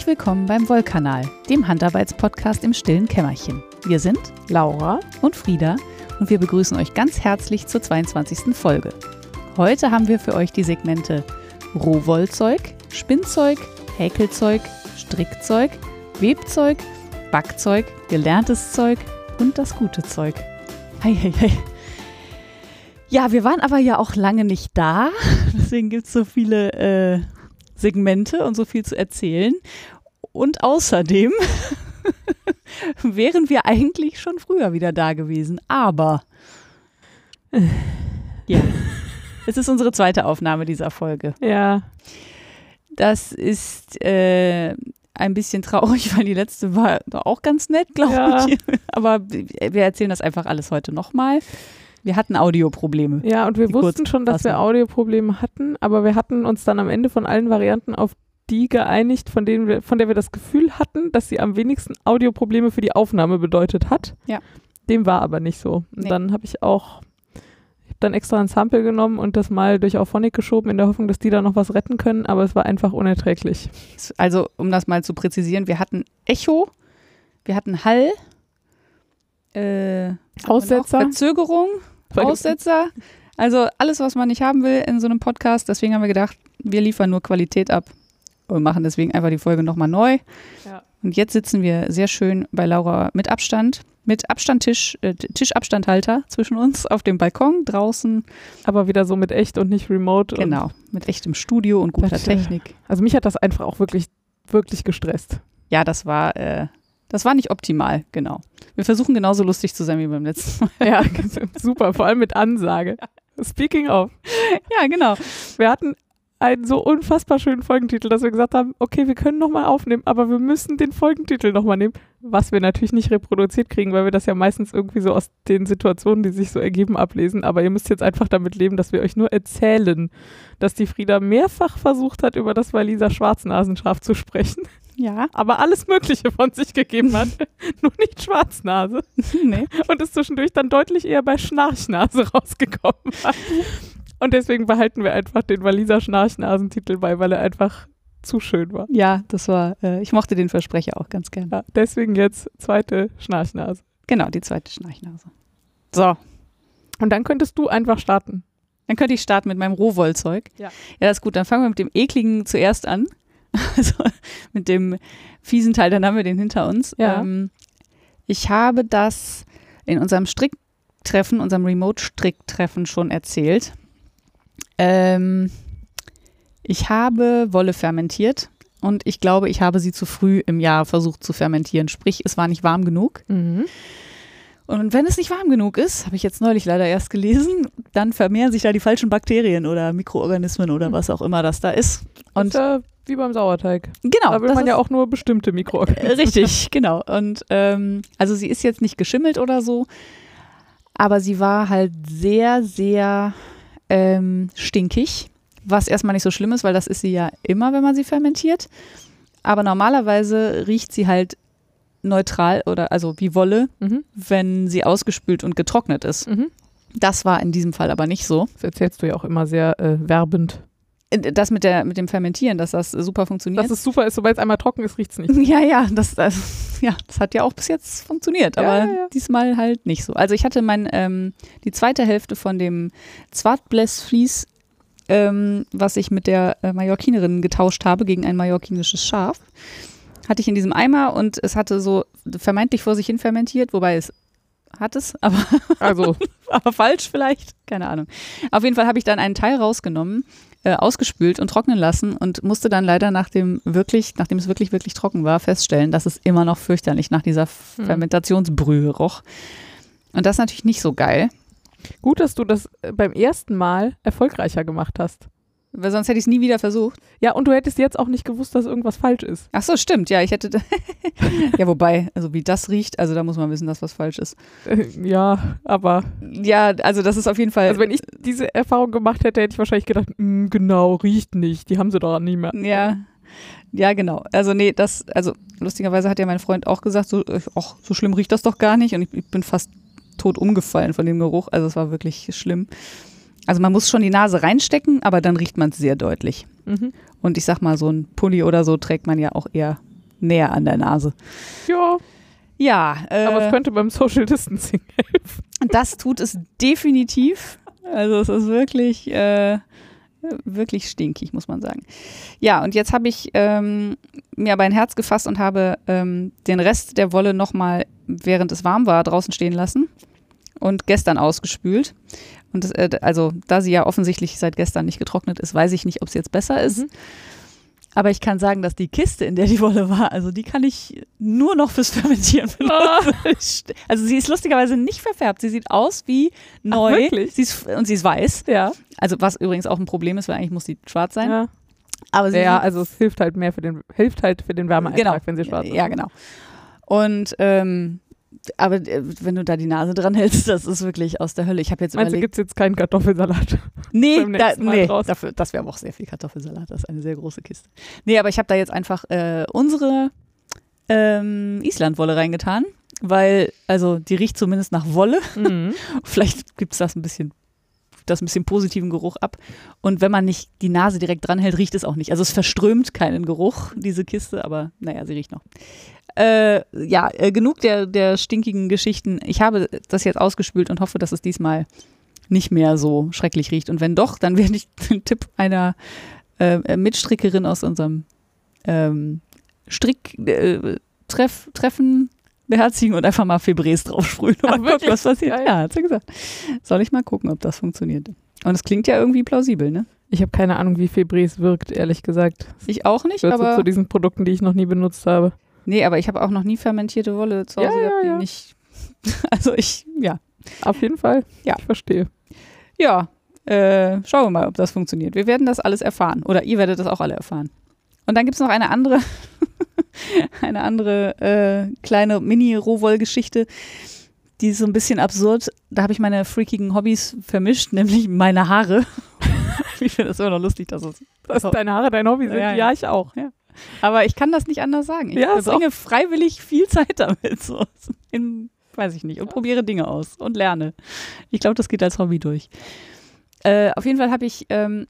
Herzlich willkommen beim Wollkanal, dem Handarbeitspodcast im stillen Kämmerchen. Wir sind Laura und Frieda und wir begrüßen euch ganz herzlich zur 22. Folge. Heute haben wir für euch die Segmente Rohwollzeug, Spinnzeug, Häkelzeug, Strickzeug, Webzeug, Backzeug, gelerntes Zeug und das gute Zeug. Hei, hei, hei. Ja, wir waren aber ja auch lange nicht da. Deswegen gibt es so viele äh, Segmente und so viel zu erzählen. Und außerdem wären wir eigentlich schon früher wieder da gewesen. Aber ja, es ist unsere zweite Aufnahme dieser Folge. Ja. Das ist äh, ein bisschen traurig, weil die letzte war auch ganz nett, glaube Ja. ich. Aber wir erzählen das einfach alles heute nochmal. Wir hatten Audioprobleme. Ja, und wir wussten schon, dass wir. Audioprobleme hatten, aber wir hatten uns dann am Ende von allen Varianten auf die geeinigt, von denen wir, von der wir das Gefühl hatten, dass sie am wenigsten Audioprobleme für die Aufnahme bedeutet hat. Ja. Dem war aber nicht so. Und Nee. dann habe ich auch, ich habe dann extra ein Sample genommen und das mal durch Auphonic geschoben, in der Hoffnung, dass die da noch was retten können, aber es war einfach unerträglich. Also, um das mal zu präzisieren, wir hatten Echo, wir hatten Hall, äh, Aussetzer. Verzögerung, Aussetzer. Also alles, was man nicht haben will in so einem Podcast. Deswegen haben wir gedacht, wir liefern nur Qualität ab und machen deswegen einfach die Folge nochmal neu. Ja. Und jetzt sitzen wir sehr schön bei Laura mit Abstand, mit Abstandtisch, äh, Tischabstandhalter zwischen uns auf dem Balkon draußen. aber wieder so mit echt und nicht remote. Und Genau, mit echtem Studio und guter Das, Technik. Also mich hat das einfach auch wirklich, wirklich gestresst. Ja, das war, äh, das war nicht optimal, genau. Wir versuchen genauso lustig zu sein wie beim letzten Mal. Ja, super, vor allem mit Ansage. Speaking of, Ja, genau. wir hatten einen so unfassbar schönen Folgentitel, dass wir gesagt haben, okay, wir können nochmal aufnehmen, aber wir müssen den Folgentitel nochmal nehmen, was wir natürlich nicht reproduziert kriegen, weil wir das ja meistens irgendwie so aus den Situationen, die sich so ergeben, ablesen. Aber ihr müsst jetzt einfach damit leben, dass wir euch nur erzählen, dass die Frieda mehrfach versucht hat, über das Waliser Schwarznasenschaf zu sprechen, Ja, aber alles Mögliche von sich gegeben hat, nur nicht Schwarznase. nee. und ist zwischendurch dann deutlich eher bei Schnarchnase rausgekommen. war. Und deswegen behalten wir einfach den Waliser Schnarchnasentitel bei, weil er einfach zu schön war. Ja, das war, äh, ich mochte den Versprecher auch ganz gern. Ja, deswegen jetzt zweite Schnarchnase. Genau, die zweite Schnarchnase. So, Und dann könntest du einfach starten. dann könnte ich starten mit meinem Rohwollzeug. Ja. Ja, das ist gut. Dann fangen wir mit dem ekligen zuerst an. Also mit dem fiesen Teil, dann haben wir den hinter uns. Ja. Ähm, ich habe das in unserem Stricktreffen, unserem Remote-Stricktreffen schon erzählt. Ähm, ich habe Wolle fermentiert und ich glaube, ich habe sie zu früh im Jahr versucht zu fermentieren. Sprich, es war nicht warm genug. Und wenn es nicht warm genug ist, habe ich jetzt neulich leider erst gelesen, dann vermehren sich da die falschen Bakterien oder Mikroorganismen oder was auch immer das da ist. Und Und ja wie beim Sauerteig. genau, da will das man ja ist- auch nur bestimmte Mikroorganismen. richtig, genau. Und ähm, also sie ist jetzt nicht geschimmelt oder so, aber sie war halt sehr, sehr ähm, stinkig, was erstmal nicht so schlimm ist, weil das ist sie ja immer, wenn man sie fermentiert. Aber normalerweise riecht sie halt neutral oder also wie Wolle, Mhm. wenn sie ausgespült und getrocknet ist. Mhm. Das war in diesem Fall aber nicht so. Das erzählst du ja auch immer sehr äh, werbend. Äh, Das mit, der, mit dem Fermentieren, dass das super funktioniert. Dass es super ist, sobald es einmal trocken ist, riecht es nicht. ja, ja, das, das, ja, das hat ja auch bis jetzt funktioniert, aber ja, ja. diesmal halt nicht so. Also ich hatte mein, ähm, die zweite Hälfte von dem Zwartblässvlies, ähm, was ich mit der äh, Mallorquinerin getauscht habe gegen ein mallorquinisches Schaf, hatte ich in diesem Eimer und es hatte so vermeintlich vor sich hin fermentiert, wobei es hat es, aber Also, aber falsch vielleicht, keine Ahnung. Auf jeden Fall habe ich dann einen Teil rausgenommen, äh, ausgespült und trocknen lassen und musste dann leider nach dem wirklich, nachdem es wirklich, wirklich trocken war, feststellen, dass es immer noch fürchterlich nach dieser Hm. Fermentationsbrühe roch. Und das ist natürlich nicht so geil, gut, dass du das äh, beim ersten Mal erfolgreicher gemacht hast. Weil sonst hätte ich es nie wieder versucht. Ja, und du hättest jetzt auch nicht gewusst, dass irgendwas falsch ist. Ach so, stimmt, ja, ich hätte. ja, wobei, also wie das riecht, also da muss man wissen, dass was falsch ist. Äh, Ja, aber Ja, also das ist auf jeden Fall. also wenn ich diese Erfahrung gemacht hätte, hätte ich wahrscheinlich gedacht, "Mm, genau, riecht nicht. Die haben sie doch nie mehr. Ja, ja, genau. Also nee, das, also lustigerweise hat ja mein Freund auch gesagt, so, äh, ach, so schlimm riecht das doch gar nicht. Und ich, ich bin fast tot umgefallen von dem Geruch. Also es war wirklich schlimm. Also man muss schon die Nase reinstecken, aber dann riecht man es sehr deutlich. Mhm. Und ich sag mal, so ein Pulli oder so trägt man ja auch eher näher an der Nase. Ja, Ja, äh, aber es könnte beim Social Distancing helfen. das tut es definitiv. Also es ist wirklich, äh, wirklich stinkig, muss man sagen. Ja, und jetzt habe ich ähm, mir aber ein Herz gefasst und habe ähm, den Rest der Wolle nochmal, während es warm war, draußen stehen lassen und gestern ausgespült. Und das, äh, also, da sie ja offensichtlich seit gestern nicht getrocknet ist, weiß ich nicht, ob es jetzt besser ist. Mhm. Aber ich kann sagen, dass die Kiste, in der die Wolle war, also die kann ich nur noch fürs Fermentieren benutzen. Also sie ist lustigerweise nicht verfärbt. Sie sieht aus wie neu. wirklich? Sie ist, und sie ist weiß. Ja. Also was übrigens auch ein Problem ist, weil eigentlich muss sie schwarz sein. Ja. Aber sie ja, also es hilft halt mehr für den, hilft halt für den Wärmeeintrag, Genau. wenn sie schwarz ist. Ja, genau. Und ähm, aber äh, wenn du da die Nase dran hältst, das ist wirklich aus der Hölle. Ich habe jetzt Meinst überlegt, gibt es jetzt keinen Kartoffelsalat? nee, da, nee dafür, das wäre aber auch sehr viel Kartoffelsalat. Das ist eine sehr große Kiste. Nee, aber ich habe da jetzt einfach äh, unsere ähm, Islandwolle reingetan, weil also die riecht zumindest nach Wolle. Mhm. Vielleicht gibt es das ein bisschen das ein bisschen positiven Geruch ab. Und wenn man nicht die Nase direkt dran hält, riecht es auch nicht. Also es verströmt keinen Geruch, diese Kiste, aber naja, sie riecht noch. Äh, ja, äh, genug der, der stinkigen Geschichten. Ich habe das jetzt ausgespült und hoffe, dass es diesmal nicht mehr so schrecklich riecht. Und wenn doch, dann werde ich den Tipp einer äh, Mitstrickerin aus unserem ähm, Strick-Treff Treffen beherzigen und einfach mal Febrés draufsprühen. und Ach, mal gucken, was passiert. Ja, hat sie gesagt. Soll ich mal gucken, ob das funktioniert. Und es klingt ja irgendwie plausibel, ne? Ich habe keine Ahnung, wie Febrés wirkt, ehrlich gesagt. Ich auch nicht, aber zu diesen Produkten, die ich noch nie benutzt habe. Nee, aber ich habe auch noch nie fermentierte Wolle zu Hause Ja, gehabt, ja, die ja. nicht. Also ich, ja, Auf jeden Fall. Ja. Ich verstehe. ja. Äh, schauen wir mal, ob das funktioniert. Wir werden das alles erfahren oder ihr werdet das auch alle erfahren. Und dann gibt es noch eine andere, eine andere äh, kleine Mini-Rohwoll-Geschichte, die ist so ein bisschen absurd. Da habe ich meine freakigen Hobbys vermischt, nämlich meine Haare. ich finde das immer noch lustig, dass es Dass deine Haare dein Hobby sind? Ja, Ja, ja. ich auch. Aber ich kann das nicht anders sagen. Ich Ja, verbringe freiwillig viel Zeit damit. So. In, weiß ich nicht. Und probiere Dinge aus und lerne. Ich glaube, das geht als Hobby durch. Äh, auf jeden Fall habe ich ähm,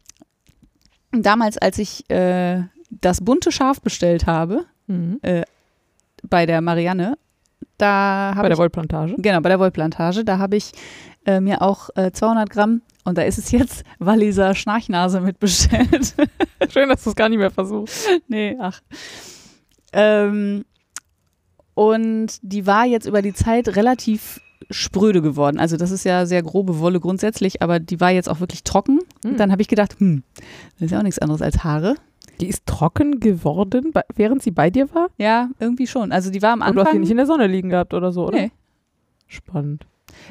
damals, als ich äh, das bunte Schaf bestellt habe, Mhm. bei der Marianne, da Bei habe der ich, Wollplantage. genau, bei der Wollplantage, da habe ich äh, mir auch äh, 200 Gramm, und da ist es jetzt, Walliser Schnarchnase mitbestellt. Schön, dass du es gar nicht mehr versuchst. nee, ach. Ähm, und die war jetzt über die Zeit relativ spröde geworden. Also das ist ja sehr grobe Wolle grundsätzlich, aber die war jetzt auch wirklich trocken. Hm. Und dann habe ich gedacht, hm, das ist ja auch nichts anderes als Haare. Die ist trocken geworden, während sie bei dir war? Ja, irgendwie schon. Also die war am Und du hast die Anfang. nicht in der Sonne liegen gehabt oder so, oder? Nee. Spannend.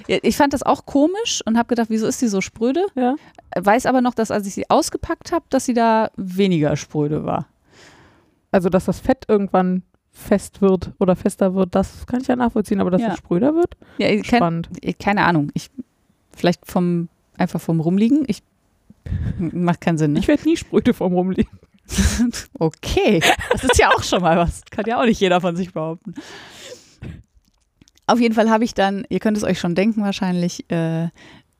Ich fand das auch komisch und habe gedacht, wieso ist die so spröde? Ja. Weiß aber noch, dass als ich sie ausgepackt habe, dass sie da weniger spröde war. Also, dass das Fett irgendwann fest wird oder fester wird, das kann ich ja nachvollziehen, aber dass Ja. es spröder wird? Ja, ich Spannend. ich- keine Ahnung. Ich vielleicht vom einfach vom Rumliegen. Ich macht keinen Sinn. Ne? Ich werde nie spröde vorm Rumliegen. Okay, das ist ja auch schon mal was. Kann ja auch nicht jeder von sich behaupten. Auf jeden Fall habe ich dann, ihr könnt es euch schon denken wahrscheinlich, äh,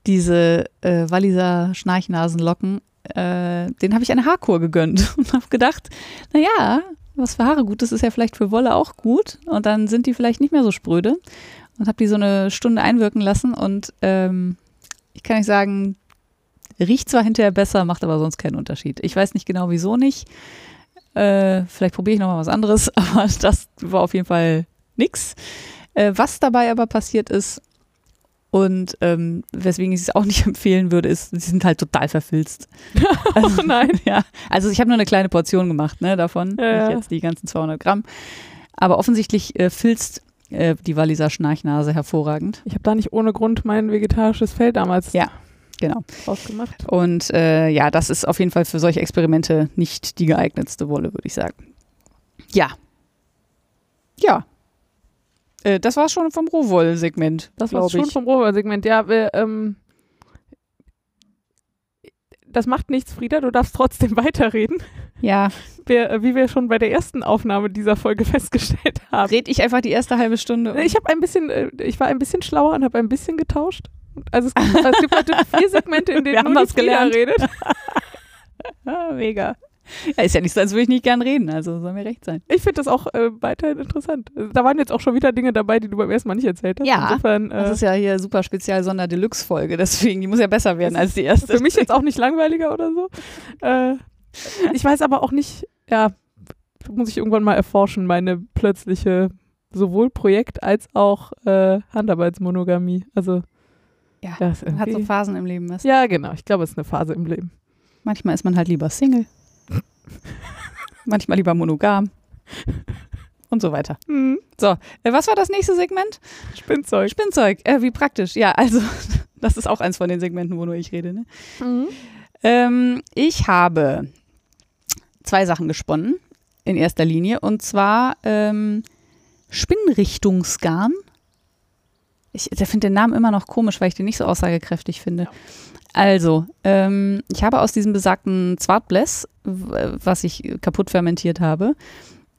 diese äh, Walliser Schnarchnasenlocken, äh, den habe ich eine Haarkur gegönnt und habe gedacht, naja, was für Haare gut ist, ist ja vielleicht für Wolle auch gut und dann sind die vielleicht nicht mehr so spröde und habe die so eine Stunde einwirken lassen und ähm, ich kann euch sagen, riecht zwar hinterher besser, macht aber sonst keinen Unterschied. Ich weiß nicht genau, wieso nicht. Äh, vielleicht probiere ich nochmal was anderes, aber das war auf jeden Fall nix. Äh, was dabei aber passiert ist und ähm, weswegen ich es auch nicht empfehlen würde, ist, sie sind halt total verfilzt. Also, Oh nein. ja, also ich habe nur eine kleine Portion gemacht ne, davon, Ja, ja. nicht jetzt die ganzen 200 Gramm. Aber offensichtlich äh, filzt äh, die Walliser Schnarchnase hervorragend. Ich habe da nicht ohne Grund mein vegetarisches Fell damals Ja. Genau. rausgemacht. Und äh, ja, das ist auf jeden Fall für solche Experimente nicht die geeignetste Wolle, würde ich sagen. Ja. Ja. Äh, das war schon vom Rohwoll-Segment. Das war schon vom Rohrsegment. Ja, wir, ähm, das macht nichts, Frieda. Du darfst trotzdem weiterreden. Ja, Wir, äh, wie wir schon bei der ersten Aufnahme dieser Folge festgestellt haben. red ich einfach die erste halbe Stunde. Ich habe ein bisschen, äh, ich war ein bisschen schlauer und habe ein bisschen getauscht. Also es, gibt- es gibt heute vier Segmente, in denen Wir haben nur die was Frieda gelernt. redet. ah, mega. Ja, ist ja nicht so, als würde ich nicht gern reden, also soll mir recht sein. Ich finde das auch äh, weiterhin interessant. Da waren jetzt auch schon wieder Dinge dabei, die du beim ersten Mal nicht erzählt hast. Ja, Insofern, Das äh, ist ja hier super spezial Sonder-Deluxe-Folge, deswegen, die muss ja besser werden als die erste. für mich jetzt auch nicht langweiliger oder so. Äh, ich weiß aber auch nicht, ja, muss ich irgendwann mal erforschen, meine plötzliche sowohl Projekt als auch äh, Handarbeitsmonogamie. Also, Ja, Man hat so Phasen im Leben. Was? ja, genau. Ich glaube, es ist eine Phase im Leben. Manchmal ist man halt lieber Single. Manchmal lieber monogam. Und so weiter. Hm, Äh, was war das nächste Segment? Spinnzeug. Spinnzeug. Äh, wie praktisch. Ja, also, das ist auch eins von den Segmenten, wo nur ich rede. Ne? Ähm, ich habe zwei Sachen gesponnen in erster Linie und zwar ähm, Spinnrichtungsgarn. Ich finde den Namen immer noch komisch, weil ich den nicht so aussagekräftig finde. Also, ähm, ich habe aus diesem besagten Zwartbless, was ich kaputt fermentiert habe,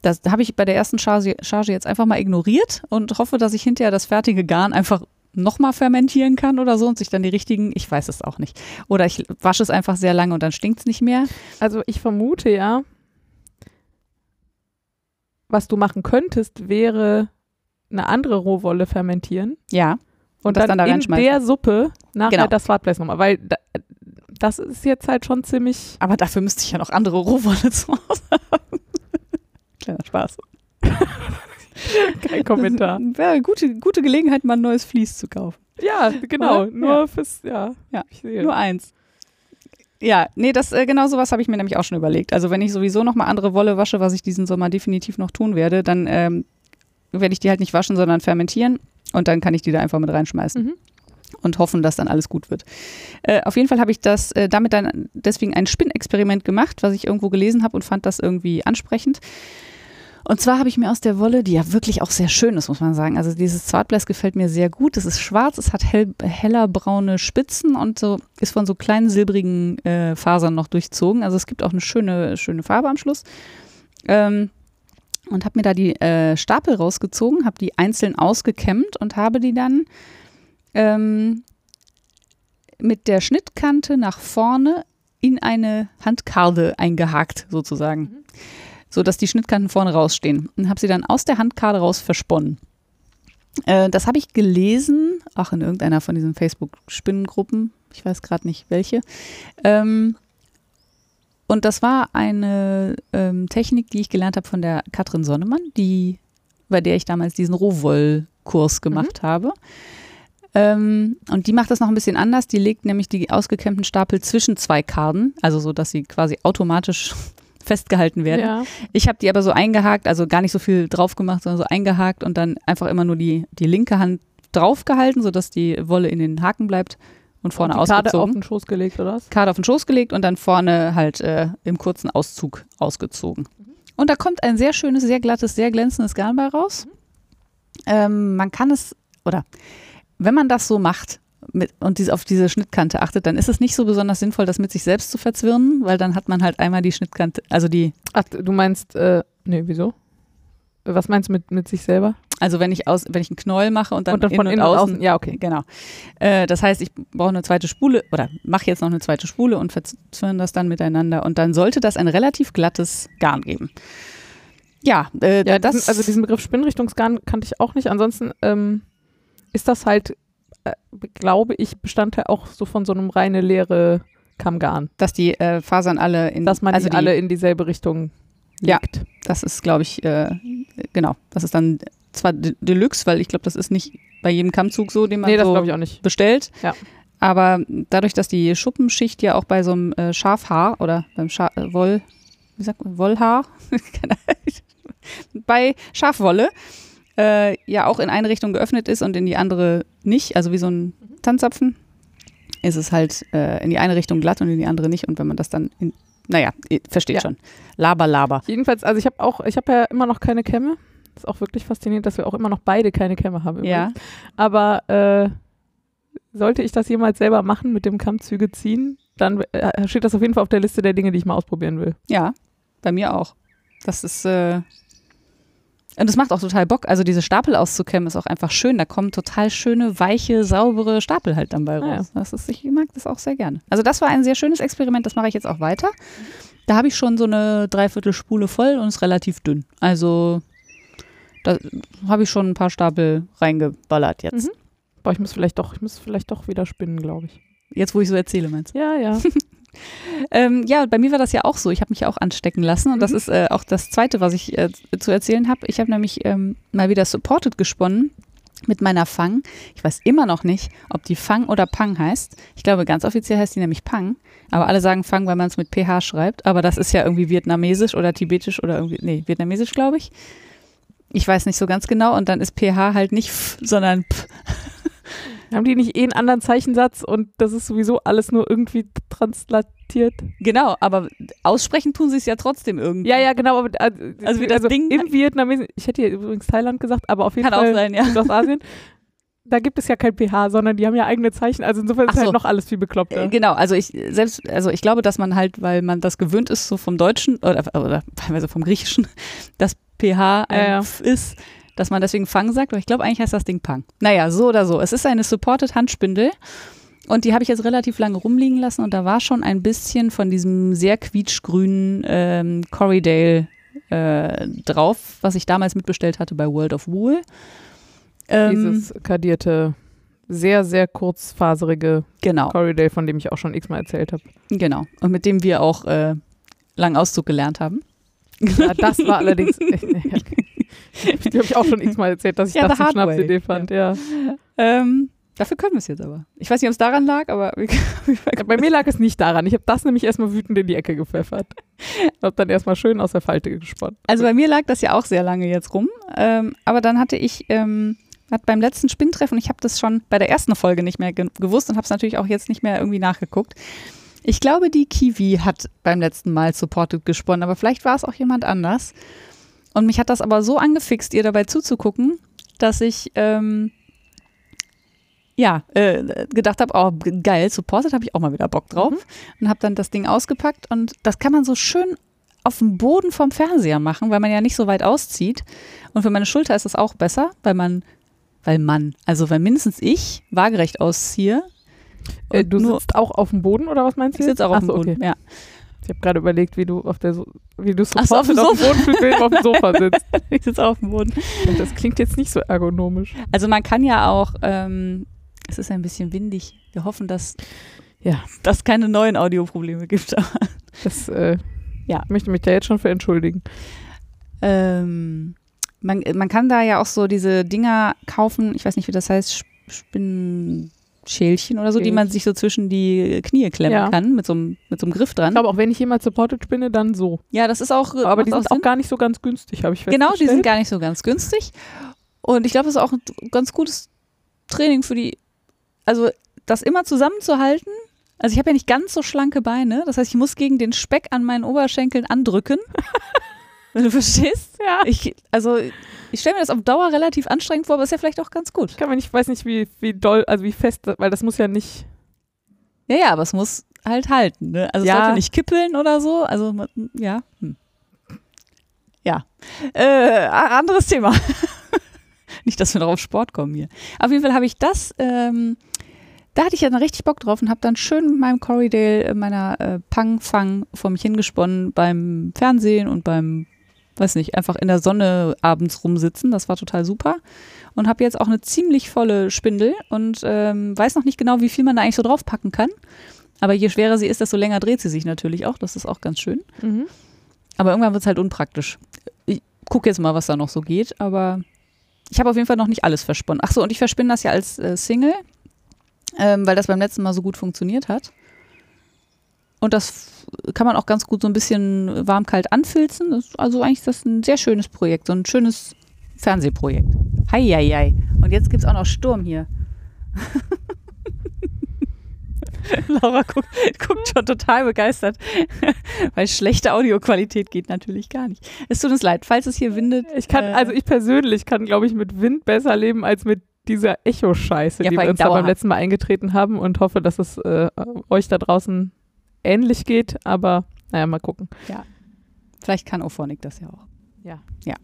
das habe ich bei der ersten Charge, Charge jetzt einfach mal ignoriert und hoffe, dass ich hinterher das fertige Garn einfach nochmal fermentieren kann oder so und sich dann die richtigen, ich weiß es auch nicht. Oder ich wasche es einfach sehr lange und dann stinkt es nicht mehr. Also ich vermute ja, was du machen könntest, wäre eine andere Rohwolle fermentieren Ja. und, das dann, dann da in der Suppe nachher Genau. das Wartblech nochmal, weil da, das ist jetzt halt schon ziemlich Aber dafür müsste ich ja noch andere Rohwolle zu Hause haben. Kleiner Spaß. kein Kommentar. Wäre eine gute, gute Gelegenheit, mal ein neues Vlies zu kaufen. Ja, genau, Oder? nur fürs, ja. Ja. Nur eins. Ja, nee, das äh, genau sowas habe ich mir nämlich auch schon überlegt. Also wenn ich sowieso noch mal andere Wolle wasche, was ich diesen Sommer definitiv noch tun werde, dann ähm, werde ich die halt nicht waschen, sondern fermentieren und dann kann ich die da einfach mit reinschmeißen Mhm. Und hoffen, dass dann alles gut wird. Äh, auf jeden Fall habe ich das äh, damit dann deswegen ein Spinnexperiment gemacht, was ich irgendwo gelesen habe und fand das irgendwie ansprechend. Und zwar habe ich mir aus der Wolle, die ja wirklich auch sehr schön ist, muss man sagen. Also dieses Zwartbläs gefällt mir sehr gut. Es ist schwarz, es hat hell, heller braune Spitzen und so ist von so kleinen silbrigen äh, Fasern noch durchzogen. Also es gibt auch eine schöne, schöne Farbe am Schluss. Ähm, und habe mir da die äh, Stapel rausgezogen, habe die einzeln ausgekämmt und habe die dann ähm, mit der Schnittkante nach vorne in eine Handkarde eingehakt, sozusagen. So dass die Schnittkanten vorne rausstehen. Und habe sie dann aus der Handkarde raus versponnen. Äh, das habe ich gelesen, auch in irgendeiner von diesen Facebook-Spinnengruppen. Ich weiß gerade nicht welche. Ähm, und das war eine ähm, Technik, die ich gelernt habe von der Katrin Sonnemann, die, bei der ich damals diesen Rohwoll-Kurs gemacht habe. Ähm, und die macht das noch ein bisschen anders. Die legt nämlich die ausgekämmten Stapel zwischen zwei Karten, also so, dass sie quasi automatisch festgehalten werden. Ja. Ich habe die aber so eingehakt, also gar nicht so viel drauf gemacht, sondern so eingehakt und dann einfach immer nur die, die linke Hand draufgehalten, sodass die Wolle in den Haken bleibt und vorne Und die Karte auf ausgezogen. den Schoß gelegt, oder was? Karte auf den Schoß gelegt und dann vorne halt äh, im kurzen Auszug ausgezogen. Und da kommt ein sehr schönes, sehr glattes, sehr glänzendes Garn bei raus. Ähm, man kann es, oder wenn man das so macht mit, und dies, auf diese Schnittkante achtet, dann ist es nicht so besonders sinnvoll, das mit sich selbst zu verzwirnen, weil dann hat man halt einmal die Schnittkante, also die, Ach, du meinst, äh, nee, wieso? Was meinst du mit, mit sich selber? also wenn ich aus, wenn ich einen Knäuel mache und dann, und dann von innen und außen, Ja, okay. Genau. Äh, das heißt, ich brauche eine zweite Spule oder mache jetzt noch eine zweite Spule und verzwirren das dann miteinander und dann sollte das ein relativ glattes Garn geben. Ja, äh, Ja, das also diesen Begriff Spinnrichtungsgarn kannte ich auch nicht. Ansonsten ähm, ist das halt, äh, glaube ich, Bestandteil auch so von so einem reine leere Kammgarn. dass die äh, Fasern alle in Dass man also die alle in dieselbe Richtung Ja. legt. das ist glaube ich äh, genau, das ist dann zwar De- Deluxe, weil ich glaube, das ist nicht bei jedem Kammzug so, den man Nee, das so glaube ich auch nicht. bestellt. Ja. Aber dadurch, dass die Schuppenschicht ja auch bei so einem äh, Schafhaar oder beim Scha äh, Woll, wie sagt man, Wollhaar, bei Schafwolle äh, ja auch in eine Richtung geöffnet ist und in die andere nicht, also wie so ein Tanzapfen, ist es halt äh, in die eine Richtung glatt und in die andere nicht. Und wenn man das dann, in, naja, ihr versteht Ja. schon. Laber, laber. Jedenfalls, also ich habe auch, ich habe ja immer noch keine Kämme. Ist auch wirklich faszinierend, dass wir auch immer noch beide keine Kämme haben. Ja. Aber äh, sollte ich das jemals selber machen, mit dem Kammzüge ziehen, dann äh, steht das auf jeden Fall auf der Liste der Dinge, die ich mal ausprobieren will. ja, bei mir auch. Das ist, äh, und das macht auch total Bock. Also diese Stapel auszukämmen ist auch einfach schön. Da kommen total schöne, weiche, saubere Stapel halt dann bei Ah, ja. raus. Das ist, ich mag das auch sehr gerne. Also das war ein sehr schönes Experiment, das mache ich jetzt auch weiter. da habe ich schon so eine Dreiviertelspule voll und ist relativ dünn. Also da habe ich schon ein paar Stapel reingeballert jetzt. Mhm. Boah, ich muss vielleicht doch, ich muss vielleicht doch wieder spinnen, glaube ich. Jetzt, wo ich so erzähle, meinst du? Ja, ja. Ähm, ja, bei mir war das ja auch so. Ich habe mich auch anstecken lassen. Und das Mhm. ist äh, auch das Zweite, was ich äh, zu erzählen habe. Ich habe nämlich ähm, mal wieder Supported gesponnen mit meiner Fang. Ich weiß immer noch nicht, ob die Fang oder Pang heißt. Ich glaube, ganz offiziell heißt die nämlich Pang. Aber alle sagen Fang, weil man es mit PH schreibt. Aber das ist ja irgendwie vietnamesisch oder tibetisch oder irgendwie, nee, vietnamesisch, glaube ich. Ich weiß nicht so ganz genau. Und dann ist PH halt nicht F, sondern P. Haben die nicht eh einen anderen Zeichensatz und das ist sowieso alles nur irgendwie translatiert? Genau, aber aussprechen tun sie es ja trotzdem irgendwie. Ja, ja, genau. Aber, äh, Also wie das Ding- Im Vietnamesen, ich hätte hier übrigens Thailand gesagt, aber auf jeden Kann auch Fall sein, ja. Südostasien. Da gibt es ja kein PH, sondern die haben ja eigene Zeichen. Also insofern ist so. halt noch alles viel bekloppter. Äh, Genau, also ich selbst, also ich glaube, dass man halt, weil man das gewöhnt ist, so vom Deutschen oder, oder teilweise vom Griechischen, dass PH ein Ja, ja. Ist, dass man deswegen Fang sagt, aber ich glaube, eigentlich heißt das Ding Pang. Naja, so oder so. Es ist eine Supported Handspindel und die habe ich jetzt relativ lange rumliegen lassen und da war schon ein bisschen von diesem sehr quietschgrünen ähm, Corridale äh, drauf, was ich damals mitbestellt hatte bei World of Wool. Ähm, Dieses kadierte, sehr, sehr kurzfaserige genau. Corridale, von dem ich auch schon x-mal erzählt habe. Genau. Und mit dem wir auch äh, lang Auszug gelernt haben. Ja, das war allerdings. Ich glaube, ich auch schon x-mal erzählt, dass ich Ja, das eine. Schnapsidee fand. Ja. Ähm, dafür können wir es jetzt aber. Ich weiß nicht, ob es daran lag, aber Bei mir lag es nicht daran. Ich habe das nämlich erstmal wütend in die Ecke gepfeffert. Habe dann erstmal schön aus der Falte gespannt. also bei mir lag das ja auch sehr lange jetzt rum. Ähm, aber dann hatte ich ähm, hat beim letzten Spinntreffen, ich habe das schon bei der ersten Folge nicht mehr ge gewusst und habe es natürlich auch jetzt nicht mehr irgendwie nachgeguckt. Ich glaube, die Kiwi hat beim letzten Mal Supported gesponnen, aber vielleicht war es auch jemand anders. Und mich hat das aber so angefixt, ihr dabei zuzugucken, dass ich ähm, ja äh, gedacht habe, oh geil, Supported habe ich auch mal wieder Bock drauf. Mhm. Und habe dann das Ding ausgepackt und das kann man so schön auf dem Boden vom Fernseher machen, weil man ja nicht so weit auszieht. Und für meine Schulter ist das auch besser, weil man, weil man, also weil mindestens ich waagerecht ausziehe. Äh, du nur- sitzt auch auf dem Boden oder was meinst du? Ich sitze auch auf dem so, Boden. Okay. Ja. Ich habe gerade überlegt, wie du auf der so wie du so, auf dem supported auf dem Sofa sitzt. ich sitze auf dem Boden. Das klingt jetzt nicht so ergonomisch. Also man kann ja auch, ähm, es ist ein bisschen windig. Wir hoffen, dass Ja. dass keine neuen Audioprobleme gibt. Das äh, Ja. ich möchte mich da jetzt schon für entschuldigen. Ähm, man, man kann da ja auch so diese Dinger kaufen, ich weiß nicht, wie das heißt, Sp- Spinnschälchen oder so, die man Schälchen. sich so zwischen die Knie klemmen Ja. kann, mit so, einem, mit so einem Griff dran. Ich glaube, auch wenn ich jemals supported spinne, dann so. ja, das ist auch. Aber macht die sind Sinn. auch gar nicht so ganz günstig, habe ich Genau, die sind festgestellt. gar nicht so ganz günstig. Und ich glaube, das ist auch ein ganz gutes Training für die, also das immer zusammenzuhalten. Also ich habe ja nicht ganz so schlanke Beine, das heißt, ich muss gegen den Speck an meinen Oberschenkeln andrücken. Wenn du verstehst? Ja. Ich, also ich stelle mir das auf Dauer relativ anstrengend vor, aber ist ja vielleicht auch ganz gut. Ich kann mir nicht, weiß nicht, wie, wie doll, also wie fest, weil das muss ja nicht. Ja, ja, aber es muss halt halten. Ne? Also es Ja. sollte nicht kippeln oder so. Also ja. Hm. Ja. Äh, anderes Thema. nicht, dass wir noch auf Sport kommen hier. Auf jeden Fall habe ich das, ähm, da hatte ich ja dann richtig Bock drauf und habe dann schön mit meinem Corridale, äh, meiner äh, Pang-Fang vor mich hingesponnen beim Fernsehen und beim, weiß nicht, einfach in der Sonne abends rumsitzen. Das war total super. Und habe jetzt auch eine ziemlich volle Spindel und ähm, weiß noch nicht genau, wie viel man da eigentlich so draufpacken kann. Aber je schwerer sie ist, desto länger dreht sie sich natürlich auch. Das ist auch ganz schön. Aber irgendwann wird es halt unpraktisch. Ich gucke jetzt mal, was da noch so geht, aber ich habe auf jeden Fall noch nicht alles versponnen. Ach so, und ich verspinne das ja als äh, Single, ähm, weil das beim letzten Mal so gut funktioniert hat. Und das kann man auch ganz gut so ein bisschen warm-kalt anfilzen. Das ist also eigentlich ist das ein sehr schönes Projekt, so ein schönes Fernsehprojekt. Heieiei. Und jetzt gibt es auch noch Sturm hier. Laura guckt, guckt schon total begeistert, weil schlechte Audioqualität geht natürlich gar nicht. Es tut uns leid, falls es hier windet. Ich kann, äh, also ich persönlich kann, glaube ich, mit Wind besser leben als mit dieser Echo-Scheiße, Ja, die wir uns da beim letzten Mal eingetreten haben und hoffe, dass es äh, euch da draußen ähnlich geht, aber naja, mal gucken. Vielleicht kann Ophonic das ja auch. Ja. Ja.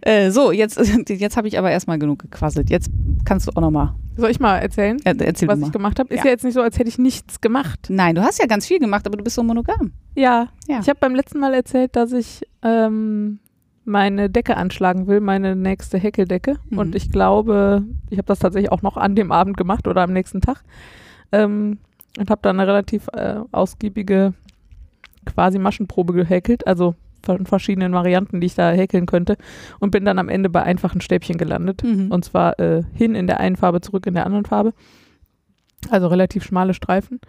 Äh, so, jetzt, jetzt habe ich aber erstmal genug gequasselt. Jetzt kannst du auch nochmal. Soll ich mal erzählen, Äh, erzähl was ich gemacht habe? Ist Ja. ja jetzt nicht so, als hätte ich nichts gemacht. Nein, du hast ja ganz viel gemacht, aber du bist so monogam. Ja, Ja. ich habe beim letzten Mal erzählt, dass ich ähm, meine Decke anschlagen will, meine nächste Häkeldecke. Mhm. Und ich glaube, ich habe das tatsächlich auch noch an dem Abend gemacht oder am nächsten Tag. Ähm, und habe dann eine relativ äh, ausgiebige quasi Maschenprobe gehäkelt, also von verschiedenen Varianten, die ich da häkeln könnte. Und bin dann am Ende bei einfachen Stäbchen gelandet. Mhm. Und zwar äh, hin in der einen Farbe, zurück in der anderen Farbe. Also relativ schmale Streifen.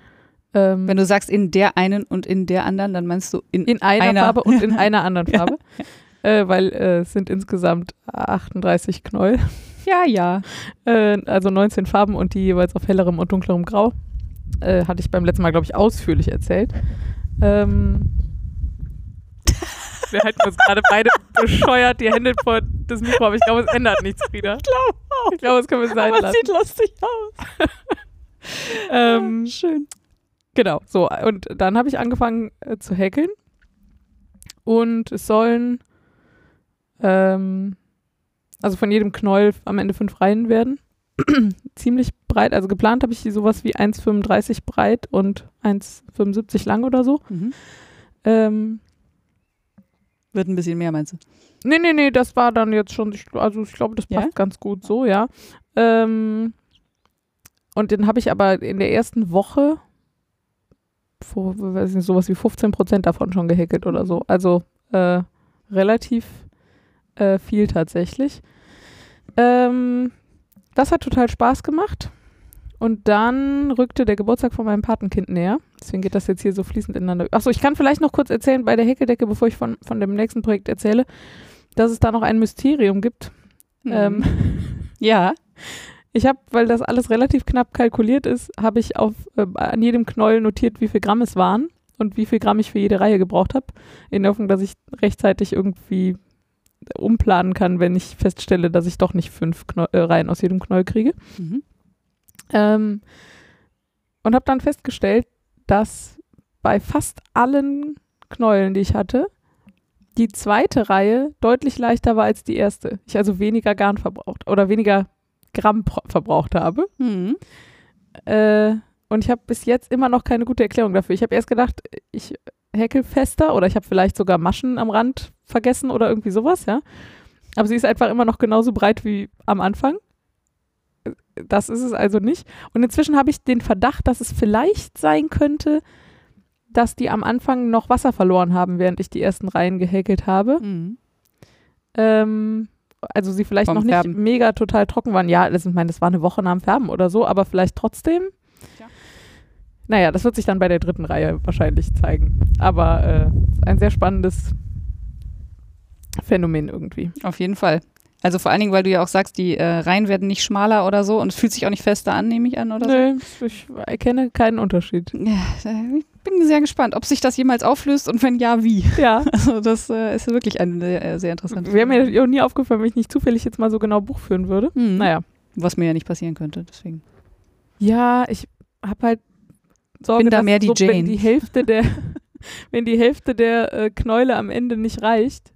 Ähm, Wenn du sagst in der einen und in der anderen, dann meinst du in, in einer, einer. Farbe und in einer anderen Farbe. Äh, weil äh, es sind insgesamt 38 Knäuel. Ja, ja. Äh, also 19 Farben und die jeweils auf hellerem und dunklerem Grau. Äh, hatte ich beim letzten Mal, glaube ich, ausführlich erzählt. Ähm, wir halten uns gerade beide bescheuert die Hände vor das Mikro, aber ich glaube, es ändert nichts, Frieda. Ich glaube Ich glaube, es können wir sein Aber lassen. sieht lustig aus. Ähm, Schön. Genau, so. Und dann habe ich angefangen äh, zu häkeln. Und es sollen, ähm, also von jedem Knäuel am Ende fünf Reihen werden. Ziemlich breit, also geplant habe ich die sowas wie 1,35 breit und 1,75 lang oder so. Mhm. Ähm, Wird ein bisschen mehr, meinst du? nee, nee, nee, das war dann jetzt schon, also ich glaube, das Ja? passt ganz gut so, ja. Ähm, und den habe ich aber in der ersten Woche vor, weiß nicht, sowas wie 15 Prozent davon schon gehäkelt oder so. Also äh, relativ äh, viel tatsächlich. Ähm, das hat total Spaß gemacht. Und dann rückte der Geburtstag von meinem Patenkind näher. Deswegen geht das jetzt hier so fließend ineinander. Achso, ich kann vielleicht noch kurz erzählen bei der Häkeldecke, bevor ich von, von dem nächsten Projekt erzähle, dass es da noch ein Mysterium gibt. Ähm, ja. ich habe, weil das alles relativ knapp kalkuliert ist, habe ich auf, äh, an jedem Knäuel notiert, wie viel Gramm es waren und wie viel Gramm ich für jede Reihe gebraucht habe, in der Hoffnung, dass ich rechtzeitig irgendwie umplanen kann, wenn ich feststelle, dass ich doch nicht fünf Knäu äh, Reihen aus jedem Knäuel kriege. Mhm. Ähm, und habe dann festgestellt, dass bei fast allen Knäueln, die ich hatte, die zweite Reihe deutlich leichter war als die erste. Ich also weniger Garn verbraucht oder weniger Gramm verbraucht habe. Mhm. Äh, und ich habe bis jetzt immer noch keine gute Erklärung dafür. Ich habe erst gedacht, ich häkel fester oder ich habe vielleicht sogar Maschen am Rand vergessen oder irgendwie sowas, ja. Aber sie ist einfach immer noch genauso breit wie am Anfang. Das ist es also nicht. Und inzwischen habe ich den Verdacht, dass es vielleicht sein könnte, dass die am Anfang noch Wasser verloren haben, während ich die ersten Reihen gehäkelt habe. Mhm. Ähm, also sie vielleicht Vom noch nicht Färben. mega total trocken waren. Ja, das, ich meine, das war eine Woche nach dem Färben oder so, aber vielleicht trotzdem. Ja. Naja, das wird sich dann bei der dritten Reihe wahrscheinlich zeigen. Aber äh, ein sehr spannendes Phänomen irgendwie. Auf jeden Fall. Also vor allen Dingen, weil du ja auch sagst, die äh, Reihen werden nicht schmaler oder so und es fühlt sich auch nicht fester an, nehme ich an, oder Nö, ich erkenne keinen Unterschied. so. Ja, äh, ich bin sehr gespannt, ob sich das jemals auflöst und wenn ja, wie. Ja. Also das äh, ist wirklich eine äh, sehr interessante Wäre mir auch nie aufgefallen, wenn ich nicht zufällig jetzt mal so genau Buch führen würde. Mhm. Naja. Was mir ja nicht passieren könnte, deswegen. Ja, ich habe halt Sorge, Bin da mehr die so, wenn Jane. die Hälfte der, wenn die Hälfte der äh, Knäule am Ende nicht reicht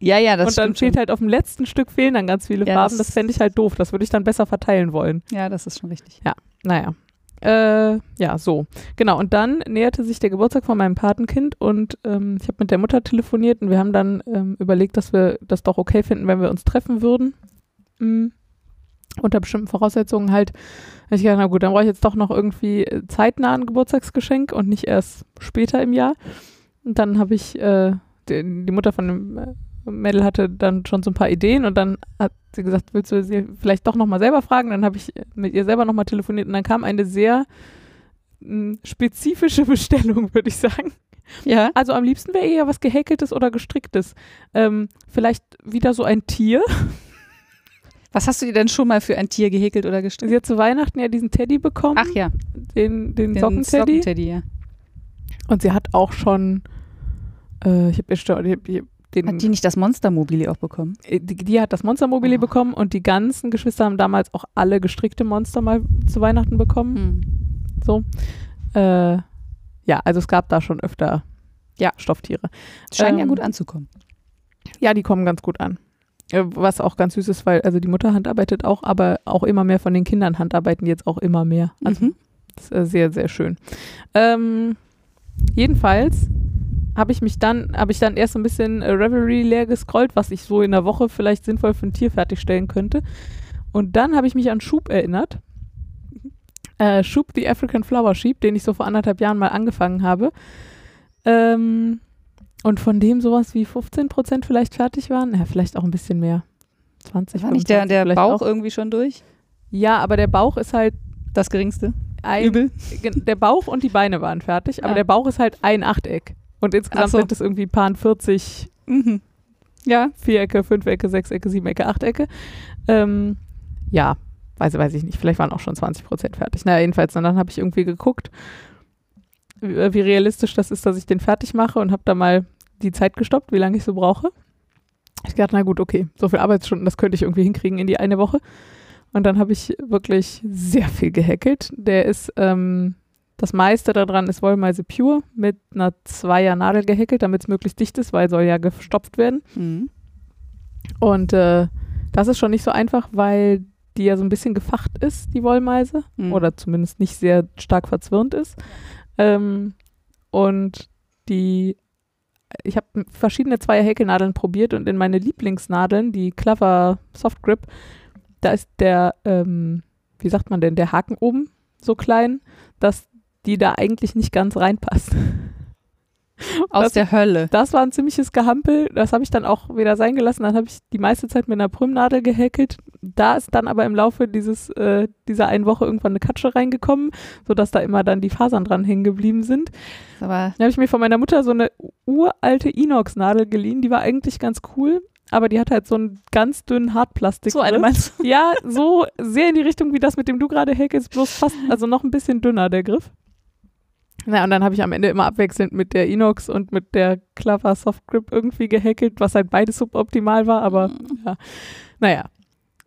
Ja, ja, das und dann fehlt schon. halt auf dem letzten Stück fehlen dann ganz viele Ja, Farben, das- das fände ich halt doof. Das würde ich dann besser verteilen wollen. Ja, das ist schon richtig. Naja. Äh, ja, so. Genau. Und dann näherte sich der Geburtstag von meinem Patenkind und ähm, ich habe mit der Mutter telefoniert und wir haben dann ähm, überlegt, dass wir das doch okay finden, wenn wir uns treffen würden. Mhm. Unter bestimmten Voraussetzungen halt. Ich gedacht, na gut, dann brauche ich jetzt doch noch irgendwie äh, zeitnah ein Geburtstagsgeschenk und nicht erst später im Jahr. Und dann habe ich, äh, die, die Mutter von dem äh, Mädel hatte dann schon so ein paar Ideen und dann hat sie gesagt, willst du sie vielleicht doch nochmal selber fragen? Dann habe ich mit ihr selber nochmal telefoniert und dann kam eine sehr mh, spezifische Bestellung, würde ich sagen. Ja. Also am liebsten wäre eher was gehäkeltes oder gestricktes. Ähm, vielleicht wieder so ein Tier. Was hast du dir denn schon mal für ein Tier gehäkelt oder gestrickt? Sie hat zu Weihnachten ja diesen Teddy bekommen, Ach ja, den, den, den Sockenteddy. Sockenteddy, ja. Und sie hat auch schon, äh, ich habe hab den, Hat die nicht das Monstermobili auch bekommen? äh, die, die hat das Monstermobile Oh. bekommen und die ganzen Geschwister haben damals auch alle gestrickte Monster mal zu Weihnachten bekommen. Hm. So. Äh, ja, also es gab da schon öfter Ja. Stofftiere. Scheint ja Ähm, gut anzukommen. Ja, die kommen ganz gut an. Äh, Was auch ganz süß ist, weil also die Mutter handarbeitet auch, aber auch immer mehr von den Kindern handarbeiten jetzt auch immer mehr. Also Mhm. das ist äh, sehr, sehr schön. Ähm, jedenfalls habe ich mich dann, habe ich dann erst so ein bisschen äh, Reverie leer gescrollt, was ich so in der Woche vielleicht sinnvoll für ein Tier fertigstellen könnte. Und dann habe ich mich an Schub erinnert. Äh, Schub, the African Flower Sheep, den ich so vor anderthalb Jahren mal angefangen habe. Ähm, und von dem sowas wie 15 Prozent vielleicht fertig waren. Ja, vielleicht auch ein bisschen mehr. 20, War nicht der, 25 der Bauch Auch. irgendwie schon durch? Ja, aber der Bauch ist halt Das geringste? ein, Übel? Der Bauch und die Beine waren fertig, aber Ah. der Bauch ist halt ein Achteck. Und insgesamt so. sind es irgendwie paar 40 Mhm. Ja. Vierecke, Fünfecke, Sechsecke, Siebenecke, Achtecke. Ähm, ja, weiß, weiß ich nicht. Vielleicht waren auch schon 20 Prozent fertig. Naja, jedenfalls. Und dann habe ich irgendwie geguckt, wie, äh, wie realistisch das ist, dass ich den fertig mache und habe da mal die Zeit gestoppt, wie lange ich so brauche. Ich dachte, na gut, okay, so viele Arbeitsstunden, das könnte ich irgendwie hinkriegen in die eine Woche. Und dann habe ich wirklich sehr viel gehackelt. Der ist, ähm, das meiste daran ist Wollmeise Pure mit einer Zweier Nadel gehackelt, damit es möglichst dicht ist, weil soll ja gestopft werden. Mhm. Und äh, das ist schon nicht so einfach, weil die ja so ein bisschen gefacht ist, die Wollmeise. Mhm. Oder zumindest nicht sehr stark verzwirnt ist. Ähm, und die, ich habe verschiedene Zweier-Häkelnadeln probiert und in meine Lieblingsnadeln, die Clever Soft Grip, da ist der, ähm, wie sagt man denn, der Haken oben so klein, dass die da eigentlich nicht ganz reinpasst. Aus das- der Hölle. Das war ein ziemliches Gehampel. Das habe ich dann auch wieder sein gelassen. Dann habe ich die meiste Zeit mit einer Prümnadel gehäkelt. Da ist dann aber im Laufe dieses, äh, dieser einen Woche irgendwann eine Katsche reingekommen, sodass da immer dann die Fasern dran hängen geblieben sind. Aber Dann habe ich mir von meiner Mutter so eine uralte Inox-Nadel geliehen. Die war eigentlich ganz cool, aber die hat halt so einen ganz dünnen Hartplastik. so eine meinst du? Ja, so sehr in die Richtung wie das, mit dem du gerade häkelst, bloß fast, also noch ein bisschen dünner der Griff. Na, und dann habe ich am Ende immer abwechselnd mit der Inox und mit der Clever Soft Grip irgendwie gehackelt, was halt beides suboptimal war, aber naja.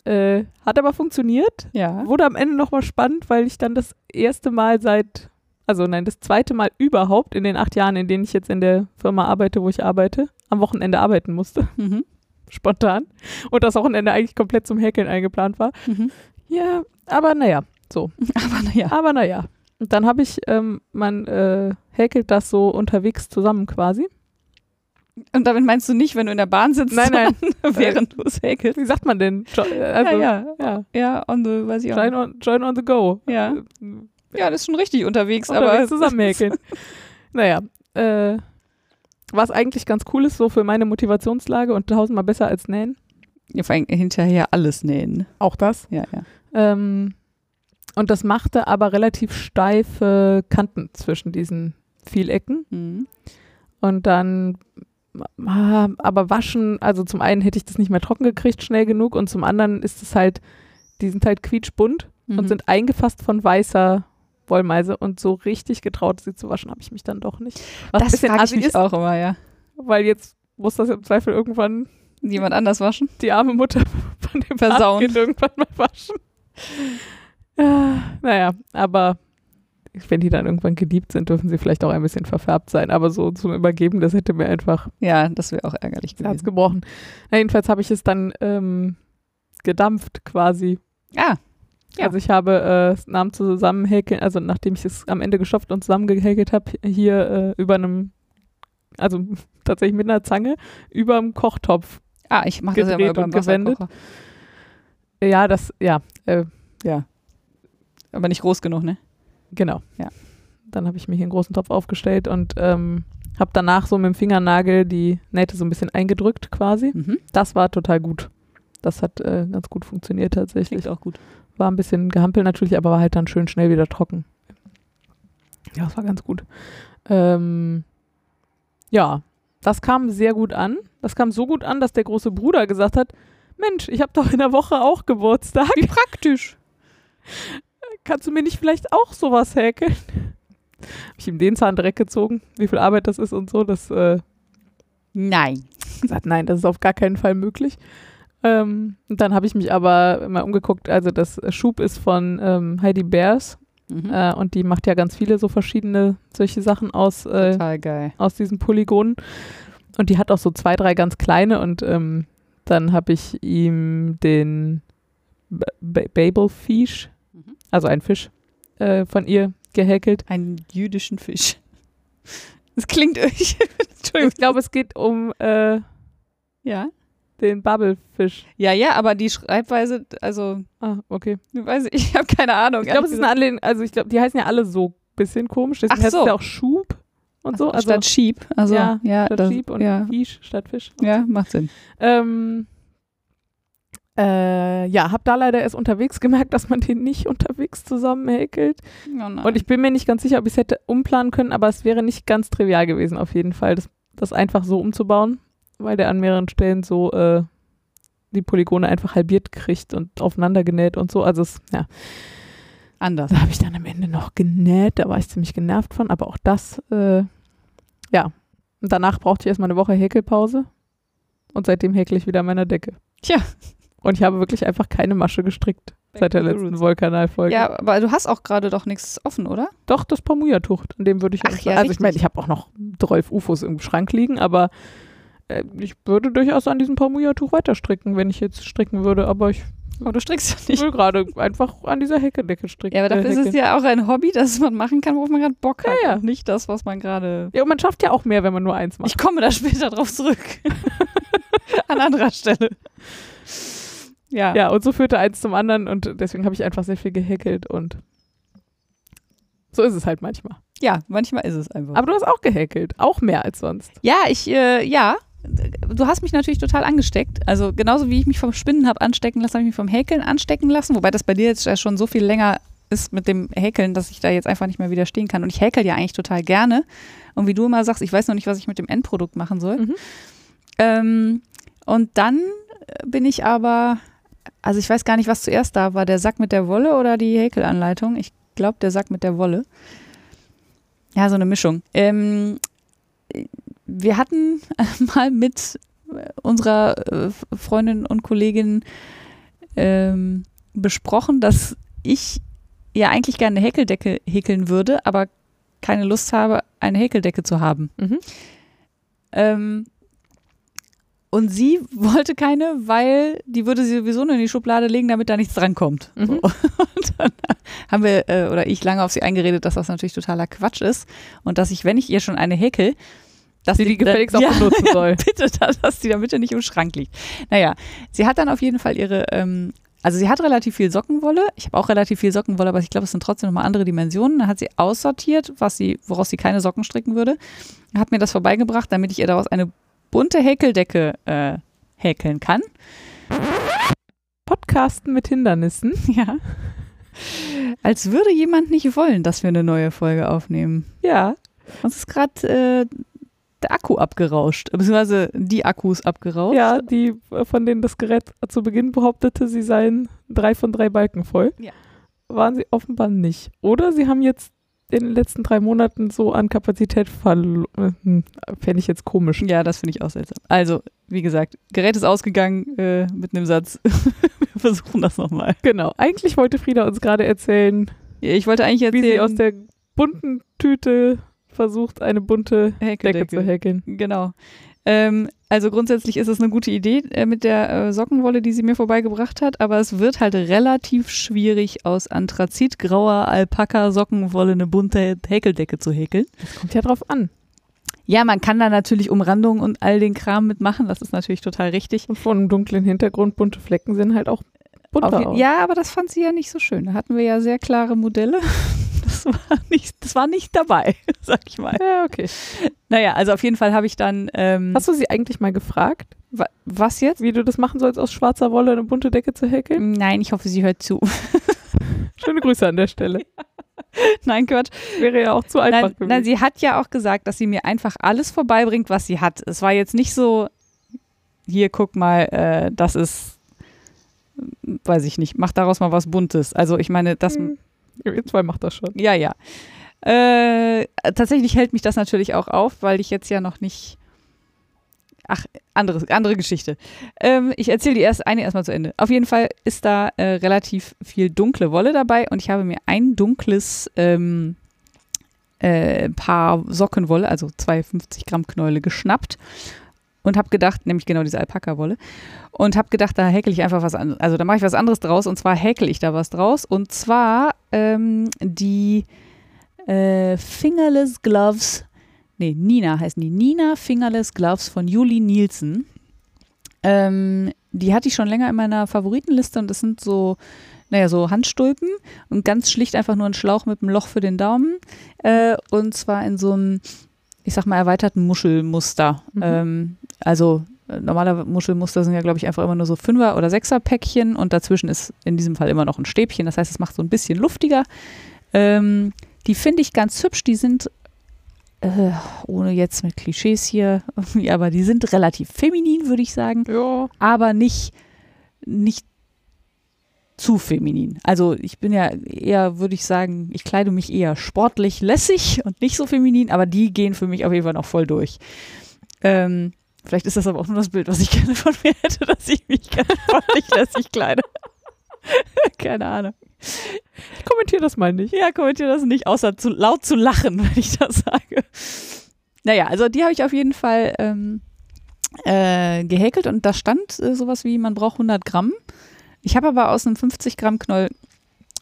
Äh, hat aber funktioniert. Ja. Wurde am Ende nochmal spannend, weil ich dann das erste Mal seit, also nein, das zweite Mal überhaupt in den acht Jahren, in denen ich jetzt in der Firma arbeite, wo ich arbeite, am Wochenende arbeiten musste, Mhm. spontan. Und das Wochenende eigentlich komplett zum Häkeln eingeplant war. Mhm. Ja, aber naja, so. Aber naja. Aber naja. Und dann habe ich, ähm, man äh, häkelt das so unterwegs zusammen quasi. Und damit meinst du nicht, wenn du in der Bahn sitzt, Nein, nein. während du es häkelst? Wie sagt man denn? Jo äh, also, ja, ja. ja. Ja, on the, weiß ich auch Join on, join on the go. Ja. Äh, Ja, das ist schon richtig unterwegs, unterwegs aber zusammen häkeln. naja, äh, was eigentlich ganz cool ist, so für meine Motivationslage und tausendmal besser als nähen. Ja, vor allem hinterher alles nähen. Auch das. Ja, ja. Ähm, und das machte aber relativ steife Kanten zwischen diesen Vielecken. Mhm. Und dann, ah, aber waschen, also zum einen hätte ich das nicht mehr trocken gekriegt, schnell genug. Und zum anderen ist es halt, die sind halt quietschbunt Mhm. und sind eingefasst von weißer Wollmeise. Und so richtig getraut, sie zu waschen, habe ich mich dann doch nicht. Was ein das bisschen frage ich assi mich ist, auch immer, ja. weil jetzt muss das im Zweifel irgendwann Jemand anders waschen? die arme Mutter von dem Versauen. Kind irgendwann mal waschen. Ja, naja, aber wenn die dann irgendwann geliebt sind, dürfen sie vielleicht auch ein bisschen verfärbt sein. Aber so zum Übergeben, das hätte mir einfach Ja, das wäre auch ärgerlich das Herz gewesen. gebrochen. Na, jedenfalls habe ich es dann ähm, gedampft quasi. Ah, Ja. Also ich habe äh, es nahm zusammenhäkeln, also nachdem ich es am Ende gestopft und zusammengehäkelt habe, hier äh, über einem, also tatsächlich mit einer Zange, über einem Kochtopf. ah ich mache das ja beim und gewendet. Wasserkocher. Ja, das, ja, äh, Ja. Aber nicht groß genug, ne? genau. Ja. Dann habe ich mir hier einen großen Topf aufgestellt und ähm, habe danach so mit dem Fingernagel die Nähte so ein bisschen eingedrückt quasi. Mhm. Das war total gut. Das hat äh, ganz gut funktioniert tatsächlich. Klingt auch gut. War ein bisschen gehampelt natürlich, aber war halt dann schön schnell wieder trocken. Ja, das war ganz gut. Ähm, ja, das kam sehr gut an. Das kam so gut an, dass der große Bruder gesagt hat, Mensch, ich habe doch in der Woche auch Geburtstag. Wie praktisch. Kannst du mir nicht vielleicht auch sowas häkeln? Hab ich ihm den Zahn direkt gezogen, wie viel Arbeit das ist und so. Das äh, Nein. gesagt, nein, das ist auf gar keinen Fall möglich. Ähm, und dann habe ich mich aber mal umgeguckt. Also das Schub ist von ähm, Heidi Bears Mhm. äh, und die macht ja ganz viele so verschiedene solche Sachen aus, äh, aus diesen Polygonen. Und die hat auch so zwei, drei ganz kleine und ähm, Dann habe ich ihm den Babelfish. Also ein Fisch, äh, von ihr gehäkelt. Einen jüdischen Fisch. Das klingt irgendwie. Ich glaube, es geht um äh, Ja. den Bubblefish. Ja, ja, aber die Schreibweise, also, Ah, okay. ich weiß ich, habe keine Ahnung. Ich glaube, es ist eine Anlehnung, also ich glaube, die heißen ja alle so ein bisschen komisch. Deswegen Ach heißt so. es ja auch Schub und so. Also statt Sheep. Also, Ja, ja, statt das, Sheep und ja, Fisch statt Fisch. ja, macht Sinn. Ähm, äh, ja, hab da leider erst unterwegs gemerkt, dass man den nicht unterwegs zusammen häkelt. Oh. Und ich bin mir nicht ganz sicher, ob ich es hätte umplanen können, aber es wäre nicht ganz trivial gewesen, auf jeden Fall, das, das einfach so umzubauen, weil der an mehreren Stellen so äh, die Polygone einfach halbiert kriegt und aufeinander genäht und so. Also, es, ja, Anders. da habe ich dann am Ende noch genäht, da war ich ziemlich genervt von, aber auch das, äh, ja. Und danach brauchte ich erstmal eine Woche Häkelpause und seitdem häkle ich wieder an meiner Decke. Tja. Und ich habe wirklich einfach keine Masche gestrickt seit der letzten. Wollkanalfolge. Ja, aber du hast auch gerade doch nichts offen, oder? Doch, das Pamuja-Tuch, an dem würde ich Ach auch- ja, Also ich meine, ich habe auch noch 12 UFOs im Schrank liegen, aber äh, ich würde durchaus an diesem Pamuja-Tuch weiter stricken, wenn ich jetzt stricken würde, aber ich Aber du strickst ja Ich nicht. will gerade einfach an dieser Heckedecke stricken. Ja, aber dafür ist es Hecke. ja auch ein Hobby, das man machen kann, worauf man gerade Bock hat. Ja, ja. Nicht das, was man gerade. Ja, und man schafft ja auch mehr, wenn man nur eins macht. Ich komme da später drauf zurück. An anderer Stelle. Ja. Ja, und so führte eins zum anderen und deswegen habe ich einfach sehr viel gehäkelt und so ist es halt manchmal. Ja, manchmal ist es einfach. Aber du hast auch gehäkelt, auch mehr als sonst. Ja, ich, äh, ja. Du hast mich natürlich total angesteckt. Also genauso wie ich mich vom Spinnen habe anstecken lassen, habe ich mich vom Häkeln anstecken lassen. Wobei das bei dir jetzt ja schon so viel länger ist mit dem Häkeln, dass ich da jetzt einfach nicht mehr widerstehen kann. Und ich häkel ja eigentlich total gerne. Und wie du immer sagst, ich weiß noch nicht, was ich mit dem Endprodukt machen soll. Mhm. Ähm, und dann bin ich aber, also ich weiß gar nicht, was zuerst da war, der Sack mit der Wolle oder die Häkelanleitung. Ich glaube, der Sack mit der Wolle. Ja, so eine Mischung. Ähm, wir hatten mal mit unserer äh, Freundin und Kollegin ähm, besprochen, dass ich ja eigentlich gerne eine Häkeldecke häkeln würde, aber keine Lust habe, eine Häkeldecke zu haben. Mhm. Ähm, und sie wollte keine, weil die würde sie sowieso nur in die Schublade legen, damit da nichts drankommt. Mhm. So. Und dann haben wir, äh, oder ich lange auf sie eingeredet, dass das natürlich totaler Quatsch ist und dass ich, wenn ich ihr schon eine häkel, dass Die die gefälligst auch ja, benutzen soll. bitte, dass, dass die da bitte nicht im Schrank liegt. Naja, sie hat dann auf jeden Fall ihre, ähm, also sie hat relativ viel Sockenwolle. Ich habe auch relativ viel Sockenwolle, aber ich glaube, es sind trotzdem nochmal andere Dimensionen. Dann hat sie aussortiert, was sie, woraus sie keine Socken stricken würde. Hat mir das vorbeigebracht, damit ich ihr daraus eine bunte Häkeldecke äh, häkeln kann. Podcasten mit Hindernissen. Ja. Als würde jemand nicht wollen, dass wir eine neue Folge aufnehmen. Ja. Uns ist gerade äh, der Akku abgerauscht, beziehungsweise die Akkus abgerauscht. Ja, die, äh, von denen das Gerät zu Beginn behauptete, sie seien drei von drei Balken voll. Ja. Waren sie offenbar nicht. Oder sie haben jetzt in den letzten drei Monaten so an Kapazität verloren. Fände ich jetzt komisch. Ja, das finde ich auch seltsam. Also, wie gesagt, Gerät ist ausgegangen äh, mit einem Satz. Wir versuchen das nochmal. Genau. Eigentlich wollte Frieda uns gerade erzählen, Ich wollte eigentlich wie sie erzählen, aus der bunten Tüte versucht, eine bunte Decke Häkeldecke. zu häkeln. Genau. Ähm, also grundsätzlich ist es eine gute Idee äh, mit der äh, Sockenwolle, die sie mir vorbeigebracht hat, aber es wird halt relativ schwierig, aus anthrazitgrauer Alpaka-Sockenwolle eine bunte Häkeldecke zu häkeln. Das kommt ja drauf an. Ja, man kann da natürlich Umrandungen und all den Kram mitmachen, das ist natürlich total richtig. Und vor einem dunklen Hintergrund bunte Flecken sehen halt auch Auf bunter aus. ja, aber das fand sie ja nicht so schön. Da hatten wir ja sehr klare Modelle. Das war nicht, das war nicht dabei, sag ich mal. Ja, okay. Naja, also auf jeden Fall habe ich dann. Ähm, Hast du sie eigentlich mal gefragt, wa was jetzt? wie du das machen sollst, aus schwarzer Wolle eine bunte Decke zu häkeln? Nein, ich hoffe, sie hört zu. Schöne Grüße an der Stelle. Nein, Quatsch. Wäre ja auch zu einfach Nein, gewesen. nein, sie hat ja auch gesagt, dass sie mir einfach alles vorbeibringt, was sie hat. Es war jetzt nicht so, hier guck mal, äh, das ist, weiß ich nicht, mach daraus mal was Buntes. Also ich meine, das, Hm, Ihr zwei macht das schon. ja, ja. Äh, tatsächlich hält mich das natürlich auch auf, weil ich jetzt ja noch nicht. Ach, andere, andere Geschichte. Ähm, ich erzähle die erst eine erstmal zu Ende. Auf jeden Fall ist da äh, relativ viel dunkle Wolle dabei und ich habe mir ein dunkles ähm, äh, Paar Sockenwolle, also zwei 50 Gramm Knäule, geschnappt und habe gedacht, nämlich genau diese Alpaka-Wolle, und habe gedacht, da häkel ich einfach was anderes, also da mache ich was anderes draus. Und zwar häkel ich da was draus. Und zwar ähm, die äh, Fingerless Gloves, nee, Nina heißen die, Nina Fingerless Gloves von Julie Nielsen. Ähm, die hatte ich schon länger in meiner Favoritenliste und das sind so, naja, so Handstulpen und ganz schlicht einfach nur ein Schlauch mit einem Loch für den Daumen. Äh, und zwar in so einem, ich sag mal, erweiterten Muschelmuster. Mhm. Ähm, also äh, normale Muschelmuster sind ja, glaube ich, einfach immer nur so Fünfer- oder Sechser-Päckchen und dazwischen ist in diesem Fall immer noch ein Stäbchen. Das heißt, es macht so ein bisschen luftiger. Ähm, die finde ich ganz hübsch. Die sind, äh, ohne jetzt mit Klischees hier, aber die sind relativ feminin, würde ich sagen, Ja. aber nicht, nicht zu feminin. Also ich bin ja eher, würde ich sagen, ich kleide mich eher sportlich lässig und nicht so feminin, aber die gehen für mich auf jeden Fall noch voll durch. Ähm, vielleicht ist das aber auch nur das Bild, was ich gerne von mir hätte, dass ich mich ganz sportlich lässig kleide. Keine Ahnung. Ich kommentiere das mal nicht. Ja, kommentiere das nicht, außer zu laut zu lachen, wenn ich das sage. Naja, also die habe ich auf jeden Fall ähm, äh, gehäkelt und da stand äh, sowas wie, man braucht 100 Gramm. Ich habe aber aus einem 50 Gramm Knoll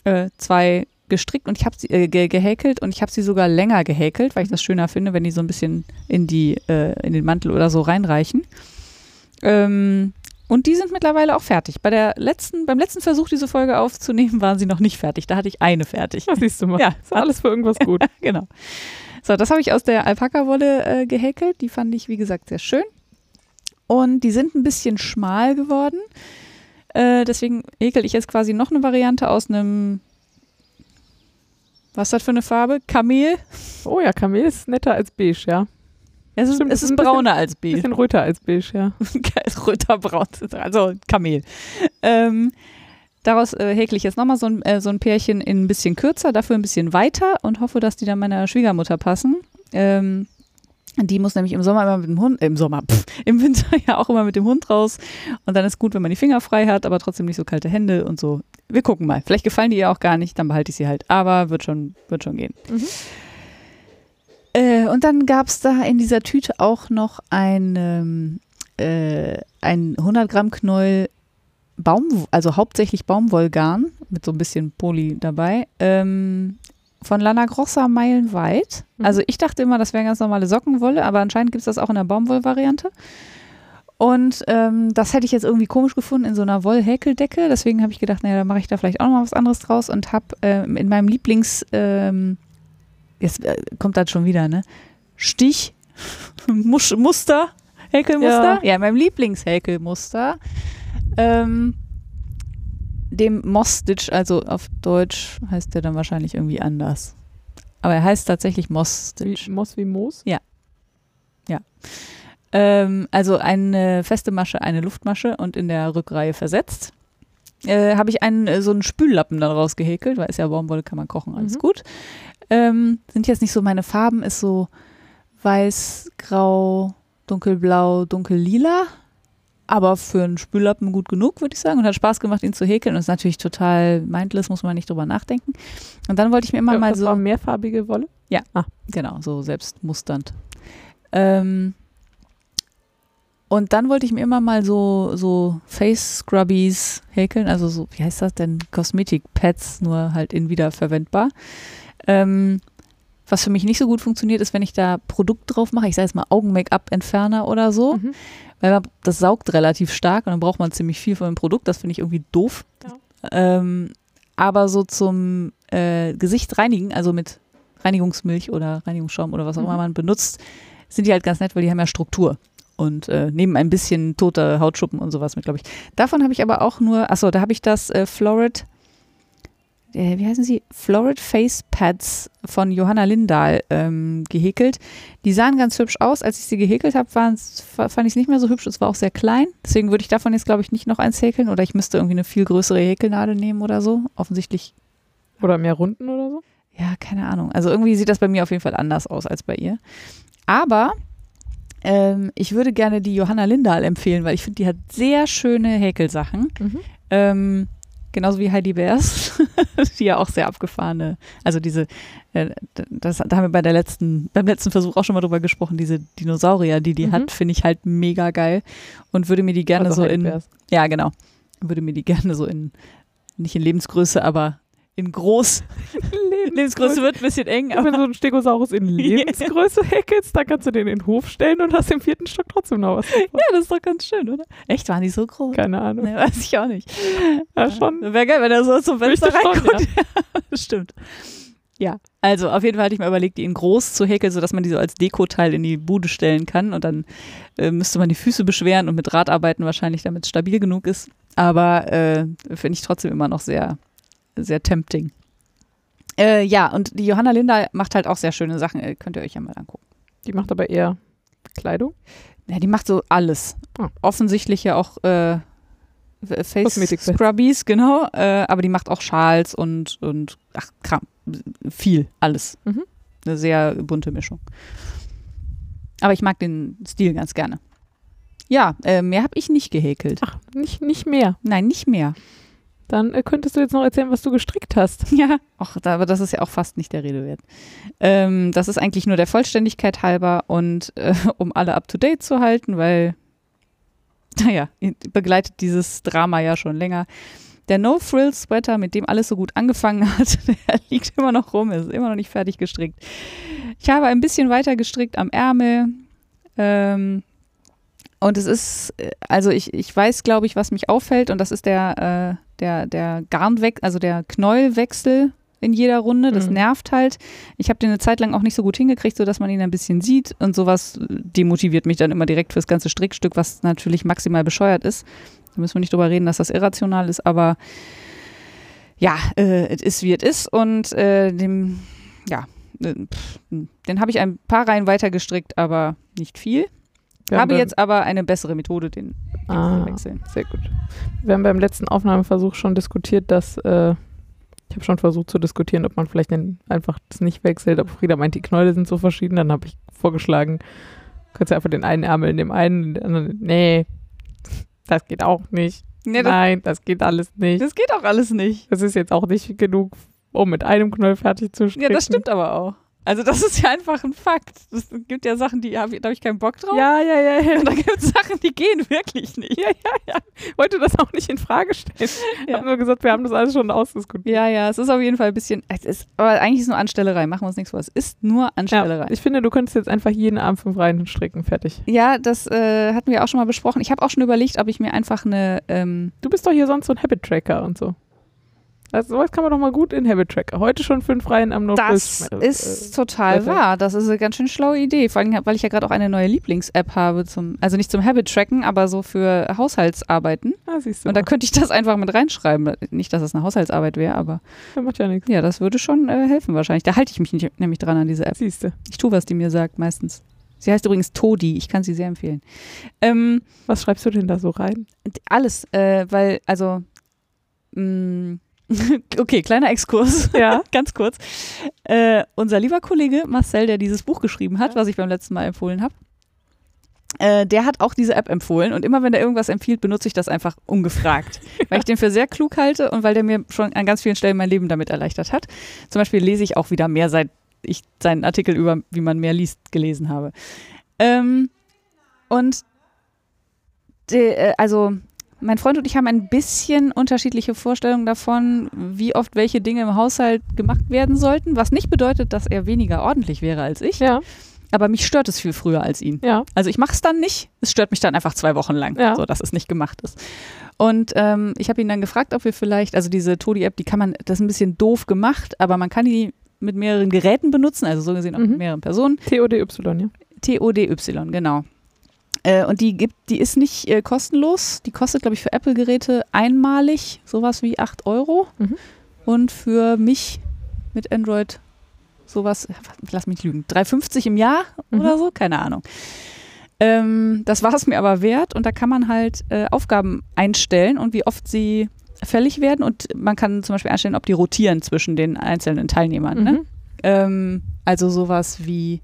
äh, zwei gestrickt und ich habe sie äh, ge gehäkelt und ich habe sie sogar länger gehäkelt, weil ich das schöner finde, wenn die so ein bisschen in die äh, in den Mantel oder so reinreichen. Ähm, und die sind mittlerweile auch fertig. Bei der letzten, beim letzten Versuch, diese Folge aufzunehmen, waren sie noch nicht fertig. Da hatte ich eine fertig. Das siehst du mal. Ja. Ist alles für irgendwas gut. genau. So, das habe ich aus der Alpaka-Wolle äh, gehäkelt. Die fand ich, wie gesagt, sehr schön. Und die sind ein bisschen schmal geworden. Äh, deswegen häkel ich jetzt quasi noch eine Variante aus einem, was ist das für eine Farbe? Kamel? Oh ja, Kamel ist netter als beige, ja. Ja, es ist, Stimmt, es ist ein bisschen- brauner als beige. Bisschen röter als beige, ja. Röterbraun, also Kamel. Ähm, daraus äh, häkle ich jetzt nochmal so ein, äh, so ein Pärchen in ein bisschen kürzer, dafür ein bisschen weiter und hoffe, dass die dann meiner Schwiegermutter passen. Ähm, die muss nämlich im Sommer immer mit dem Hund, äh, im Sommer, pff, im Winter ja auch immer mit dem Hund raus. Und dann ist gut, wenn man die Finger frei hat, aber trotzdem nicht so kalte Hände und so. Wir gucken mal. Vielleicht gefallen die ihr auch gar nicht, dann behalte ich sie halt. Aber wird schon, wird schon gehen. Mhm. Äh, und dann gab es da in dieser Tüte auch noch ein, ähm, äh, ein 100 Gramm Knäuel Baum, also hauptsächlich Baumwollgarn mit so ein bisschen Poli dabei. Ähm, von Lana Grossa meilenweit. Mhm. Also ich dachte immer, das wäre ganz normale Sockenwolle, aber anscheinend gibt es das auch in der Baumwollvariante. Und ähm, das hätte ich jetzt irgendwie komisch gefunden in so einer Wollhäkeldecke. Deswegen habe ich gedacht, naja, da mache ich da vielleicht auch noch mal was anderes draus und habe ähm, in meinem Lieblings, ähm, jetzt äh, kommt das schon wieder, ne? Stich, Musch, Muster, Häkelmuster. Ja. Ja, in meinem Lieblingshäkelmuster. Ähm, dem Moss-Stitch, also auf Deutsch heißt der dann wahrscheinlich irgendwie anders. Aber er heißt tatsächlich Moss-Stitch. Wie, Moss wie Moos. Ähm, also eine feste Masche, eine Luftmasche und in der Rückreihe versetzt. Äh, habe ich einen, äh, so einen Spüllappen dann rausgehäkelt, weil ist ja Baumwolle, kann man kochen, alles Mhm. gut. Ähm, sind jetzt nicht so meine Farben, ist so weiß, grau, dunkelblau, dunkellila. Aber für einen Spüllappen gut genug, würde ich sagen. Und hat Spaß gemacht, ihn zu häkeln. Und ist natürlich total mindless, muss man nicht drüber nachdenken. Und dann wollte ich mir immer Ja, mal das so. war mehrfarbige Wolle. Genau, so selbstmusternd. Ähm, und dann wollte ich mir immer mal so, so Face Scrubbies häkeln, also so, wie heißt das denn? Kosmetik-Pads, nur halt in wiederverwendbar. Ähm, was für mich nicht so gut funktioniert, ist, wenn ich da Produkt drauf mache, ich sage jetzt mal Augen-Make-up-Entferner oder so, Mhm. weil man, das saugt relativ stark und dann braucht man ziemlich viel von dem Produkt, das finde ich irgendwie doof. Ja. Ähm, aber so zum äh, Gesicht reinigen, also mit Reinigungsmilch oder Reinigungsschaum oder was auch Mhm. immer man benutzt, sind die halt ganz nett, weil die haben ja Struktur und äh, nehmen ein bisschen tote Hautschuppen und sowas mit, glaube ich. Davon habe ich aber auch nur, achso, da habe ich das äh, Florid, wie heißen sie? Florid Face Pads von Johanna Lindahl ähm, gehäkelt. Die sahen ganz hübsch aus. Als ich sie gehäkelt habe, fand ich es nicht mehr so hübsch. Es war auch sehr klein. Deswegen würde ich davon jetzt, glaube ich, nicht noch eins häkeln oder ich müsste irgendwie eine viel größere Häkelnadel nehmen oder so. Offensichtlich Oder mehr Runden oder so. ja, keine Ahnung. Also irgendwie sieht das bei mir auf jeden Fall anders aus als bei ihr. Aber ähm, ich würde gerne die Johanna Lindahl empfehlen, weil ich finde, die hat sehr schöne Häkelsachen. Mhm. Ähm, genauso wie Heidi Bears, die ja auch sehr abgefahrene, also diese, äh, das, da haben wir bei der letzten, beim letzten Versuch auch schon mal drüber gesprochen, diese Dinosaurier, die die Mhm. hat, finde ich halt mega geil und würde mir die gerne Also so Heidi in, Bears. ja genau, würde mir die gerne so in, nicht in Lebensgröße, aber in groß, Lebensgröße wird ein bisschen eng, Ja, wenn aber du so ein Stegosaurus in Lebensgröße häkelst, dann kannst du den in den Hof stellen und hast im vierten Stock trotzdem noch was. davon. ja, das ist doch ganz schön, oder? Echt, waren die so groß? Keine Ahnung. Nee, weiß ich auch nicht. Ja, schon. Wäre geil, wenn er so zum Fenster schon, reinguckt. Das stimmt. Ja, also auf jeden Fall hatte ich mir überlegt, die in groß zu häkeln, sodass man die so als Dekoteil in die Bude stellen kann und dann äh, müsste man die Füße beschweren und mit Draht arbeiten wahrscheinlich, damit es stabil genug ist. Aber äh, finde ich trotzdem immer noch sehr, sehr tempting. Äh, ja, und die Johanna Linda macht halt auch sehr schöne Sachen, äh, könnt ihr euch ja mal angucken. Die macht aber eher Kleidung. Ja, die macht so alles. Ah. Offensichtlich ja auch äh, Face Kosmetiksets. Scrubbies, genau. Äh, aber die macht auch Schals und, und ach, Kram. Viel, alles. Mhm. Eine sehr bunte Mischung. Aber ich mag den Stil ganz gerne. Ja, äh, mehr habe ich nicht gehäkelt. Ach, nicht, nicht mehr. Nein, nicht mehr. Dann äh, könntest du jetzt noch erzählen, was du gestrickt hast. Ja, ach, da, aber das ist ja auch fast nicht der Rede wert. Ähm, das ist eigentlich nur der Vollständigkeit halber und äh, um alle up to date zu halten, weil, naja, begleitet dieses Drama ja schon länger. Der No-Frill-Sweater, mit dem alles so gut angefangen hat, der liegt immer noch rum, ist immer noch nicht fertig gestrickt. Ich habe ein bisschen weiter gestrickt am Ärmel. Ähm, und es ist, äh, also ich, ich weiß, glaube ich, was mich auffällt und das ist der, äh, der, der Garnwechsel, also der Knäuelwechsel in jeder Runde. Das Mhm. nervt halt. Ich habe den eine Zeit lang auch nicht so gut hingekriegt, sodass man ihn ein bisschen sieht und sowas demotiviert mich dann immer direkt fürs ganze Strickstück, was natürlich maximal bescheuert ist. Da müssen wir nicht drüber reden, dass das irrational ist, aber ja, äh, es ist wie es ist und äh, dem, ja, äh, pff, den habe ich ein paar Reihen weiter gestrickt, aber nicht viel. Wir habe jetzt aber eine bessere Methode, den Ah. zu wechseln. Sehr gut. Wir haben beim letzten Aufnahmeversuch schon diskutiert, dass äh, ich habe schon versucht zu diskutieren, ob man vielleicht den, einfach das nicht wechselt. Aber Frieda meint, die Knäule sind so verschieden. Dann habe ich vorgeschlagen, kannst du einfach den einen Ärmel in dem einen, den anderen. Nee, das geht auch nicht. Nee, das, Nein, das geht alles nicht. das geht auch alles nicht. Das ist jetzt auch nicht genug, um mit einem Knoll fertig zu Ja, stricken. das stimmt aber auch. Also das ist ja einfach ein Fakt. Es gibt ja Sachen, die hab, da habe ich keinen Bock drauf. Ja, ja, ja, ja. Und da gibt es Sachen, die gehen wirklich nicht. Ja, ja, ja. Wollte das auch nicht in Frage stellen. Ich Ja. habe nur gesagt, wir haben das alles schon ausdiskutiert. Ja, ja, es ist auf jeden Fall ein bisschen, es ist, aber eigentlich ist es nur Anstellerei, machen wir uns nichts vor. Es ist nur Ja, Anstellerei. ich finde, du könntest jetzt einfach jeden Abend fünf Reihen stricken, fertig. Ja, das äh, hatten wir auch schon mal besprochen. Ich habe auch schon überlegt, ob ich mir einfach eine, ähm, Du bist doch hier sonst so ein Habit-Tracker und so. Also sowas kann man doch mal gut in Habit-Tracker. Heute schon fünf Reihen am das Notfall. ist total wahr. Das ist eine ganz schön schlaue Idee. Vor allem, weil ich ja gerade auch eine neue Lieblings-App habe, zum, also nicht zum Habit-Tracken, aber so für Haushaltsarbeiten. Ah, siehst du. Und da könnte ich das einfach mit reinschreiben. Nicht, dass es eine Haushaltsarbeit wäre, aber Ja, macht ja nichts. ja, das würde schon äh, helfen wahrscheinlich. Da halte ich mich nicht, nämlich dran an diese App. Siehst du. Ich tue, was die mir sagt, meistens. Sie heißt übrigens Todi. Ich kann sie sehr empfehlen. Ähm, Was schreibst du denn da so rein? alles, äh, weil, also, mh, okay, kleiner Exkurs, Ja. ganz kurz. Äh, unser lieber Kollege Marcel, der dieses Buch geschrieben hat, was ich beim letzten Mal empfohlen habe, äh, der hat auch diese App empfohlen und immer wenn er irgendwas empfiehlt, benutze ich das einfach ungefragt, weil ich den für sehr klug halte und weil der mir schon an ganz vielen Stellen mein Leben damit erleichtert hat. Zum Beispiel lese ich auch wieder mehr, seit ich seinen Artikel über wie man mehr liest gelesen habe. Ähm, und de, äh, also mein Freund und ich haben ein bisschen unterschiedliche Vorstellungen davon, wie oft welche Dinge im Haushalt gemacht werden sollten, was nicht bedeutet, dass er weniger ordentlich wäre als ich, Ja, aber mich stört es viel früher als ihn. ja. Also ich mache es dann nicht, es stört mich dann einfach zwei Wochen lang, Ja. so dass es nicht gemacht ist. Und ähm, ich habe ihn dann gefragt, ob wir vielleicht, also diese Todi-App, die kann man, das ist ein bisschen doof gemacht, aber man kann die mit mehreren Geräten benutzen, also so gesehen auch Mhm. mit mehreren Personen. TODY, ja. T-O-D-Y, genau. Äh, und die gibt, die ist nicht äh, kostenlos. Die kostet, glaube ich, für Apple-Geräte einmalig sowas wie 8 Euro. Mhm. Und für mich mit Android sowas, lass mich lügen, 3,50 im Jahr Mhm. oder so, keine Ahnung. Ähm, das war es mir aber wert und da kann man halt äh, Aufgaben einstellen und wie oft sie fällig werden und man kann zum Beispiel einstellen, ob die rotieren zwischen den einzelnen Teilnehmern. Ne? Mhm. Ähm, also sowas wie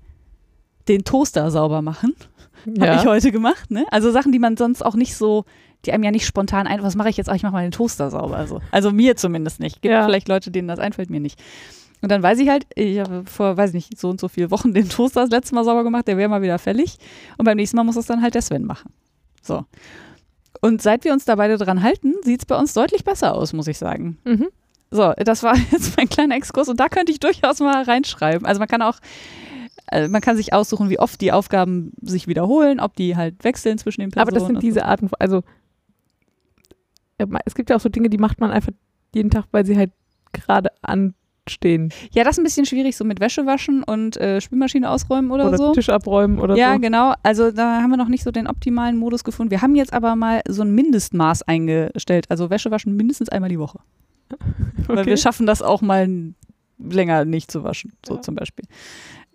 den Toaster sauber machen. Habe Ja. ich heute gemacht, ne? Also Sachen, die man sonst auch nicht so die einem ja nicht spontan ein, was mache ich jetzt? Ach, ich mache mal den Toaster sauber. Also, also mir zumindest nicht. Gibt Ja. vielleicht Leute, denen das einfällt, mir nicht. Und dann weiß ich halt, ich habe vor, weiß nicht, so und so viele Wochen den Toaster das letzte Mal sauber gemacht, der wäre mal wieder fällig. Und beim nächsten Mal muss es dann halt der Sven machen. So. Und seit wir uns da beide dran halten, sieht es bei uns deutlich besser aus, muss ich sagen. Mhm. So, das war jetzt mein kleiner Exkurs und da könnte ich durchaus mal reinschreiben. Also man kann auch, äh, man kann sich aussuchen, wie oft die Aufgaben sich wiederholen, ob die halt wechseln zwischen den Personen. Aber das sind diese Arten, von- also es gibt ja auch so Dinge, die macht man einfach jeden Tag, weil sie halt gerade anstehen. so. Ja, das ist ein bisschen schwierig, so mit Wäsche waschen und äh, Spülmaschine ausräumen oder, Oder so. Tisch abräumen oder ja, so. genau. Also da haben wir noch nicht so den optimalen Modus gefunden. Wir haben jetzt aber mal so ein Mindestmaß eingestellt. Also Wäsche waschen mindestens einmal die Woche. Weil Okay. wir schaffen das auch mal länger nicht zu waschen, so Ja. zum Beispiel.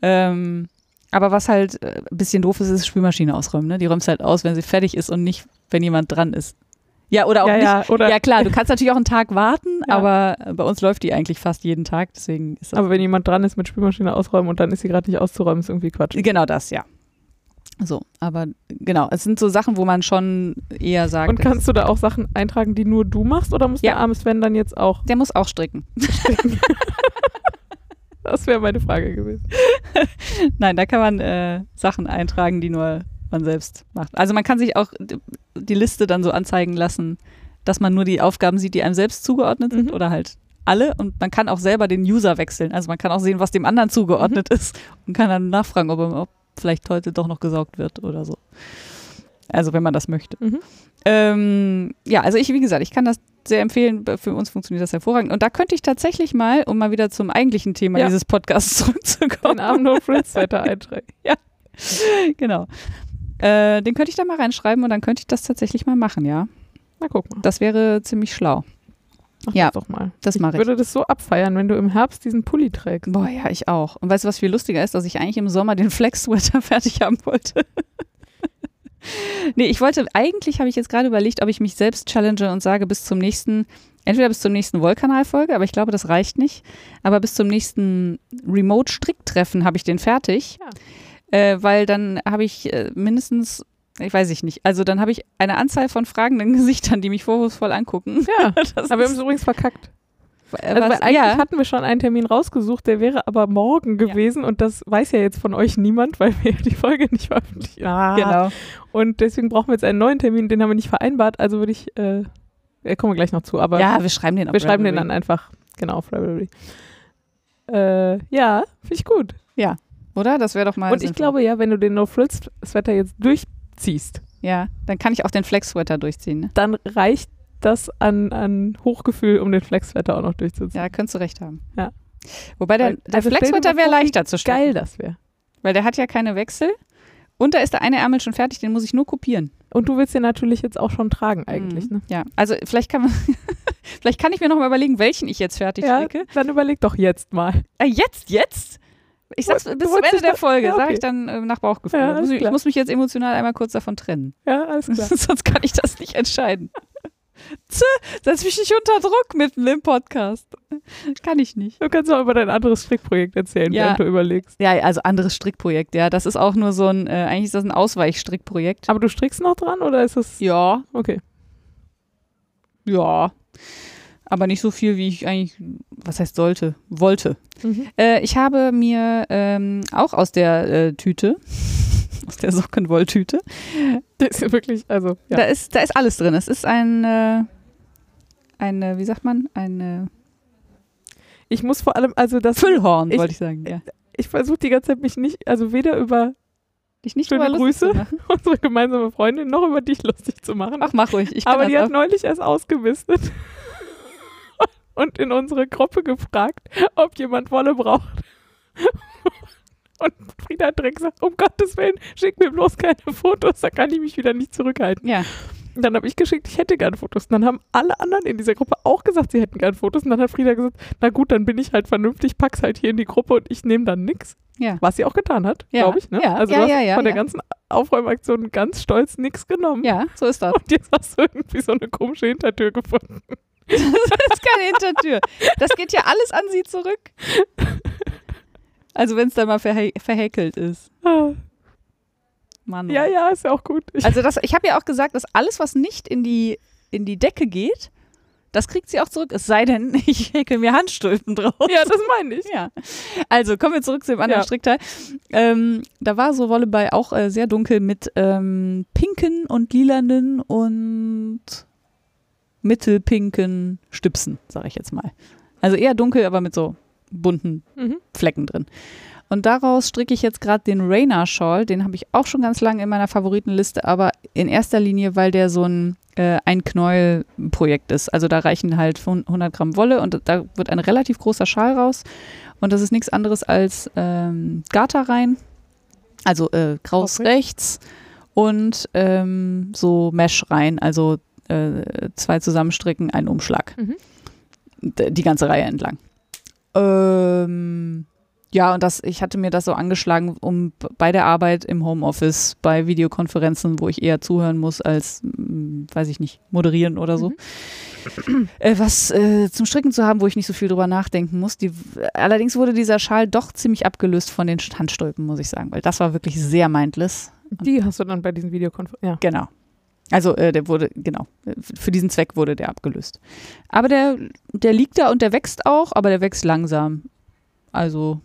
Ähm, aber was halt äh, ein bisschen doof ist, ist Spülmaschine ausräumen. Ne? Die räumst halt aus, wenn sie fertig ist und nicht, wenn jemand dran ist. Ja, oder auch ja, nicht. ja, oder, Ja, klar, du kannst natürlich auch einen Tag warten, Ja. aber äh, bei uns läuft die eigentlich fast jeden Tag, deswegen ist das. aber wenn jemand dran ist mit Spülmaschine ausräumen und dann ist sie gerade nicht auszuräumen, ist irgendwie Quatsch. genau das, ja. So, aber genau, es sind so Sachen, wo man schon eher sagt, Und kannst du da auch Sachen eintragen, die nur du machst oder muss Ja. der arme Sven dann jetzt auch? der muss auch stricken. Das wäre meine Frage gewesen. Nein, da kann man äh, Sachen eintragen, die nur man selbst macht. Also man kann sich auch die Liste dann so anzeigen lassen, dass man nur die Aufgaben sieht, die einem selbst zugeordnet sind Mhm. oder halt alle. Und man kann auch selber den User wechseln. Also man kann auch sehen, was dem anderen zugeordnet Mhm. ist und kann dann nachfragen, ob, ob vielleicht heute doch noch gesaugt wird oder so. Also wenn man das möchte. Mhm. Ähm, ja, also ich, wie gesagt, ich kann das sehr empfehlen. Für uns funktioniert das hervorragend. Und da könnte ich tatsächlich mal, um mal wieder zum eigentlichen Thema Ja. dieses Podcasts zurückzukommen, Den armen No Fritz Wetter eintragen. genau. Äh, den könnte ich da mal reinschreiben und dann könnte ich das tatsächlich mal machen, ja. Na guck mal. Das wäre ziemlich schlau. Mach Ja, das doch mal. Das Ich mache ich. würde das so abfeiern, wenn du im Herbst diesen Pulli trägst. Boah, ja, ich auch. Und weißt du, was viel lustiger ist, dass ich eigentlich im Sommer den Flex-Sweater fertig haben wollte? Nee, ich wollte, eigentlich habe ich jetzt gerade überlegt, ob ich mich selbst challenge und sage, bis zum nächsten, entweder bis zum nächsten Wollkanal-Folge, aber ich glaube, das reicht nicht. Aber bis zum nächsten Remote-Stricktreffen habe ich den fertig. Äh, weil dann habe ich äh, mindestens, ich weiß ich nicht, also dann habe ich eine Anzahl von fragenden Gesichtern, die mich vorwurfsvoll angucken. Ja, Das aber wir haben es übrigens verkackt. Äh, was- eigentlich ja. hatten wir schon einen Termin rausgesucht, der wäre aber morgen gewesen und das weiß ja jetzt von euch niemand, weil wir ja die Folge nicht veröffentlichen. Ah. Genau. Und deswegen brauchen wir jetzt einen neuen Termin, den haben wir nicht vereinbart. Also würde ich, äh, kommen wir gleich noch zu, aber Ja, wir schreiben den auf wir schreiben den Ravelry. dann einfach, genau, auf Ravelry. Äh, ja, finde ich gut. Oder? Das wäre doch mal. und ich sinnvoll. glaube ja, wenn du den No-Frills-Sweater jetzt durchziehst, Ja, dann kann ich auch den Flex-Sweater durchziehen. Ne? dann reicht das an, an Hochgefühl, um den Flex-Sweater auch noch durchzuziehen. Ja, könntest du recht haben. Ja. Wobei der, Weil- der also mal wäre leichter zu stricken. Geil das wäre. Weil der hat ja keine Wechsel. Und da ist der eine Ärmel schon fertig, den muss ich nur kopieren. Und du willst den natürlich jetzt auch schon tragen eigentlich, Mhm. ne? Ja, also vielleicht kann man, vielleicht kann ich mir noch mal überlegen, welchen ich jetzt fertig Ja, stricke. dann überleg doch jetzt mal. Äh, jetzt, jetzt? Ich sag's Du bis zum Ende der Folge, ja, sage okay. ich dann äh, nach Bauchgefühl. Ja, ich, ich muss mich jetzt emotional einmal kurz davon trennen. Ja, alles klar. Sonst kann ich das nicht entscheiden. Setz mich nicht unter Druck mitten im Podcast. Kann ich nicht. Du kannst auch über dein anderes Strickprojekt erzählen, Ja. während du überlegst. Ja, also anderes Strickprojekt, ja. Das ist auch nur so ein, äh, eigentlich ist das ein Ausweichstrickprojekt. Aber du strickst noch dran oder ist das. Ja, Okay. ja. Aber nicht so viel, wie ich eigentlich, was heißt sollte, wollte. Mhm. Äh, ich habe mir ähm, auch aus der äh, Tüte, aus der Sockenwolltüte, Das ist wirklich, also. Ja. da, ist, da ist alles drin. Es ist ein, äh, eine, wie sagt man, ein äh, Ich muss vor allem, also das. Füllhorn, wollte ich sagen. Ja. Ich versuche die ganze Zeit mich nicht, also weder über Dich nicht Schöne Grüße. unsere gemeinsame Freundin noch über dich lustig zu machen. Ach, mach ruhig. Aber die hat auch. neulich erst ausgemistet und in unsere Gruppe gefragt, ob jemand Wolle braucht. Und Frieda hat direkt gesagt, um Gottes Willen, schick mir bloß keine Fotos, da kann ich mich wieder nicht zurückhalten. Ja, Und dann habe ich geschickt, ich hätte gern Fotos. Und dann haben alle anderen in dieser Gruppe auch gesagt, sie hätten gern Fotos. Und dann hat Frieda gesagt, na gut, dann bin ich halt vernünftig, pack's halt hier in die Gruppe und ich nehme dann nix. ja. Was sie auch getan hat, Ja, glaube ich. Ne? ja, also ja, du hast ja, von der ganzen Aufräumaktion ganz stolz nichts genommen. Ja, so ist das. Und jetzt hast du irgendwie so eine komische Hintertür gefunden. Das ist keine Hintertür. Das geht ja alles an sie zurück. Also wenn es dann mal verhä verhäkelt ist. Ah. Mann. Ja, ja, ist ja auch gut. Ich, Also das, ich habe ja auch gesagt, dass alles, was nicht in die, in die Decke geht, das kriegt sie auch zurück. Es sei denn, ich häkel mir Handstulpen draus. ja, das meine ich. Ja. Also kommen wir zurück zu dem anderen Ja. Strickteil. Ähm, da war so Wolle bei auch äh, sehr dunkel mit ähm, pinken und lilanen und mittelpinken Stüpsen, sage ich jetzt mal. Also eher dunkel, aber mit so bunten Mhm. Flecken drin. Und daraus stricke ich jetzt gerade den Rainer Shawl. Den habe ich auch schon ganz lange in meiner Favoritenliste, aber in erster Linie, weil der so ein äh, ein Knäuel-Projekt ist. Also da reichen halt 100 Gramm Wolle und da wird ein relativ großer Schal raus. Und das ist nichts anderes als ähm, Garter rein, also äh, Kraus Okay. rechts und ähm, so Mesh rein, also äh, zwei zusammenstricken, ein Umschlag. Mhm. Die ganze Reihe entlang. Ähm, ja, und das, ich hatte mir das so angeschlagen, um bei der Arbeit im Homeoffice, bei Videokonferenzen, wo ich eher zuhören muss, als, mm, weiß ich nicht, moderieren oder so. Äh, was äh, zum Stricken zu haben, wo ich nicht so viel drüber nachdenken muss. Die, allerdings wurde dieser Schal doch ziemlich abgelöst von den Handstulpen, muss ich sagen, weil das war wirklich sehr mindless. Die hast du dann bei diesen Videokonferenzen. Ja. Genau. Also äh, der wurde, genau, für diesen Zweck wurde der abgelöst. Aber der, der liegt da und der wächst auch, aber der wächst langsam. Also,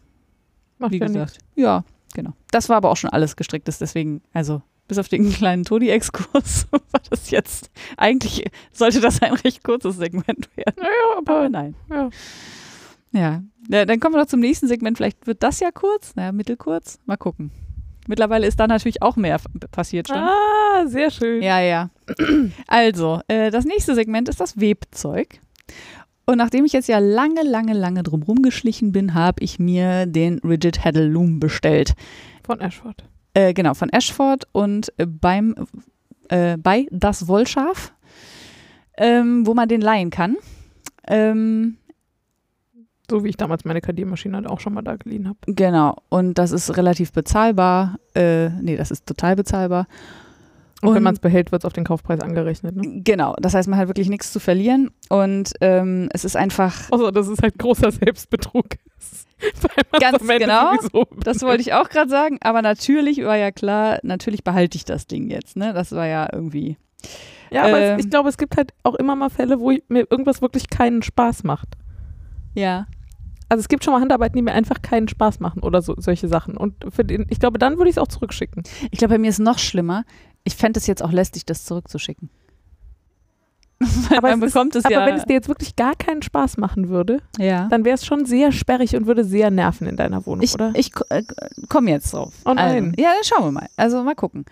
Macht wie ja gesagt, nichts. ja, genau. Das war aber auch schon alles gestricktes, deswegen, also bis auf den kleinen Todi-Exkurs war das jetzt, eigentlich sollte das ein recht kurzes Segment werden. Naja, Aber aber nein. ja. Ja, ja dann kommen wir doch zum nächsten Segment. Vielleicht wird das ja kurz, naja, mittelkurz. Mal gucken. Mittlerweile ist da natürlich auch mehr passiert schon. Ah, sehr schön. Ja, ja. Also, äh, das nächste Segment ist das Webzeug. Und nachdem ich jetzt ja lange, lange, lange drum rumgeschlichen bin, habe ich mir den Rigid Heddle Loom bestellt. Von Ashford. Äh, genau, von Ashford und äh, beim, äh, bei Das Wollschaf, ähm, wo man den leihen kann. Ähm, So wie ich damals meine Kadiermaschine halt auch schon mal da geliehen habe. genau, und das ist relativ bezahlbar. Äh, nee, das ist total bezahlbar. Und, Und- wenn man es behält, wird es auf den Kaufpreis angerechnet. Ne? Genau, das heißt, man hat wirklich nichts zu verlieren. Und ähm, es ist einfach Außer, dass es halt großer Selbstbetrug ist. Ganz genau. Das wollte ich auch gerade sagen, aber natürlich war ja klar, natürlich behalte ich das Ding jetzt, ne? Das war ja irgendwie. Ja, aber Ähm. es, ich glaube, es gibt halt auch immer mal Fälle, wo ich, mir irgendwas wirklich keinen Spaß macht. Ja. Also es gibt schon mal Handarbeiten, die mir einfach keinen Spaß machen oder so, solche Sachen. Und für den, ich glaube, dann würde ich es auch zurückschicken. Ich glaube, bei mir ist noch schlimmer. Ich fände es jetzt auch lästig, das zurückzuschicken. Aber es ist- es Aber ja. wenn es dir jetzt wirklich gar keinen Spaß machen würde, ja. dann wäre es schon sehr sperrig und würde sehr nerven in deiner Wohnung, Ich, oder? ich äh, komme jetzt drauf. Oh nein. Also, ja, dann schauen wir mal. Also mal gucken.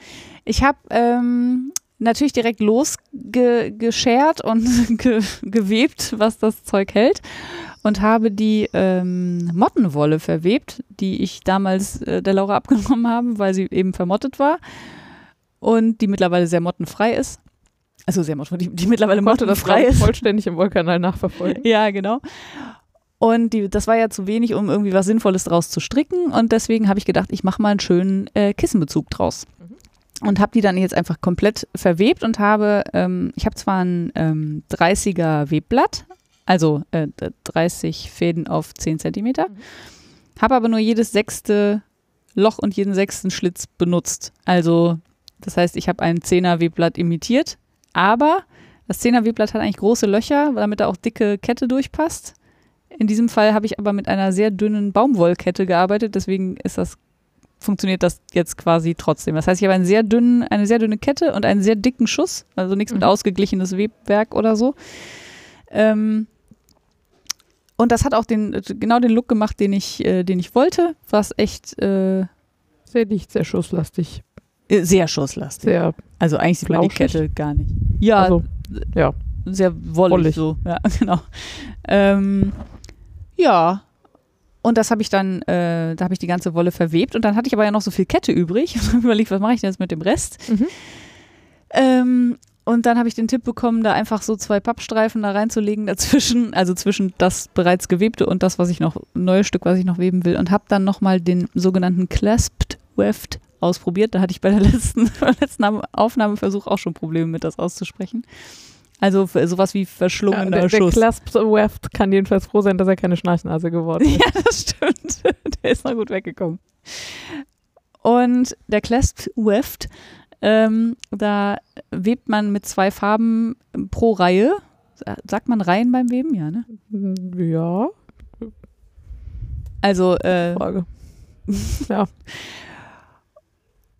Ich habe ähm, natürlich direkt losgeschert und ge gewebt, was das Zeug hält. Und habe die ähm, Mottenwolle verwebt, die ich damals äh, der Laura abgenommen habe, weil sie eben vermottet war. Und die mittlerweile sehr mottenfrei ist. Also sehr mottenfrei, die, die mittlerweile mottenfrei ist. vollständig im Wollkanal nachverfolgen. Ja, genau. Und die, das war ja zu wenig, um irgendwie was Sinnvolles draus zu stricken. Und deswegen habe ich gedacht, ich mache mal einen schönen äh, Kissenbezug draus. Und habe die dann jetzt einfach komplett verwebt und habe, ähm, ich habe zwar ein ähm, 30er Webblatt, also äh, 30 Fäden auf 10 Zentimeter, Mhm. habe aber nur jedes sechste Loch und jeden sechsten Schlitz benutzt. Also das heißt, ich habe ein 10er Webblatt imitiert, aber das 10er Webblatt hat eigentlich große Löcher, damit da auch dicke Kette durchpasst. In diesem Fall habe ich aber mit einer sehr dünnen Baumwollkette gearbeitet, deswegen ist das funktioniert das jetzt quasi trotzdem. Das heißt, ich habe einen sehr dünnen, eine sehr dünne Kette und einen sehr dicken Schuss, also nichts mit Mhm. ausgeglichenes Webwerk oder so. Ähm, und das hat auch den, genau den Look gemacht, den ich, äh, den ich wollte, was echt äh, Sehr dicht, sehr schusslastig. äh, sehr schusslastig. Sehr, Also eigentlich sieht man die Flauschig? Kette gar nicht. Ja, also, ja. sehr wollig, Wollig. so. Ja, genau. Ähm, ja. Und das habe ich dann, äh, da habe ich die ganze Wolle verwebt und dann hatte ich aber ja noch so viel Kette übrig und habe überlegt, was mache ich denn jetzt mit dem Rest? Mhm. Ähm, und dann habe ich den Tipp bekommen, da einfach so zwei Pappstreifen da reinzulegen dazwischen, also zwischen das bereits gewebte und das, was ich noch, neue Stück, was ich noch weben will. Und habe dann nochmal den sogenannten Clasped Weft ausprobiert. Da hatte ich bei der letzten, beim letzten Aufnahmeversuch auch schon Probleme mit, das auszusprechen. Also sowas wie Ja, verschlungener der, der Schuss. Clasp Weft kann jedenfalls froh sein, dass er keine Schnarchnase geworden ist. Ja, das stimmt. Der ist noch gut weggekommen. Und der Clasp Weft, ähm, da webt man mit zwei Farben pro Reihe. Sagt man Reihen beim Weben? Ja, ne? Ja, Also, äh, Frage. ja.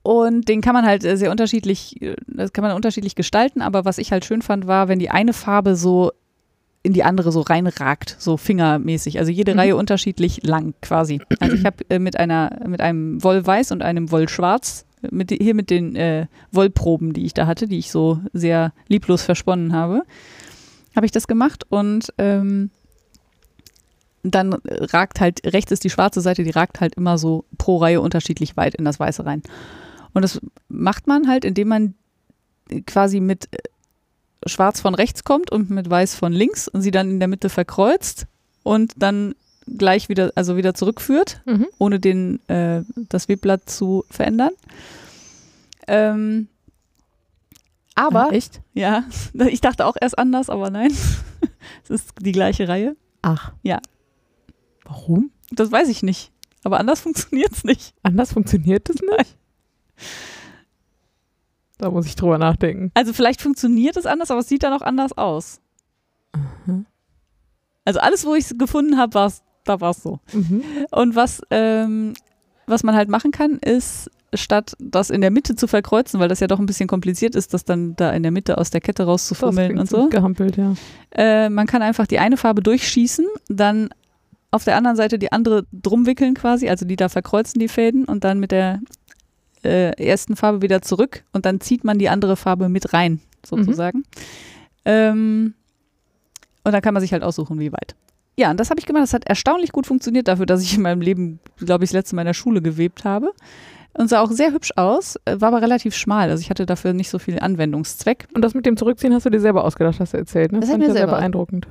Und den kann man halt äh, sehr unterschiedlich, äh, das kann man unterschiedlich gestalten, aber was ich halt schön fand, war, wenn die eine Farbe so in die andere so reinragt, so fingermäßig. Also jede Mhm. Reihe unterschiedlich lang quasi. Also ich habe äh, mit einer, mit einem Wollweiß und einem Wollschwarz, mit, hier mit den äh, Wollproben, die ich da hatte, die ich so sehr lieblos versponnen habe, habe ich das gemacht und ähm, dann ragt halt, rechts ist die schwarze Seite, die ragt halt immer so pro Reihe unterschiedlich weit in das Weiße rein. Und das macht man halt, indem man quasi mit äh, Schwarz von rechts kommt und mit Weiß von links und sie dann in der Mitte verkreuzt und dann gleich wieder, also wieder zurückführt, Mhm. ohne den, äh, das Webblatt zu verändern. Ähm, aber, Ah, echt? ja, ich dachte auch erst anders, aber nein, es ist die gleiche Reihe. Ach. Ja. Warum? Das weiß ich nicht. Aber anders funktioniert es nicht. Anders funktioniert das nicht? Da muss ich drüber nachdenken. Also vielleicht funktioniert es anders, aber es sieht dann auch anders aus. Mhm. Also alles, wo ich es gefunden habe, war's, da war es so. Mhm. Und was, ähm, was man halt machen kann, ist, statt das in der Mitte zu verkreuzen, weil das ja doch ein bisschen kompliziert ist, das dann da in der Mitte aus der Kette rauszufummeln und so. Gehampelt, ja. Äh, man kann einfach die eine Farbe durchschießen, dann auf der anderen Seite die andere drum wickeln quasi, also die da verkreuzen die Fäden und dann mit der äh, ersten Farbe wieder zurück und dann zieht man die andere Farbe mit rein, sozusagen. Ähm, und dann kann man sich halt aussuchen, wie weit. Ja, und das habe ich gemacht. Das hat erstaunlich gut funktioniert dafür, dass ich in meinem Leben, glaube ich, das letzte Mal in der Schule gewebt habe. Und sah auch sehr hübsch aus, äh, war aber relativ schmal. Also ich hatte dafür nicht so viel Anwendungszweck. Und das mit dem Zurückziehen hast du dir selber ausgedacht, hast du erzählt, ne? Das hab fand ich ja sehr beeindruckend.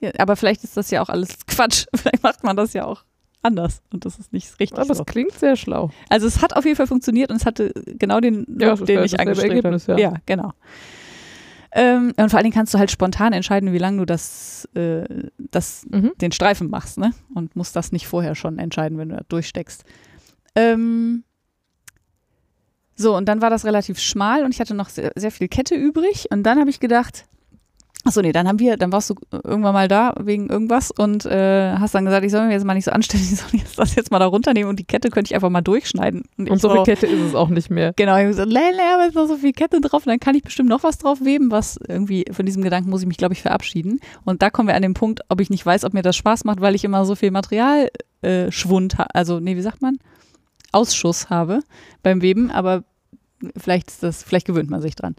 Ja, aber vielleicht ist das ja auch alles Quatsch. Vielleicht macht man das ja auch anders und das ist nicht richtig Aber so. es klingt sehr schlau. Also es hat auf jeden Fall funktioniert und es hatte genau den Ja, den ja ich angestrebt habe. ja. ja, genau. Ähm, und vor allen Dingen kannst du halt spontan entscheiden, wie lange du das, äh, das, Mhm. den Streifen machst, ne? Und musst das nicht vorher schon entscheiden, wenn du da durchsteckst. Ähm, so, und dann war das relativ schmal und ich hatte noch sehr, sehr viel Kette übrig. Und dann habe ich gedacht, achso, nee, dann haben wir, dann warst du irgendwann mal da wegen irgendwas und äh, hast dann gesagt, ich soll mir jetzt mal nicht so anstellen, ich soll jetzt das jetzt mal da runternehmen und die Kette könnte ich einfach mal durchschneiden. Und ich so viel Kette ist es auch nicht mehr. Genau, ich habe gesagt, nee, aber ist noch so viel Kette drauf, dann kann ich bestimmt noch was drauf weben, was irgendwie, von diesem Gedanken muss ich mich, glaube ich, verabschieden. Und da kommen wir an den Punkt, ob ich nicht weiß, ob mir das Spaß macht, weil ich immer so viel Materialschwund, äh, also, nee, wie sagt man? Ausschuss habe beim Weben, aber vielleicht ist das, vielleicht gewöhnt man sich dran.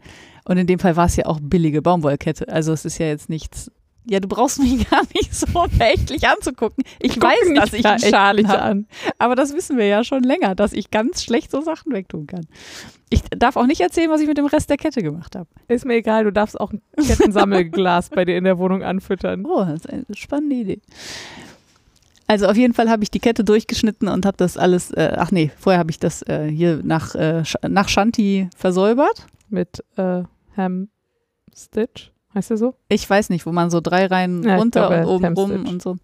Und in dem Fall war es ja auch billige Baumwollkette. Also es ist ja jetzt nichts. Ja, du brauchst mich gar nicht so verächtlich anzugucken. Ich Guck weiß, dass ich einen habe. an. Aber das wissen wir ja schon länger, dass ich ganz schlecht so Sachen wegtun kann. Ich darf auch nicht erzählen, was ich mit dem Rest der Kette gemacht habe. Ist mir egal, du darfst auch ein Kettensammelglas bei dir in der Wohnung anfüttern. Oh, das ist eine spannende Idee. Also auf jeden Fall habe ich die Kette durchgeschnitten und habe das alles, äh, ach nee, vorher habe ich das äh, hier nach, äh, nach Shanti versäubert. Mit äh, Ham Stitch, heißt der so? Ich weiß nicht, wo man so drei Reihen Ja, runter glaube, und oben rum und so.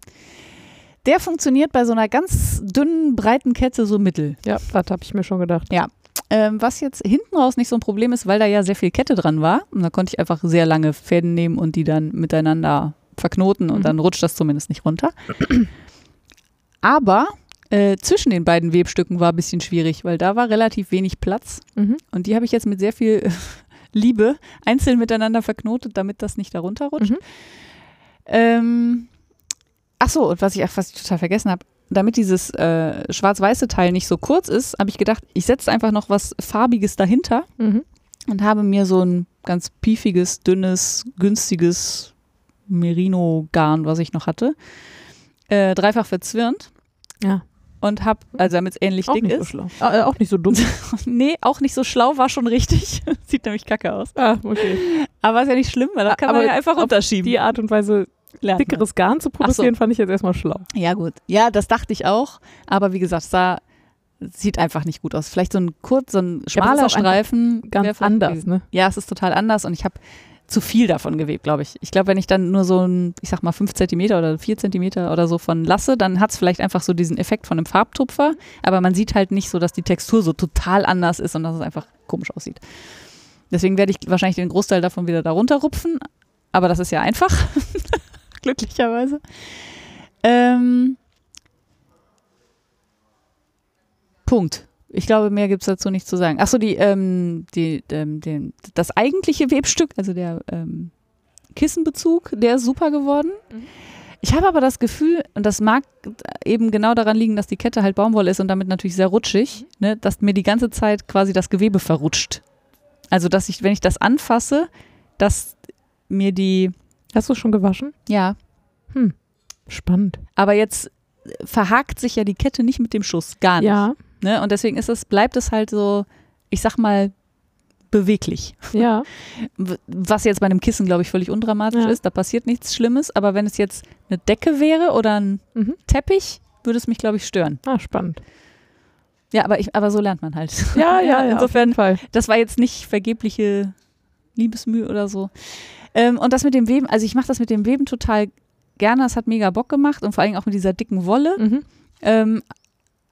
Der funktioniert bei so einer ganz dünnen, breiten Kette so mittel. Ja, das habe ich mir schon gedacht. Ähm, was jetzt hinten raus nicht so ein Problem ist, weil da ja sehr viel Kette dran war. Und da konnte ich einfach sehr lange Fäden nehmen und die dann miteinander verknoten und Mhm. dann rutscht das zumindest nicht runter. Aber äh, zwischen den beiden Webstücken war ein bisschen schwierig, weil da war relativ wenig Platz. Mhm. Und die habe ich jetzt mit sehr viel Liebe einzeln miteinander verknotet, damit das nicht darunter rutscht. Mhm. Ähm, ach so, und was ich, was ich total vergessen habe, damit dieses äh, schwarz-weiße Teil nicht so kurz ist, habe ich gedacht, ich setze einfach noch was Farbiges dahinter Mhm. und habe mir so ein ganz piefiges, dünnes, günstiges Merino-Garn, was ich noch hatte, äh, dreifach verzwirnt Ja, und habe, also damit es ähnlich auch dick nicht ist. so schlau. Äh, auch nicht so dumm. nee, auch nicht so schlau, war schon richtig. Sieht nämlich kacke aus. ah, okay. Aber ist ja nicht schlimm, weil das Ah, kann man aber ja einfach auf runterschieben. Die Art und Weise, Lernt man. dickeres Garn zu produzieren, fand ich jetzt erstmal schlau. Ja, gut. Ja, das dachte ich auch. Aber wie gesagt, es sah, sieht einfach nicht gut aus. Vielleicht so ein kurz, so ein schmaler einfach Streifen. Ganz anders, ne? Ja, es ist total anders und ich habe zu viel davon gewebt, glaube ich. Ich glaube, wenn ich dann nur so ein, ich sag mal, 5 Zentimeter oder 4 Zentimeter oder so von lasse, dann hat es vielleicht einfach so diesen Effekt von einem Farbtupfer, aber man sieht halt nicht so, dass die Textur so total anders ist und dass es einfach komisch aussieht. Deswegen werde ich wahrscheinlich den Großteil davon wieder darunter rupfen, aber das ist ja einfach, glücklicherweise. Ähm, Punkt. Ich glaube, mehr gibt es dazu nicht zu sagen. Achso, die, ähm, die, ähm, den, das eigentliche Webstück, also der ähm, Kissenbezug, der ist super geworden. Mhm. Ich habe aber das Gefühl, und das mag eben genau daran liegen, dass die Kette halt Baumwolle ist und damit natürlich sehr rutschig, ne, dass mir die ganze Zeit quasi das Gewebe verrutscht. Also, dass ich, wenn ich das anfasse, dass mir die, Hast du schon gewaschen? ja, Spannend. aber jetzt verhakt sich ja die Kette nicht mit dem Schuss, gar nicht. Ja, Ne? Und deswegen ist es, bleibt es halt so, ich sag mal, beweglich. ja. Was jetzt bei einem Kissen, glaube ich, völlig undramatisch Ja. ist. Da passiert nichts Schlimmes. Aber wenn es jetzt eine Decke wäre oder ein Mhm. Teppich, würde es mich, glaube ich, stören. Ah, spannend. Ja, aber, ich, aber so lernt man halt. Ja, ja, ja. Insofern, Fall. das war jetzt nicht vergebliche Liebesmühe oder so. Ähm, und das mit dem Weben, also ich mache das mit dem Weben total gerne. Es hat mega Bock gemacht und vor allem auch mit dieser dicken Wolle. Mhm. Ähm,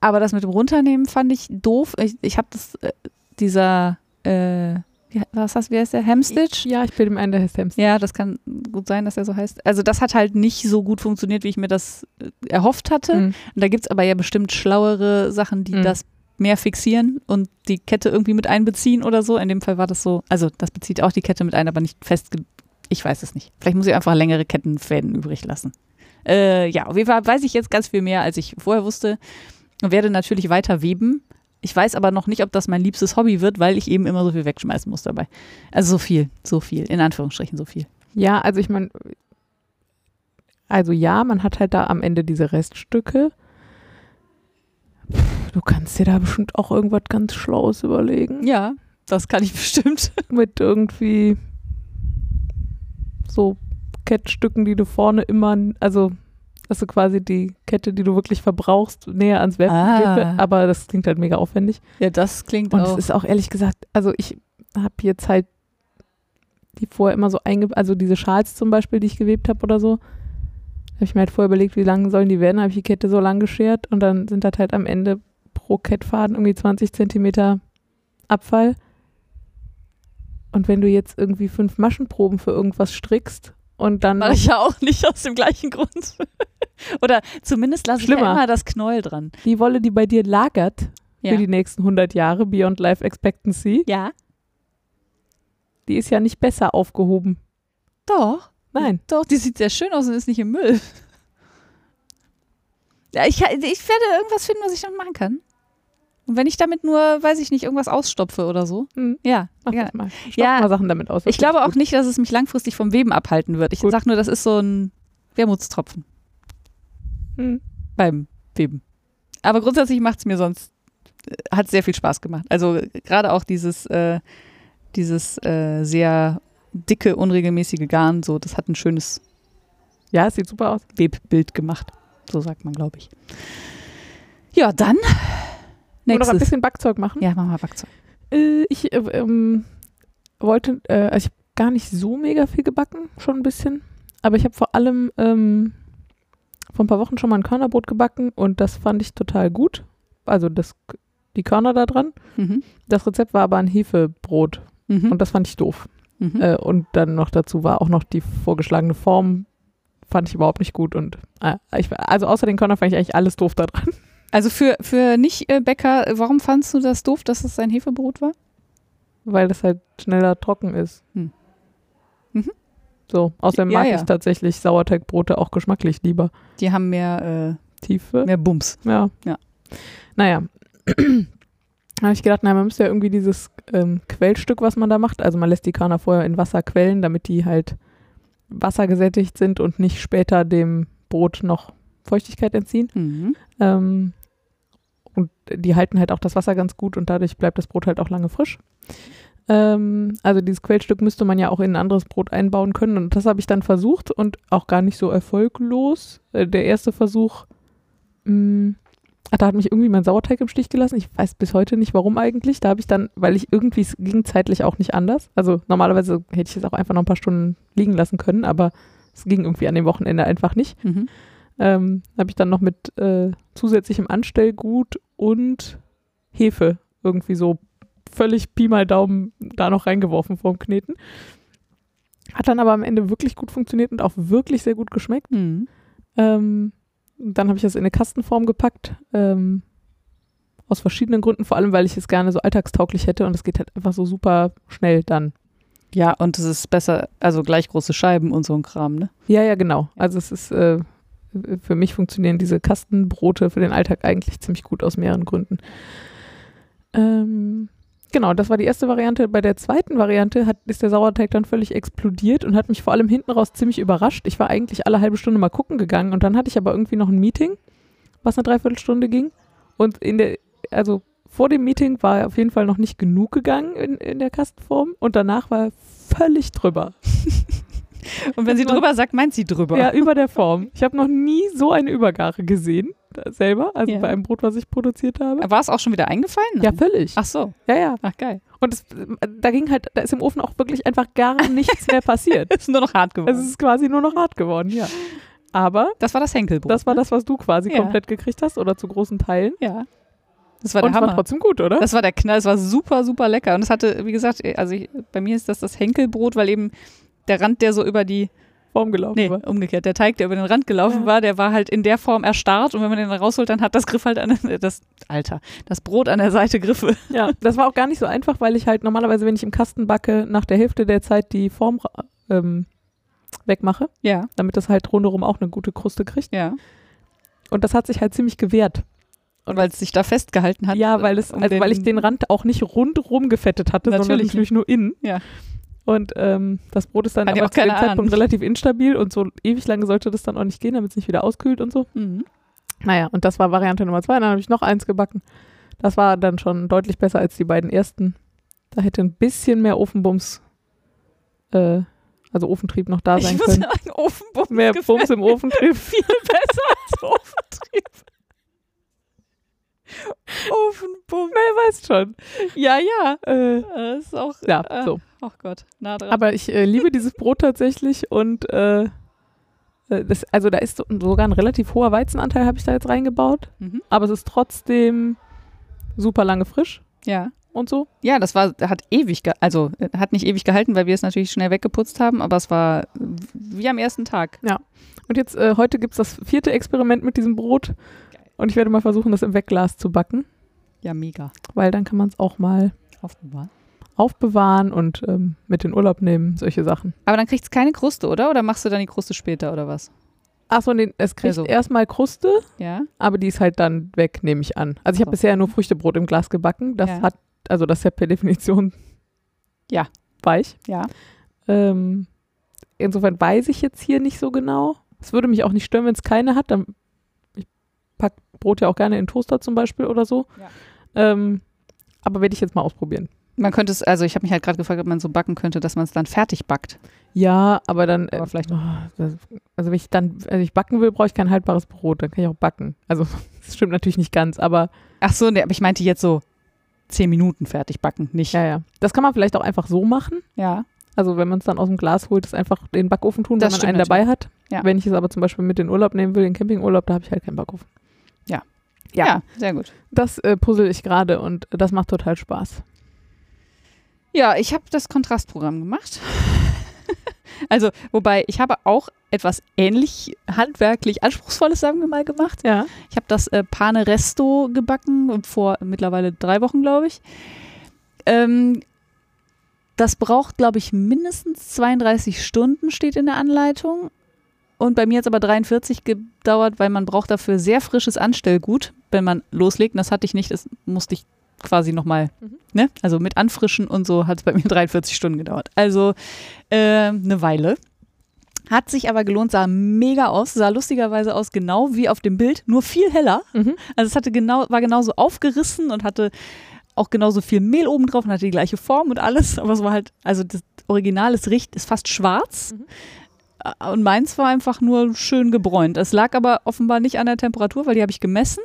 aber das mit dem Runternehmen fand ich doof. Ich, ich habe das, äh, dieser, äh, wie, was heißt, wie heißt der? Hamstitch? Ja, ich bin im Ende des Hems. Ja, das kann gut sein, dass er so heißt. Also das hat halt nicht so gut funktioniert, wie ich mir das äh, erhofft hatte. Mhm. Und da gibt es aber ja bestimmt schlauere Sachen, die Mhm. das mehr fixieren und die Kette irgendwie mit einbeziehen oder so. In dem Fall war das so, also das bezieht auch die Kette mit ein, aber nicht fest. Ich weiß es nicht. Vielleicht muss ich einfach längere Kettenfäden übrig lassen. Äh, ja, auf jeden Fall weiß ich jetzt ganz viel mehr, als ich vorher wusste. Und werde natürlich weiter weben. Ich weiß aber noch nicht, ob das mein liebstes Hobby wird, weil ich eben immer so viel wegschmeißen muss dabei. Also so viel, so viel, in Anführungsstrichen so viel. Ja, also ich meine, also ja, man hat halt da am Ende diese Reststücke. Pff, Du kannst dir da bestimmt auch irgendwas ganz Schlaues überlegen. Ja, das kann ich bestimmt. Mit irgendwie so Kettstücken, die du vorne immer, also dass du quasi die Kette, die du wirklich verbrauchst, näher ans Web. Ah. Aber das klingt halt mega aufwendig. Ja, das klingt Und auch. es ist auch ehrlich gesagt, also ich habe jetzt halt die vorher immer so einge, also diese Schals zum Beispiel, die ich gewebt habe oder so, habe ich mir halt vorher überlegt, wie lang sollen die werden, habe ich die Kette so lang geschert und dann sind das halt am Ende pro Kettfaden irgendwie 20 Zentimeter Abfall. Und wenn du jetzt irgendwie fünf Maschenproben für irgendwas strickst und dann Mache ich ja auch nicht aus dem gleichen Grund. Oder zumindest lasse ich ja immer das Knäuel dran. die Wolle, die bei dir lagert Ja. für die nächsten 100 Jahre, Beyond Life Expectancy, ja, die ist ja nicht besser aufgehoben. doch. Nein. Doch, die sieht sehr schön aus und ist nicht im Müll. Ja, ich, ich werde irgendwas finden, was ich damit machen kann. Und wenn ich damit nur, weiß ich nicht, irgendwas ausstopfe oder so. Hm. Ja. Mach ja. das mal. Stopp Ja. mal Sachen damit aus. Ich glaube auch nicht, dass es mich langfristig vom Weben abhalten wird. Ich sage nur, das ist so ein Wermutstropfen Hm. beim Weben. Aber grundsätzlich macht es mir sonst, äh, hat sehr viel Spaß gemacht. Also gerade auch dieses, äh, dieses äh, sehr dicke, unregelmäßige Garn, so, das hat ein schönes Ja, es sieht super aus. Webbild gemacht. So sagt man, glaube ich. Ja, dann. Wir noch ein Nächstes. bisschen Backzeug machen? Ja, machen wir Backzeug. Äh, ich äh, ähm, wollte, äh, also ich habe gar nicht so mega viel gebacken, schon ein bisschen. Aber ich habe vor allem ähm, vor ein paar Wochen schon mal ein Körnerbrot gebacken und das fand ich total gut. Also das, die Körner da dran. Mhm. Das Rezept war aber ein Hefebrot Mhm. und das fand ich doof. mhm. Äh, und dann noch dazu war auch noch die vorgeschlagene Form, fand ich überhaupt nicht gut. Und also außer den Körner fand ich eigentlich alles doof da dran. Also für, für Nicht-Bäcker, warum fandst du das doof, dass es ein Hefebrot war? weil das halt schneller trocken ist. Hm. Mhm. So, außerdem Ja, mag ja. ich tatsächlich Sauerteigbrote auch geschmacklich lieber. Die haben mehr, Tiefe. äh, mehr Bums. Ja. Ja. Naja. Da habe ich gedacht, na, man müsste ja irgendwie dieses ähm, Quellstück, was man da macht, also man lässt die Körner vorher in Wasser quellen, damit die halt wassergesättigt sind und nicht später dem Brot noch Feuchtigkeit entziehen. Mhm. Ähm, und die halten halt auch das Wasser ganz gut und dadurch bleibt das Brot halt auch lange frisch. Ähm, also dieses Quellstück müsste man ja auch in ein anderes Brot einbauen können und das habe ich dann versucht und auch gar nicht so erfolglos. Äh, der erste Versuch mh, Ach, da hat mich irgendwie mein Sauerteig im Stich gelassen. Ich weiß bis heute nicht, warum eigentlich. Da habe ich dann, weil ich irgendwie, es ging zeitlich auch nicht anders. Also normalerweise hätte ich es auch einfach noch ein paar Stunden liegen lassen können, aber es ging irgendwie an dem Wochenende einfach nicht. Mhm. Ähm, habe ich dann noch mit äh, zusätzlichem Anstellgut und Hefe irgendwie so völlig Pi mal Daumen da noch reingeworfen vorm Kneten. Hat dann aber am Ende wirklich gut funktioniert und auch wirklich sehr gut geschmeckt. Mhm. Ähm, dann habe ich das in eine Kastenform gepackt. Ähm, aus verschiedenen Gründen, vor allem weil ich es gerne so alltagstauglich hätte und es geht halt einfach so super schnell dann. Ja, und es ist besser, also gleich große Scheiben und so ein Kram, ne? Ja, ja, genau. Also es ist, äh, für mich funktionieren diese Kastenbrote für den Alltag eigentlich ziemlich gut aus mehreren Gründen. Ähm, genau, das war die erste Variante. Bei der zweiten Variante hat, ist der Sauerteig dann völlig explodiert und hat mich vor allem hinten raus ziemlich überrascht. Ich war eigentlich alle halbe Stunde mal gucken gegangen und dann hatte ich aber irgendwie noch ein Meeting, was eine Dreiviertelstunde ging. Und in der, also vor dem Meeting war auf jeden Fall noch nicht genug gegangen in, in der Kastenform und danach war er völlig drüber. Und wenn sie war- drüber sagt, meint sie drüber. Ja, über der Form. Ich habe noch nie so eine Übergare gesehen, da selber, also Ja. bei einem Brot, was ich produziert habe. War es auch schon wieder eingefallen? Ja, völlig. Ach so. Ja, ja. Ach, geil. Und es, da ging halt, da ist im Ofen auch wirklich einfach gar nichts mehr passiert. Ist nur noch hart geworden. Es ist quasi nur noch hart geworden, ja. Aber das war das Henkelbrot. das war das, was du quasi Ja. komplett gekriegt hast oder zu großen Teilen. Ja. Das war Und der es war Hammer. trotzdem gut, oder? Das war der Knall. Es war super, super lecker. Und es hatte, wie gesagt, also ich, bei mir ist das das Henkelbrot, weil eben der Rand, der so über die, Form gelaufen nee, war. umgekehrt, der Teig, der über den Rand gelaufen Ja. war, der war halt in der Form erstarrt. Und wenn man den dann rausholt, dann hat das Griff halt an, das, Alter, das Brot an der Seite Griffe. Ja, das war auch gar nicht so einfach, weil ich halt normalerweise, wenn ich im Kasten backe, nach der Hälfte der Zeit die Form ähm, wegmache, Ja, damit das halt rundherum auch eine gute Kruste kriegt. ja. Und das hat sich halt ziemlich gewehrt. Und weil es sich da festgehalten hat. Ja, weil, es, um also weil ich den Rand auch nicht rundrum gefettet hatte, sondern Natürlich natürlich nur innen. Ja. Und ähm, das Brot ist dann Hat aber zu dem Zeitpunkt Ahnung. relativ instabil und so ewig lange sollte das dann auch nicht gehen, damit es nicht wieder auskühlt und so. Mhm. Naja, und das war Variante Nummer zwei. Dann habe ich noch eins gebacken. Das war dann schon deutlich besser als die beiden ersten. Da hätte ein bisschen mehr Ofenbums, äh, also Ofentrieb noch da sein ich muss können. sagen, Ofenbums Mehr Bums im Ofentrieb. viel besser als Ofentrieb. Ofenbums. Wer weiß schon. Ja, ja. Äh, Das ist auch. ja, äh, so. Oh Gott, nah dran. Aber ich äh, liebe dieses Brot tatsächlich und äh, äh, das, also da ist so, sogar ein relativ hoher Weizenanteil, habe ich da jetzt reingebaut. mhm. Aber es ist trotzdem super lange frisch Ja. und so. Ja, das war, hat ewig, also äh, hat nicht ewig gehalten, weil wir es natürlich schnell weggeputzt haben, aber es war äh, wie am ersten Tag. Und jetzt, äh, heute gibt es das vierte Experiment mit diesem Brot. Und ich werde mal versuchen, das im Wegglas zu backen, Ja, mega. weil dann kann man es auch mal Aufbewahren. aufbewahren und ähm, mit in Urlaub nehmen, solche Sachen. Aber dann kriegt es keine Kruste, oder? Oder machst du dann die Kruste später oder was? Achso, nee, es kriegt Also- erstmal Kruste, Ja. aber die ist halt dann weg, nehme ich an. Also ich habe So. bisher nur Früchtebrot im Glas gebacken. Das Ja. hat, also das ist ja per Definition Ja. weich. Ja. Ähm, insofern weiß ich jetzt hier nicht so genau. Es würde mich auch nicht stören, wenn es keine hat. Dann, packe Brot ja auch gerne in Toaster zum Beispiel oder so. Ja. Ähm, aber werde ich jetzt mal ausprobieren. Man könnte es, also ich habe mich halt gerade gefragt, ob man so backen könnte, dass man es dann fertig backt. Ja, aber dann, Aber äh, vielleicht oh, das, also wenn ich dann, also ich backen will, brauche ich kein haltbares Brot, dann kann ich auch backen. Also das stimmt natürlich nicht ganz, aber Ach so, nee, aber ich meinte jetzt so zehn Minuten fertig backen, nicht. ja, ja. Das kann man vielleicht auch einfach so machen. Ja. Also wenn man es dann aus dem Glas holt, ist einfach in den Backofen tun, Das wenn man einen dabei hat. Ja. Wenn ich es aber zum Beispiel mit in den Urlaub nehmen will, in den Campingurlaub, da habe ich halt keinen Backofen. Ja. Ja. Ja, sehr gut. Das äh, puzzle ich gerade und das macht total Spaß. Ja, ich habe das Kontrastprogramm gemacht. also, wobei ich habe auch etwas ähnlich handwerklich anspruchsvolles, sagen wir mal, gemacht. Ja. Ich habe das äh, Pane Resto gebacken, vor mittlerweile drei Wochen, glaube ich. Ähm, das braucht, glaube ich, mindestens 32 Stunden, steht in der Anleitung. Und bei mir hat es aber 43 gedauert, weil man braucht dafür sehr frisches Anstellgut, wenn man loslegt. Und das hatte ich nicht, das musste ich quasi nochmal, Mhm. ne? Also mit Anfrischen und so hat es bei mir 43 Stunden gedauert. Also äh, eine Weile. Hat sich aber gelohnt, sah mega aus, sah lustigerweise aus, genau wie auf dem Bild, nur viel heller. Mhm. Also es hatte genau, war genauso aufgerissen und hatte auch genauso viel Mehl oben drauf und hatte die gleiche Form und alles. Aber es war halt, also das Original ist, richt, ist fast schwarz. Mhm. Äh, Und meins war einfach nur schön gebräunt. Es lag aber offenbar nicht an der Temperatur, weil die habe ich gemessen.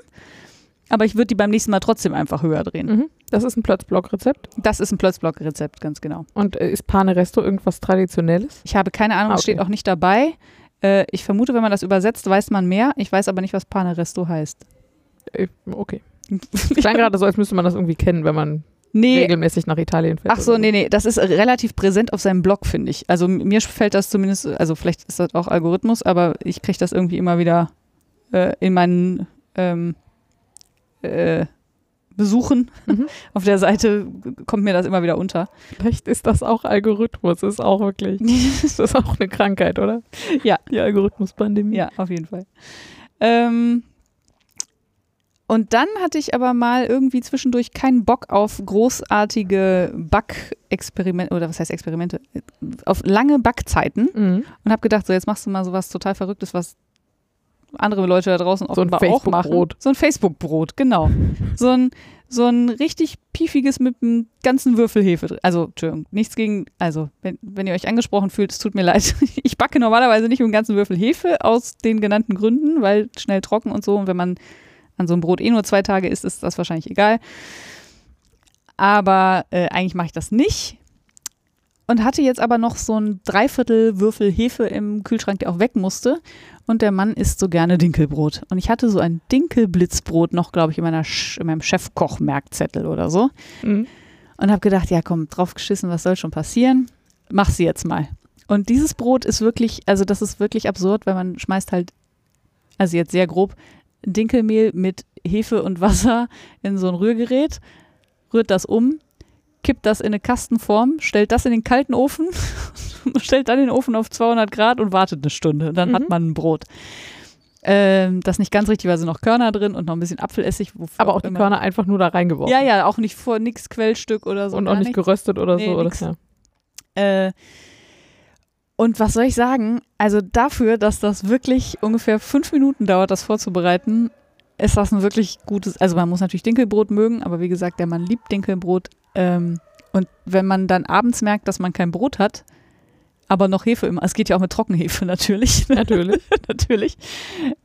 Aber ich würde die beim nächsten Mal trotzdem einfach höher drehen. Mhm. Das ist ein Plötzblock-Rezept. Das ist ein Plötzblock-Rezept, ganz genau. Und äh, ist Pane Resto irgendwas Traditionelles? Ich habe keine Ahnung, Ah, es okay. steht auch nicht dabei. Äh, ich vermute, wenn man das übersetzt, weiß man mehr. Ich weiß aber nicht, was Pane Resto heißt. Äh, okay. Klang gerade so, als müsste man das irgendwie kennen, wenn man Nee, regelmäßig nach Italien fährt. ach so, nee, nee, das ist relativ präsent auf seinem Blog, finde ich. Also mir fällt das zumindest, also vielleicht ist das auch Algorithmus, aber ich kriege das irgendwie immer wieder äh, in meinen ähm, äh, Besuchen Mhm. auf der Seite kommt mir das immer wieder unter. Vielleicht ist das auch Algorithmus. Ist auch wirklich. Das ist auch eine Krankheit, oder? Ja. Die Algorithmuspandemie. Ja, auf jeden Fall. Ähm, und dann hatte ich aber mal irgendwie zwischendurch keinen Bock auf großartige Backexperimente, oder was heißt Experimente, auf lange Backzeiten Mhm. und habe gedacht, so jetzt machst du mal sowas total Verrücktes, was andere Leute da draußen So ein offenbar auch machen. Facebook-Brot. So ein Facebook-Brot, genau. so ein so ein richtig piefiges mit einem ganzen Würfel Hefe drin. Also, Entschuldigung, nichts gegen, also, wenn, wenn ihr euch angesprochen fühlt, es tut mir leid. Ich backe normalerweise nicht mit einem ganzen Würfel Hefe aus den genannten Gründen, weil schnell trocken und so. Und wenn man an so einem Brot eh nur zwei Tage isst, ist das wahrscheinlich egal. Aber äh, eigentlich mache ich das nicht. Und hatte jetzt aber noch so ein Dreiviertel Würfel Hefe im Kühlschrank, der auch weg musste. Und der Mann isst so gerne Dinkelbrot. Und ich hatte so ein Dinkelblitzbrot noch, glaube ich, in, meiner Sch in meinem Chefkoch-Merkzettel oder so. Mhm. Und habe gedacht, ja komm, drauf geschissen, was soll schon passieren? Mach sie jetzt mal. Und dieses Brot ist wirklich, also das ist wirklich absurd, weil man schmeißt halt, also jetzt sehr grob, Dinkelmehl mit Hefe und Wasser in so ein Rührgerät, rührt das um, kippt das in eine Kastenform, stellt das in den kalten Ofen, stellt dann den Ofen auf 200 Grad und wartet eine Stunde. Dann hat Mhm. man ein Brot. Ähm, das nicht ganz richtig, weil sind noch Körner drin und noch ein bisschen Apfelessig. Aber auch die immer. Körner einfach nur da reingeworfen. Ja, ja, auch nicht vor nix Quellstück oder so. Und auch nicht nichts. geröstet oder Nee, so. Oder? Ja. Äh, und was soll ich sagen? Also dafür, dass das wirklich ungefähr fünf Minuten dauert, das vorzubereiten, ist das ein wirklich gutes. Also man muss natürlich Dinkelbrot mögen, aber wie gesagt, der Mann liebt Dinkelbrot. Ähm, und wenn man dann abends merkt, dass man kein Brot hat, aber noch Hefe immer, es geht ja auch mit Trockenhefe natürlich, Natürlich. natürlich,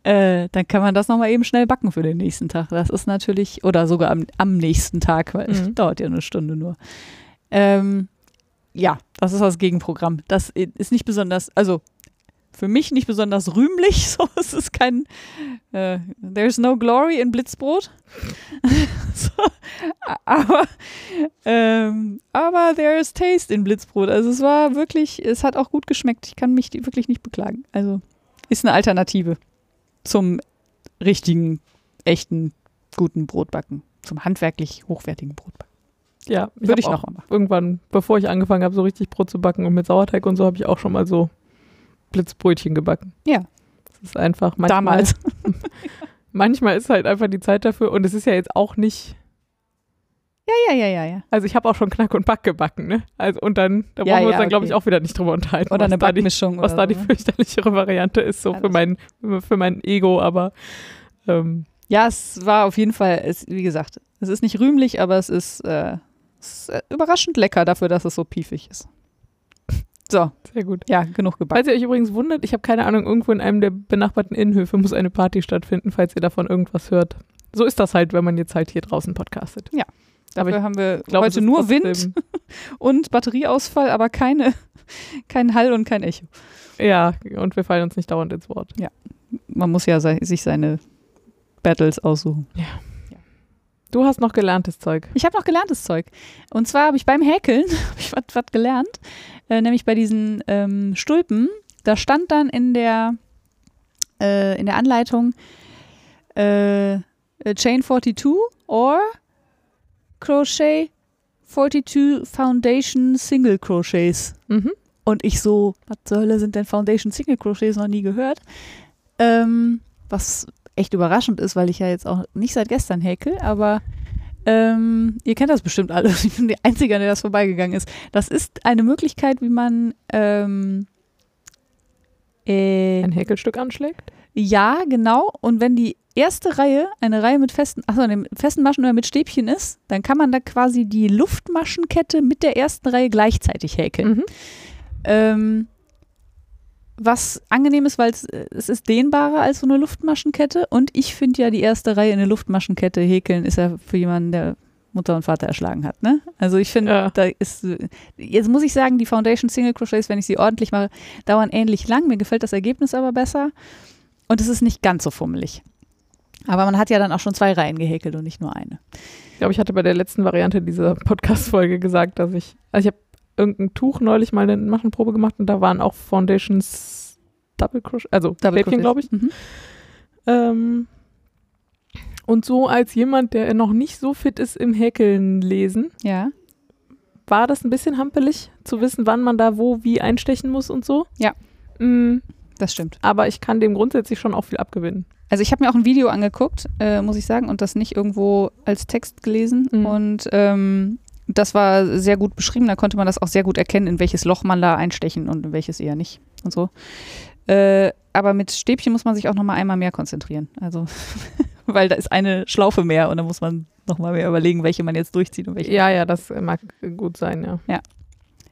äh, dann kann man das nochmal eben schnell backen für den nächsten Tag. Das ist natürlich, oder sogar am, am nächsten Tag, weil es Mhm. dauert ja eine Stunde nur. Ähm, ja, das ist das Gegenprogramm. Das ist nicht besonders, also für mich nicht besonders rühmlich. So, es ist kein, äh, there's no glory in Blitzbrot. so, aber, ähm, aber there is taste in Blitzbrot. Also es war wirklich, es hat auch gut geschmeckt. Ich kann mich wirklich nicht beklagen. Also ist eine Alternative zum richtigen, echten, guten Brotbacken. Zum handwerklich hochwertigen Brotbacken. Ja, Würde ich hab noch machen. Irgendwann, bevor ich angefangen habe, so richtig Brot zu backen und mit Sauerteig und so, habe ich auch schon mal so Blitzbrötchen gebacken. Ja. Das ist einfach manchmal. Damals. Manchmal ist halt einfach die Zeit dafür und es ist ja jetzt auch nicht. Ja, ja, ja, ja, ja. Also ich habe auch schon Knack und Back gebacken, ne? Also und dann, da Ja, brauchen wir uns ja, dann, glaube ich, okay. auch wieder nicht drüber unterhalten. Oder was eine da die, Backmischung. was da die ne? fürchterlichere Variante ist, so Ja, für mein, für mein Ego, aber ähm, Ja, es war auf jeden Fall, es, wie gesagt, es ist nicht rühmlich, aber es ist, äh, ist äh, überraschend lecker dafür, dass es so piefig ist. So, sehr gut. ja, genug gebacken. Falls ihr euch übrigens wundert, ich habe keine Ahnung, irgendwo in einem der benachbarten Innenhöfe muss eine Party stattfinden, falls ihr davon irgendwas hört. So ist das halt, wenn man jetzt halt hier draußen podcastet. aber Dafür ich haben wir glaube, es heute nur Wind und Batterieausfall, aber keine, kein Hall und kein Echo. Ja, und wir fallen uns nicht dauernd ins Wort. Man muss ja sei, sich seine Battles aussuchen. Du hast noch gelerntes Zeug. Ich habe noch gelerntes Zeug. Und zwar habe ich beim Häkeln hab ich was was gelernt, äh, nämlich bei diesen ähm, Stulpen. Da stand dann in der, äh, in der Anleitung äh, äh, Chain 42 or Crochet 42 Foundation Single Crochets. Mhm. Und ich so, was zur Hölle sind denn Foundation Single Crochets noch nie gehört? Ähm, was echt überraschend ist, weil ich ja jetzt auch nicht seit gestern häkel, aber ähm, ihr kennt das bestimmt alle. Ich bin die Einzige, an der das vorbeigegangen ist. Das ist eine Möglichkeit, wie man ähm, äh, Ein Häkelstück anschlägt. ja, genau. Und wenn die erste Reihe eine Reihe mit festen, achso, mit festen Maschen oder mit Stäbchen ist, dann kann man da quasi die Luftmaschenkette mit der ersten Reihe gleichzeitig häkeln. Mhm. Ähm, was angenehm ist, weil es, es ist dehnbarer als so eine Luftmaschenkette. Und ich finde ja, die erste Reihe in eine Luftmaschenkette häkeln ist ja für jemanden, der Mutter und Vater erschlagen hat. Ne? Also ich finde, Ja. da ist, jetzt muss ich sagen, die Foundation Single Crochets, wenn ich sie ordentlich mache, dauern ähnlich lang. Mir gefällt das Ergebnis aber besser. Und es ist nicht ganz so fummelig. Aber man hat ja dann auch schon zwei Reihen gehäkelt und nicht nur eine. Ich glaube, ich hatte bei der letzten Variante dieser Podcast-Folge gesagt, dass ich, also ich habe irgendein Tuch neulich mal eine Maschenprobe gemacht und da waren auch Foundations Double Crochet, also Double Stäbchen, glaube ich. Mhm. Ähm, und so als jemand, der noch nicht so fit ist im Häkeln lesen, Ja. war das ein bisschen hampelig, zu wissen, wann man da wo wie einstechen muss und so. Ja. Mm, Das stimmt. aber ich kann dem grundsätzlich schon auch viel abgewinnen. Also ich habe mir auch ein Video angeguckt, äh, muss ich sagen, und das nicht irgendwo als Text gelesen. Mhm. Und ähm, das war sehr gut beschrieben. Da konnte man das auch sehr gut erkennen, in welches Loch man da einstechen und in welches eher nicht und so. Äh, aber mit Stäbchen muss man sich auch noch mal einmal mehr konzentrieren. Also, weil da ist eine Schlaufe mehr und da muss man noch mal mehr überlegen, welche man jetzt durchzieht und welche. Ja, ja, das mag gut sein, ja.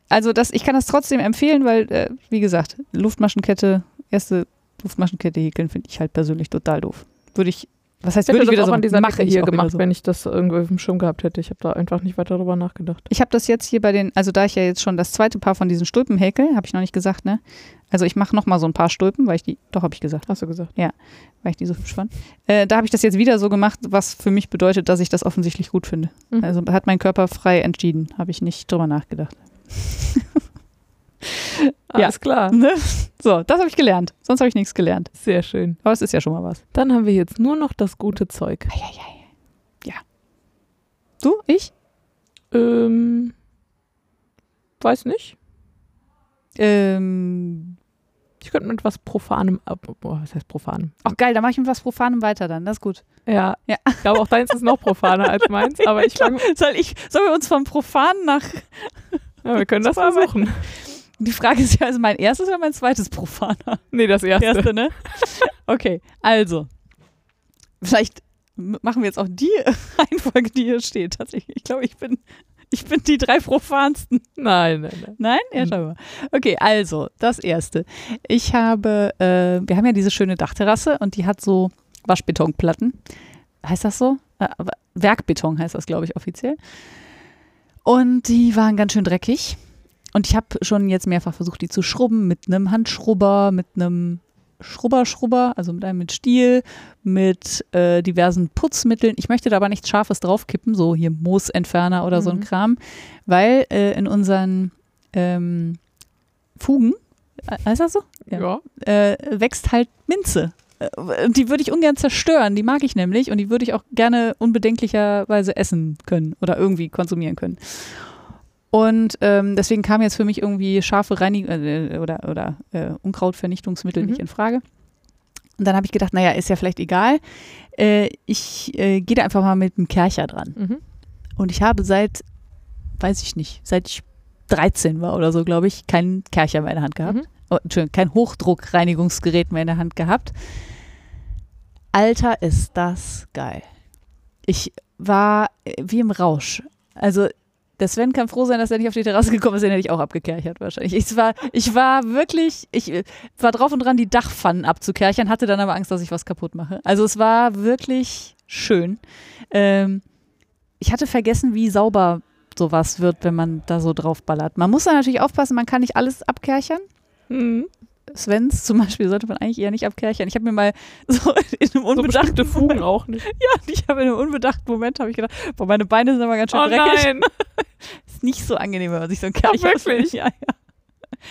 Also das, ich kann das trotzdem empfehlen, weil, äh, wie gesagt, Luftmaschenkette, erste Luftmaschenkette häkeln finde ich halt persönlich total doof. Würde ich, was heißt, würde ich das wieder so an dieser mache hier gemacht, so. wenn ich das irgendwie auf dem Schirm gehabt hätte. Ich habe da einfach nicht weiter drüber nachgedacht. Ich habe das jetzt hier bei den, also da ich ja jetzt schon das zweite Paar von diesen Stulpen häkel, habe ich noch nicht gesagt, ne? Also ich mache noch mal so ein paar Stulpen, weil ich die, doch habe ich gesagt, Hast du gesagt? weil ich die so hübsch fand. Äh, da habe ich das jetzt wieder so gemacht, was für mich bedeutet, dass ich das offensichtlich gut finde. Mhm. Also hat mein Körper frei entschieden, habe ich nicht drüber nachgedacht. Ja. Alles klar. Ne? So, das habe ich gelernt. Sonst habe ich nichts gelernt. Sehr schön. Aber es ist ja schon mal was. Dann haben wir jetzt nur noch das gute Zeug. Ja. Du? Ich? Ähm, weiß nicht. Ähm, Ich könnte mit was Profanem, ab- boah, was heißt Profanem? ach geil, da mache ich mit was Profanem weiter dann. Das ist gut. Ja, Ja. ich glaube auch deins ist noch profaner als meins, aber ich fange, Soll ich, sollen wir uns vom Profanen nach ja, wir können das versuchen. Die Frage ist ja, also mein erstes oder mein zweites Profaner? Nee, das erste. Erste, ne? Okay, also. Vielleicht machen wir jetzt auch die Reihenfolge, die hier steht. Tatsächlich. Ich glaube, ich bin, ich bin die drei profansten. Nein, nein, nein. Nein? Ja, schau mal. Okay, also, das erste. Ich habe, äh, wir haben ja diese schöne Dachterrasse und die hat so Waschbetonplatten. Heißt das so? Äh, Werkbeton heißt das, glaube ich, offiziell. Und die waren ganz schön dreckig. Und ich habe schon jetzt mehrfach versucht, die zu schrubben mit einem Handschrubber, mit einem Schrubber-Schrubber, also mit einem mit Stiel, mit äh, diversen Putzmitteln. Ich möchte da aber nichts Scharfes draufkippen, so hier Moosentferner oder so ein Mhm. Kram, weil äh, in unseren ähm, Fugen, äh, heißt das so? Ja. Äh, wächst halt Minze. Äh, Die würde ich ungern zerstören, die mag ich nämlich und die würde ich auch gerne unbedenklicherweise essen können oder irgendwie konsumieren können. Und ähm, deswegen kam jetzt für mich irgendwie scharfe Reinigung äh, oder, oder äh, Unkrautvernichtungsmittel Mhm. nicht in Frage. Und dann habe ich gedacht, naja, ist ja vielleicht egal. Äh, ich äh, gehe da einfach mal mit einem Kercher dran. Mhm. Und ich habe seit, weiß ich nicht, seit ich 13 war oder so, glaube ich, keinen Kercher mehr in der Hand gehabt. Mhm. Oh, Entschuldigung, kein Hochdruckreinigungsgerät mehr in der Hand gehabt. Alter, ist das geil. Ich war äh, wie im Rausch. Also, der Sven kann froh sein, dass er nicht auf die Terrasse gekommen ist, den hätte ich auch abgekerchert wahrscheinlich. Ich war, ich war wirklich, ich war drauf und dran, die Dachpfannen abzukerchern, hatte dann aber Angst, dass ich was kaputt mache. Also es war wirklich schön. Ähm, ich hatte vergessen, wie sauber sowas wird, wenn man da so drauf ballert. Man muss da natürlich aufpassen, man kann nicht alles abkerchern. Mhm. Svens zum Beispiel sollte man eigentlich eher nicht abkerchern. Ich habe mir mal so in einem So unbedachten bestimmte Fugen auch nicht. ja, ich habe in einem unbedachten Moment habe ich gedacht, boah, meine Beine sind aber ganz schön Oh dreckig. nein. Ist nicht so angenehm, wenn man sich so ein Kercher wirklich? Ja, ja.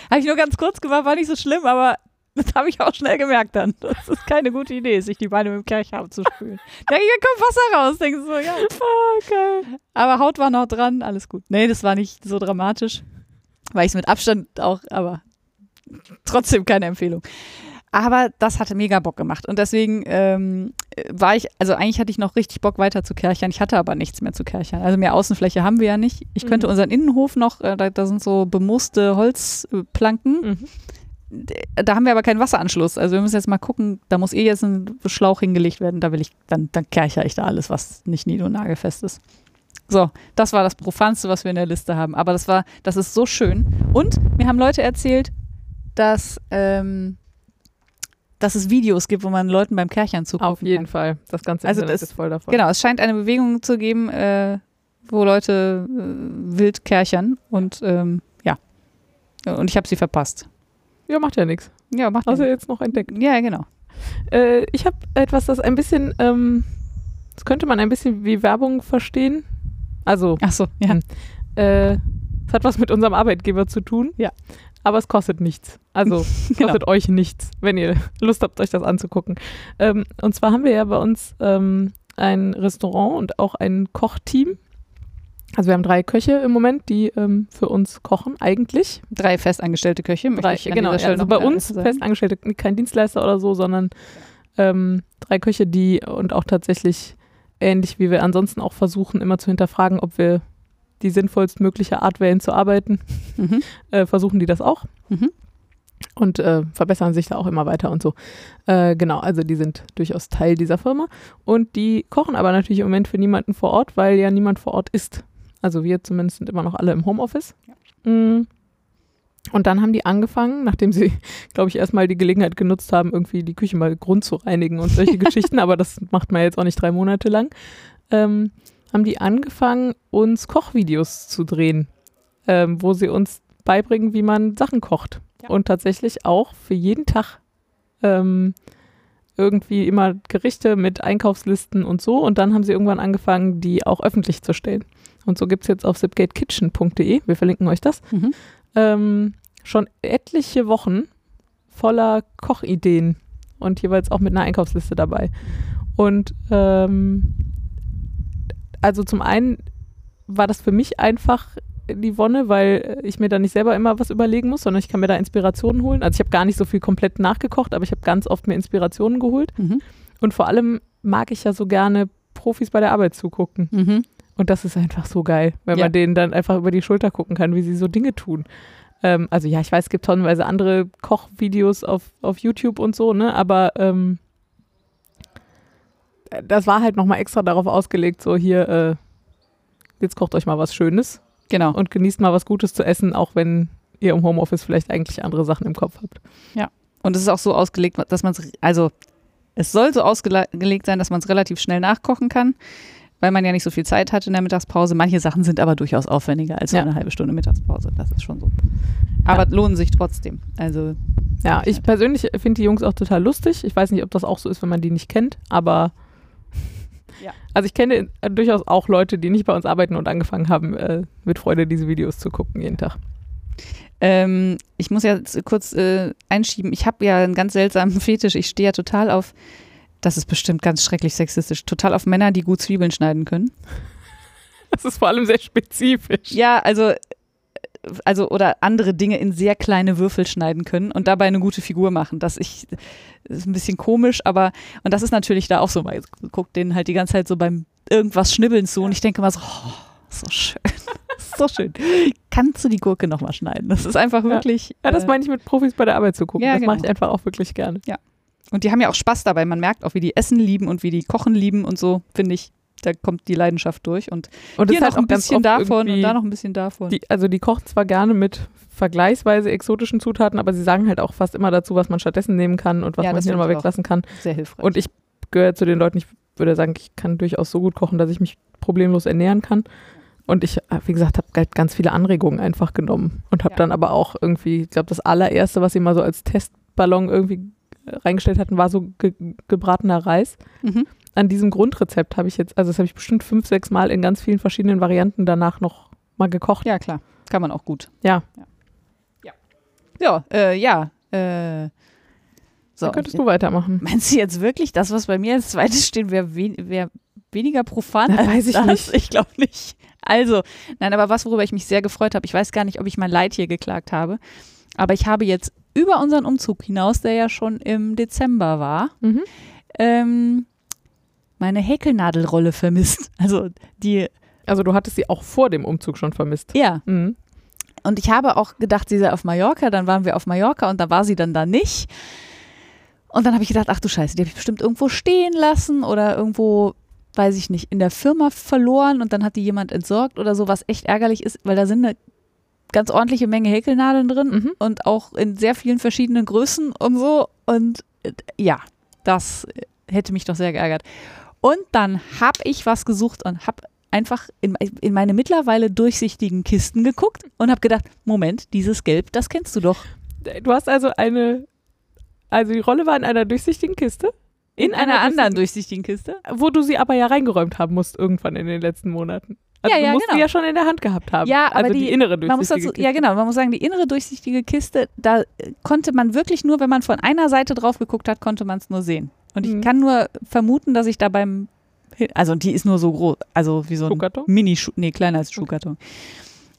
Habe ich nur ganz kurz gemacht, war nicht so schlimm, aber das habe ich auch schnell gemerkt dann. Das ist keine gute Idee, sich die Beine mit dem Kercher abzuspülen. da hier kommt Wasser raus, denkst du so, ja. Oh, geil. Aber Haut war noch dran, alles gut. Nee, das war nicht so dramatisch, weil ich es mit Abstand auch, aber trotzdem keine Empfehlung. Aber das hatte mega Bock gemacht und deswegen ähm, war ich, also eigentlich hatte ich noch richtig Bock weiter zu kerchern. Ich hatte aber nichts mehr zu kerchern. Also mehr Außenfläche haben wir ja nicht. Ich könnte Mhm. unseren Innenhof noch, äh, da, da sind so bemooste Holzplanken. Mhm. Da haben wir aber keinen Wasseranschluss. Also wir müssen jetzt mal gucken, da muss eh jetzt ein Schlauch hingelegt werden. Da will ich, dann, dann kercher ich da alles, was nicht nied- und nagelfest ist. So, das war das Profanste, was wir in der Liste haben. Aber das war, das ist so schön. Und mir haben Leute erzählt, dass, ähm, dass es Videos gibt, wo man Leuten beim Kerchern zugucken Auf jeden kann. Fall. Das ganze Also Internet das- ist voll davon. Genau, es scheint eine Bewegung zu geben, äh, wo Leute äh, wild kerchern und ähm, ja. Und ich habe sie verpasst. Ja, macht ja nichts. Ja, macht Außer ja. jetzt noch entdeckt. Ja, genau. Äh, ich habe etwas, das ein bisschen, ähm, das könnte man ein bisschen wie Werbung verstehen. Also, Ach so, ja. Hm. äh, es hat was mit unserem Arbeitgeber zu tun. Ja. Aber es kostet nichts. Also Genau. kostet euch nichts, wenn ihr Lust habt, euch das anzugucken. Ähm, und zwar haben wir ja bei uns ähm, ein Restaurant und auch ein Kochteam. Also wir haben drei Köche im Moment, die ähm, für uns kochen eigentlich. Drei festangestellte Köche. möchte Drei, ich an genau, Stelle also bei uns sagen. festangestellte, kein Dienstleister oder so, sondern ähm, drei Köche, die und auch tatsächlich ähnlich wie wir ansonsten auch versuchen, immer zu hinterfragen, ob wir die sinnvollstmögliche Art wählen zu arbeiten, Mhm. äh, versuchen die das auch Mhm. und äh, verbessern sich da auch immer weiter und so. Äh, genau, also die sind durchaus Teil dieser Firma und die kochen aber natürlich im Moment für niemanden vor Ort, weil ja niemand vor Ort ist. Also wir zumindest sind immer noch alle im Homeoffice. Mm. Und dann haben die angefangen, nachdem sie, glaube ich, erstmal die Gelegenheit genutzt haben, irgendwie die Küche mal grund zu reinigen und solche Geschichten, aber das macht man jetzt auch nicht drei Monate lang, ähm, haben die angefangen, uns Kochvideos zu drehen, ähm, wo sie uns beibringen, wie man Sachen kocht. Ja. Und tatsächlich auch für jeden Tag ähm, irgendwie immer Gerichte mit Einkaufslisten und so. Und dann haben sie irgendwann angefangen, die auch öffentlich zu stellen. Und so gibt es jetzt auf zipgatekitchen.de, wir verlinken euch das, Mhm. ähm, schon etliche Wochen voller Kochideen und jeweils auch mit einer Einkaufsliste dabei. Und ähm, also zum einen war das für mich einfach die Wonne, weil ich mir da nicht selber immer was überlegen muss, sondern ich kann mir da Inspirationen holen. Also ich habe gar nicht so viel komplett nachgekocht, aber ich habe ganz oft mir Inspirationen geholt. Mhm. Und vor allem mag ich ja so gerne Profis bei der Arbeit zugucken. Mhm. Und das ist einfach so geil, wenn Ja. man denen dann einfach über die Schulter gucken kann, wie sie so Dinge tun. Ähm, also ja, ich weiß, es gibt tonnenweise andere Kochvideos auf, auf YouTube und so, ne? Aber ähm, das war halt nochmal extra darauf ausgelegt, so hier, äh, jetzt kocht euch mal was Schönes Genau. und genießt mal was Gutes zu essen, auch wenn ihr im Homeoffice vielleicht eigentlich andere Sachen im Kopf habt. Und es ist auch so ausgelegt, dass man es, also es soll so ausgelegt sein, dass man es relativ schnell nachkochen kann, weil man ja nicht so viel Zeit hat in der Mittagspause. Manche Sachen sind aber durchaus aufwendiger als Ja. eine halbe Stunde Mittagspause. Das ist schon so. Aber lohnen sich trotzdem. Also Ja, ich persönlich finde die Jungs auch total lustig. Ich weiß nicht, ob das auch so ist, wenn man die nicht kennt, aber Ja. also ich kenne äh, durchaus auch Leute, die nicht bei uns arbeiten und angefangen haben, äh, mit Freude diese Videos zu gucken jeden Tag. Ähm, ich muss jetzt kurz äh, einschieben. Ich habe ja einen ganz seltsamen Fetisch. Ich stehe ja total auf, das ist bestimmt ganz schrecklich sexistisch, total auf Männer, die gut Zwiebeln schneiden können. Das ist vor allem sehr spezifisch. Ja, also, also oder andere Dinge in sehr kleine Würfel schneiden können und dabei eine gute Figur machen. Das ich das ist ein bisschen komisch, aber und das ist natürlich da auch so. Man guckt denen halt die ganze Zeit so beim irgendwas schnibbeln zu und ich denke mal so, oh, so schön. so schön. Kannst du die Gurke nochmal schneiden? Das ist einfach Ja. wirklich. Ja, das äh, meine ich mit Profis bei der Arbeit zu gucken. Ja, das mache genau. ich einfach auch wirklich gerne. Und die haben ja auch Spaß dabei. Man merkt auch, wie die Essen lieben und wie die Kochen lieben und so, finde ich. Da kommt die Leidenschaft durch. Und Und hier ist noch halt ein bisschen davon und da noch ein bisschen davon. Die, also die kochen zwar gerne mit vergleichsweise exotischen Zutaten, aber sie sagen halt auch fast immer dazu, was man stattdessen nehmen kann und was Ja, man hier nochmal weglassen kann. Sehr hilfreich. Und ich gehöre zu den Leuten, ich würde sagen, ich kann durchaus so gut kochen, dass ich mich problemlos ernähren kann. Und ich, äh, wie gesagt, habe halt ganz viele Anregungen einfach genommen und habe Ja. dann aber auch irgendwie, ich glaube, das allererste, was sie mal so als Testballon irgendwie äh, reingestellt hatten, war so ge gebratener Reis. mhm. An diesem Grundrezept habe ich jetzt, also das habe ich bestimmt fünf, sechs Mal in ganz vielen verschiedenen Varianten danach noch mal gekocht. Ja, klar. Kann man auch gut. Ja, Ja, äh, ja. Äh, so. dann könntest du weitermachen. Meinst du jetzt wirklich, das, was bei mir als zweites steht, wäre wen wär weniger profan? Na, weiß ich das? nicht. Ich glaube nicht. Also, nein, aber was, worüber ich mich sehr gefreut habe, ich weiß gar nicht, ob ich mein Leid hier geklagt habe, aber ich habe jetzt über unseren Umzug hinaus, der ja schon im Dezember war, Mhm. ähm, meine Häkelnadelrolle vermisst. Also die, Also du hattest sie auch vor dem Umzug schon vermisst. ja. Mhm. Und ich habe auch gedacht, sie sei auf Mallorca, dann waren wir auf Mallorca und da war sie dann da nicht. Und dann habe ich gedacht, ach du Scheiße, die habe ich bestimmt irgendwo stehen lassen oder irgendwo, weiß ich nicht, in der Firma verloren und dann hat die jemand entsorgt oder so, was echt ärgerlich ist, weil da sind eine ganz ordentliche Menge Häkelnadeln drin Mhm. und auch in sehr vielen verschiedenen Größen und so. Und äh, ja, das hätte mich doch sehr geärgert. Und dann habe ich was gesucht und habe einfach in, in meine mittlerweile durchsichtigen Kisten geguckt und habe gedacht, Moment, dieses Gelb, das kennst du doch. Du hast also eine, also die Rolle war in einer durchsichtigen Kiste. In, einer anderen durchsichtigen Kiste. wo du sie aber ja reingeräumt haben musst irgendwann in den letzten Monaten. Also Ja, ja, du musst genau. sie ja schon in der Hand gehabt haben. Ja, aber also die, die- innere Man muss durchsichtige dazu, ja Kiste. genau, man muss sagen, die innere durchsichtige Kiste, da äh, konnte man wirklich nur, wenn man von einer Seite drauf geguckt hat, konnte man es nur sehen. Und ich Mhm. kann nur vermuten, dass ich da beim, also die ist nur so groß, also wie so ein Schuhkarton? mini -Schuh, nee, kleiner als Schuhkarton.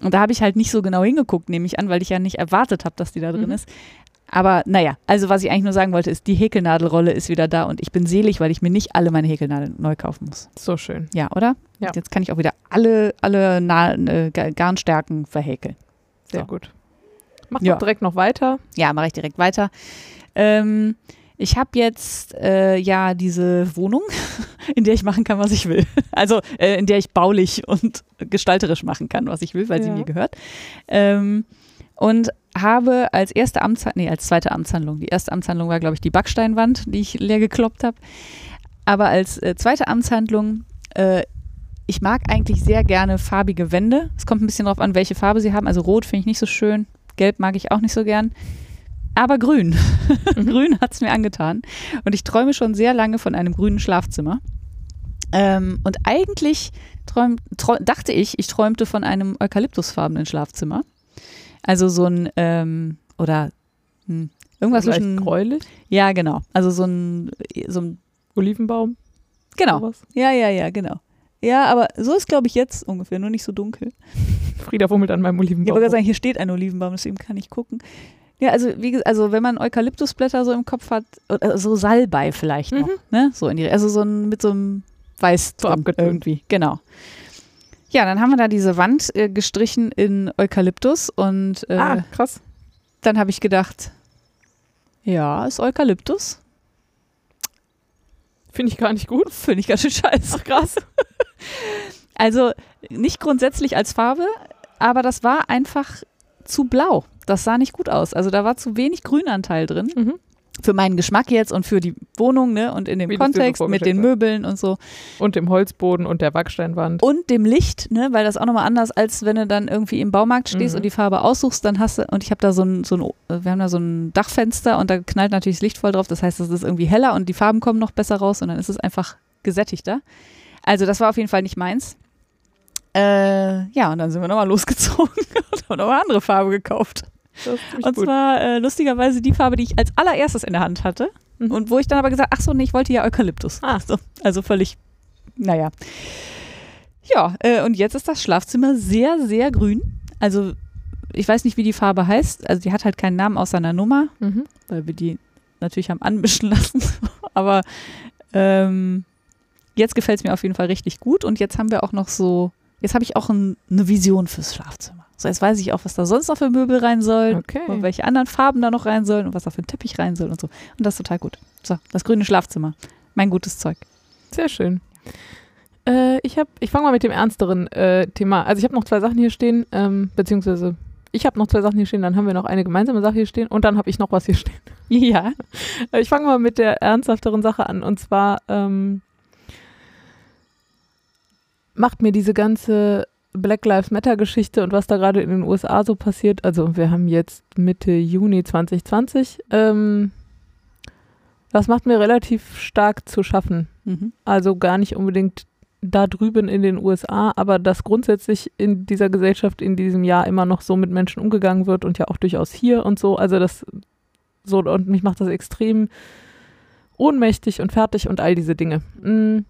Und da habe ich halt nicht so genau hingeguckt, nehme ich an, weil ich ja nicht erwartet habe, dass die da drin Mhm. ist. Aber naja, also was ich eigentlich nur sagen wollte, ist, die Häkelnadelrolle ist wieder da und ich bin selig, weil ich mir nicht alle meine Häkelnadeln neu kaufen muss. So schön. Ja, oder? Ja. Jetzt kann ich auch wieder alle, alle Na äh, Gar- Garnstärken verhäkeln. Sehr So. gut. Mach Ja. doch direkt noch weiter. Ja, mache ich direkt weiter. Ähm, ich habe jetzt äh, ja diese Wohnung, in der ich machen kann, was ich will. Also äh, in der ich baulich und gestalterisch machen kann, was ich will, weil sie Ja. mir gehört. Ähm, und habe als erste Amtshandlung, nee, als zweite Amtshandlung, die erste Amtshandlung war, glaube ich, die Backsteinwand, die ich leer gekloppt habe. Aber als äh, zweite Amtshandlung, äh, ich mag eigentlich sehr gerne farbige Wände. Es kommt ein bisschen drauf an, welche Farbe sie haben. Also rot finde ich nicht so schön, gelb mag ich auch nicht so gern. Aber grün. grün hat es mir angetan. Und ich träume schon sehr lange von einem grünen Schlafzimmer. Ähm, und eigentlich träum, träum, dachte ich, ich träumte von einem eukalyptusfarbenen Schlafzimmer. Also so ein, ähm, oder hm, irgendwas Vielleicht zwischen. gräulich. Ja, genau. Also so ein, so ein, Olivenbaum. genau. Sowas. Ja, ja, ja, genau. Ja, aber so ist, glaube ich, jetzt ungefähr, nur nicht so dunkel. Frieda fummelt an meinem Ich Olivenbaum. wollte gerade sagen, hier steht ein Olivenbaum, deswegen kann ich gucken. Ja, also wie also wenn man Eukalyptusblätter so im Kopf hat, oder so Salbei vielleicht noch, Mhm. ne? So in die, also so ein, mit so einem Weiß So irgendwie, genau. Ja, dann haben wir da diese Wand äh, gestrichen in Eukalyptus und äh, ah, krass. dann habe ich gedacht, ja, ist Eukalyptus. Finde ich gar nicht gut. Finde ich ganz schön scheiße. Ach, krass. Also nicht grundsätzlich als Farbe, aber das war einfach zu blau. Das sah nicht gut aus. Also da war zu wenig Grünanteil drin. Mhm. Für meinen Geschmack jetzt und für die Wohnung, ne? Und in dem Wie dir so Kontext mit den. Möbeln und so. Und dem Holzboden und der Backsteinwand. Und dem Licht, ne? Weil das auch nochmal anders, als wenn du dann irgendwie im Baumarkt stehst Mhm. und die Farbe aussuchst, dann hast du, und ich habe da so ein, so ein, wir haben da so ein Dachfenster und da knallt natürlich das Licht voll drauf. Das heißt, es ist irgendwie heller und die Farben kommen noch besser raus und dann ist es einfach gesättigter. Also das war auf jeden Fall nicht meins. Äh, ja, und dann sind wir nochmal losgezogen und haben nochmal andere Farbe gekauft. Und gut. zwar äh, lustigerweise die Farbe, die ich als allererstes in der Hand hatte. Mhm. Und wo ich dann aber gesagt, ach so, nee, ich wollte ja Eukalyptus. Ah. So, also völlig, naja. Ja, äh, und jetzt ist das Schlafzimmer sehr, sehr grün. Also ich weiß nicht, wie die Farbe heißt. Also die hat halt keinen Namen außer einer Nummer, Mhm. weil wir die natürlich haben anmischen lassen. aber ähm, jetzt gefällt es mir auf jeden Fall richtig gut. Und jetzt haben wir auch noch so, jetzt habe ich auch ein, eine Vision fürs Schlafzimmer. So, jetzt weiß ich auch, was da sonst noch für Möbel rein sollen Okay. und welche anderen Farben da noch rein sollen und was da für ein Teppich rein soll und so. Und das ist total gut. So, das grüne Schlafzimmer. Mein gutes Zeug. Sehr schön. Äh, ich ich fange mal mit dem ernsteren äh, Thema. Also ich habe noch zwei Sachen hier stehen, ähm, beziehungsweise ich habe noch zwei Sachen hier stehen, dann haben wir noch eine gemeinsame Sache hier stehen und dann habe ich noch was hier stehen. Ja. Äh, Ich fange mal mit der ernsthafteren Sache an und zwar ähm, macht mir diese ganze Black Lives Matter Geschichte und was da gerade in den USA so passiert, also wir haben jetzt Mitte Juni 2020, ähm, das macht mir relativ stark zu schaffen. Mhm. Also gar nicht unbedingt da drüben in den USA, aber dass grundsätzlich in dieser Gesellschaft in diesem Jahr immer noch so mit Menschen umgegangen wird und ja auch durchaus hier und so. Also das so und mich macht das extrem ohnmächtig und fertig und all diese Dinge. Mm.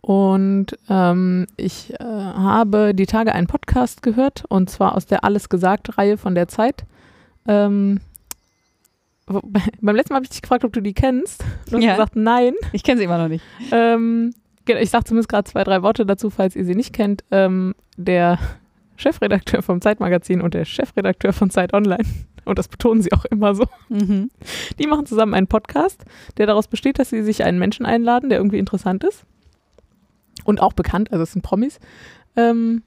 Und ähm, ich äh, habe die Tage einen Podcast gehört und zwar aus der Alles gesagt Reihe von der Zeit. Ähm, beim letzten Mal habe ich dich gefragt, ob du die kennst. Du hast Ja. gesagt, nein. Ich kenne sie immer noch nicht. Ähm, ich sage zumindest gerade zwei, drei Worte dazu, falls ihr sie nicht kennt. Ähm, der Chefredakteur vom Zeitmagazin und der Chefredakteur von Zeit Online, und das betonen sie auch immer so, Mhm. die machen zusammen einen Podcast, der daraus besteht, dass sie sich einen Menschen einladen, der irgendwie interessant ist und auch bekannt, also es sind Promis. Ähm,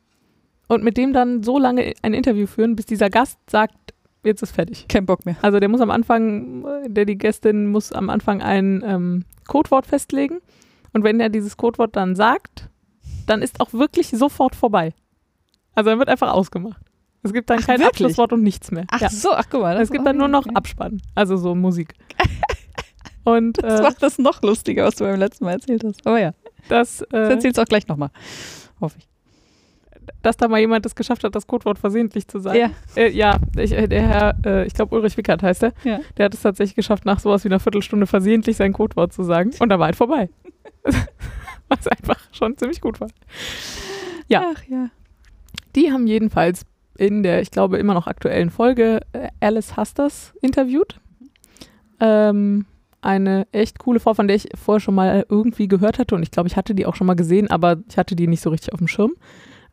und mit dem dann so lange ein Interview führen, bis dieser Gast sagt, jetzt ist fertig. Kein Bock mehr. Also der muss am Anfang, der die Gästin muss am Anfang ein ähm, Codewort festlegen und wenn er dieses Codewort dann sagt, dann ist auch wirklich sofort vorbei. Also dann wird einfach ausgemacht. Es gibt dann Ach, kein wirklich? Abschlusswort und nichts mehr. Ach ja. so, ach guck mal. das Es gibt dann nur noch okay. Abspann, also so Musik. Und Das äh, macht das noch lustiger, was du beim letzten Mal erzählt hast. Aber ja, das, das äh, erzählst du auch gleich nochmal. Hoffe ich. dass da mal jemand es geschafft hat, das Codewort versehentlich zu sagen. Ja. Äh, ja, ich, äh, der Herr, äh, ich glaube Ulrich Wickert heißt er, Ja. der hat es tatsächlich geschafft, nach sowas wie einer Viertelstunde versehentlich sein Codewort zu sagen. Und da war halt vorbei. Was einfach schon ziemlich gut war. Ja. Ach ja. Die haben jedenfalls in der, ich glaube, immer noch aktuellen Folge äh, Alice Hasters interviewt. Ähm, eine echt coole Frau, von der ich vorher schon mal irgendwie gehört hatte und ich glaube, ich hatte die auch schon mal gesehen, aber ich hatte die nicht so richtig auf dem Schirm.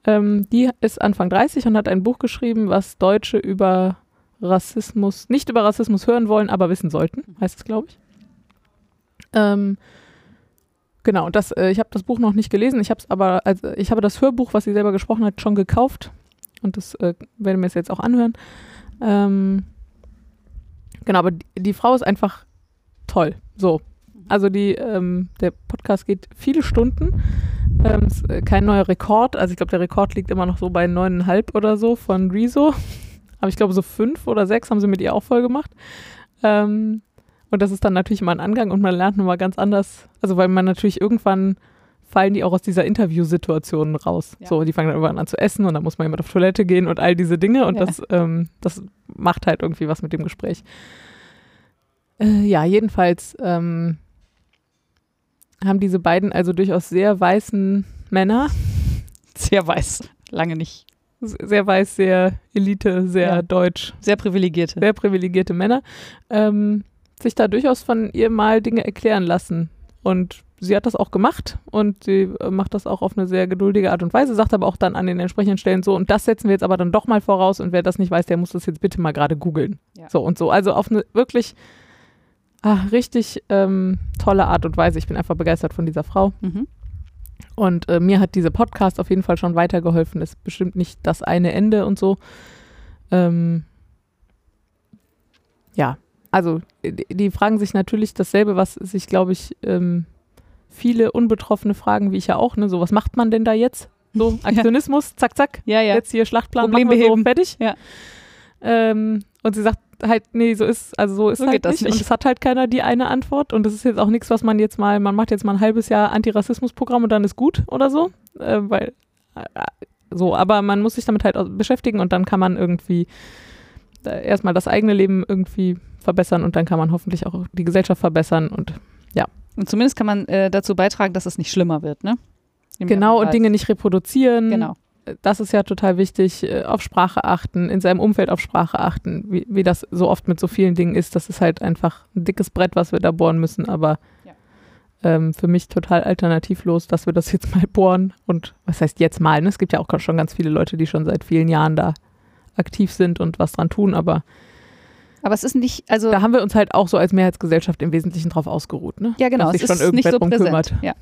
Ähm, die ist Anfang 30 und hat ein Buch geschrieben, was Deutsche über Rassismus, nicht über Rassismus hören wollen, aber wissen sollten, heißt es, glaube ich. Ähm, genau, und das, äh, ich habe das Buch noch nicht gelesen, ich habe es aber, also ich habe das Hörbuch, was sie selber gesprochen hat, schon gekauft und das äh, werde mir jetzt auch anhören. Ähm, genau, aber die, die Frau ist einfach toll. So. Also die, ähm, der Podcast geht viele Stunden. Ähm, ist äh, kein neuer Rekord. Also ich glaube, der Rekord liegt immer noch so bei neuneinhalb oder so von Rezo. Aber ich glaube, so fünf oder sechs haben sie mit ihr auch voll gemacht. Ähm, und das ist dann natürlich mal ein Angang und man lernt nochmal ganz anders. Also weil man natürlich irgendwann fallen die auch aus dieser Interviewsituation raus. Ja. So, die fangen dann irgendwann an zu essen und dann muss mal jemand auf Toilette gehen und all diese Dinge und Ja. das, ähm, das macht halt irgendwie was mit dem Gespräch. Äh, ja, jedenfalls ähm, haben diese beiden also durchaus sehr weißen Männer, Sehr weiß. Lange nicht. sehr weiß, sehr Elite, sehr Ja. deutsch, Sehr privilegierte. sehr privilegierte Männer, ähm, sich da durchaus von ihr mal Dinge erklären lassen. Und sie hat das auch gemacht und sie äh, macht das auch auf eine sehr geduldige Art und Weise, sagt aber auch dann an den entsprechenden Stellen so, und das setzen wir jetzt aber dann doch mal voraus und wer das nicht weiß, der muss das jetzt bitte mal gerade googeln. Ja. So und so. Also auf eine wirklich ah, richtig ähm, tolle Art und Weise. Ich bin einfach begeistert von dieser Frau. Mhm. Und äh, mir hat dieser Podcast auf jeden Fall schon weitergeholfen. Ist bestimmt nicht das eine Ende und so. Ähm, ja, also die, die fragen sich natürlich dasselbe, was sich, glaube ich, ähm, viele Unbetroffene fragen, wie ich ja auch. Ne? So, was macht man denn da jetzt? So, Aktionismus, zack, zack. Ja, ja. Jetzt hier Schlachtplan, Problem machen wir so, fertig. Ja. Ähm, und sie sagt halt, nee, so ist, also so ist So halt nicht. nicht. Und es hat halt keiner die eine Antwort. Und das ist jetzt auch nichts, was man jetzt mal, man macht jetzt mal ein halbes Jahr Antirassismusprogramm und dann ist gut oder so. Äh, weil, äh, so, aber man muss sich damit halt beschäftigen und dann kann man irgendwie äh, erstmal das eigene Leben irgendwie verbessern und dann kann man hoffentlich auch die Gesellschaft verbessern und Und zumindest kann man äh, dazu beitragen, dass es nicht schlimmer wird, ne? Im genau und Dinge nicht reproduzieren. Genau. Das ist ja total wichtig, äh, auf Sprache achten, in seinem Umfeld auf Sprache achten, wie, wie das so oft mit so vielen Dingen ist. Das ist halt einfach ein dickes Brett, was wir da bohren müssen, aber Ja. ähm, für mich total alternativlos, dass wir das jetzt mal bohren. Und was heißt jetzt mal? Ne? Es gibt ja auch schon ganz viele Leute, die schon seit vielen Jahren da aktiv sind und was dran tun, aber Aber es ist nicht, also da haben wir uns halt auch so als Mehrheitsgesellschaft im Wesentlichen drauf ausgeruht. Ne? ja genau, dass es sich schon ist nicht so drum präsent. kümmert. Ja.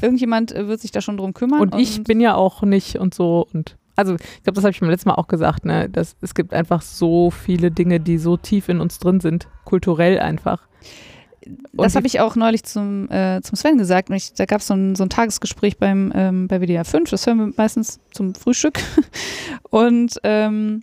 Irgendjemand äh, wird sich da schon drum kümmern. Und ich bin ja auch nicht und so und also ich glaube, das habe ich beim letzten Mal auch gesagt, ne, dass es gibt einfach so viele Dinge, die so tief in uns drin sind, kulturell einfach. das die- habe ich auch neulich zum, äh, zum Sven gesagt. Und ich, da gab es so ein, so ein Tagesgespräch beim, ähm, bei WDR 5, das hören wir meistens zum Frühstück. Und ähm,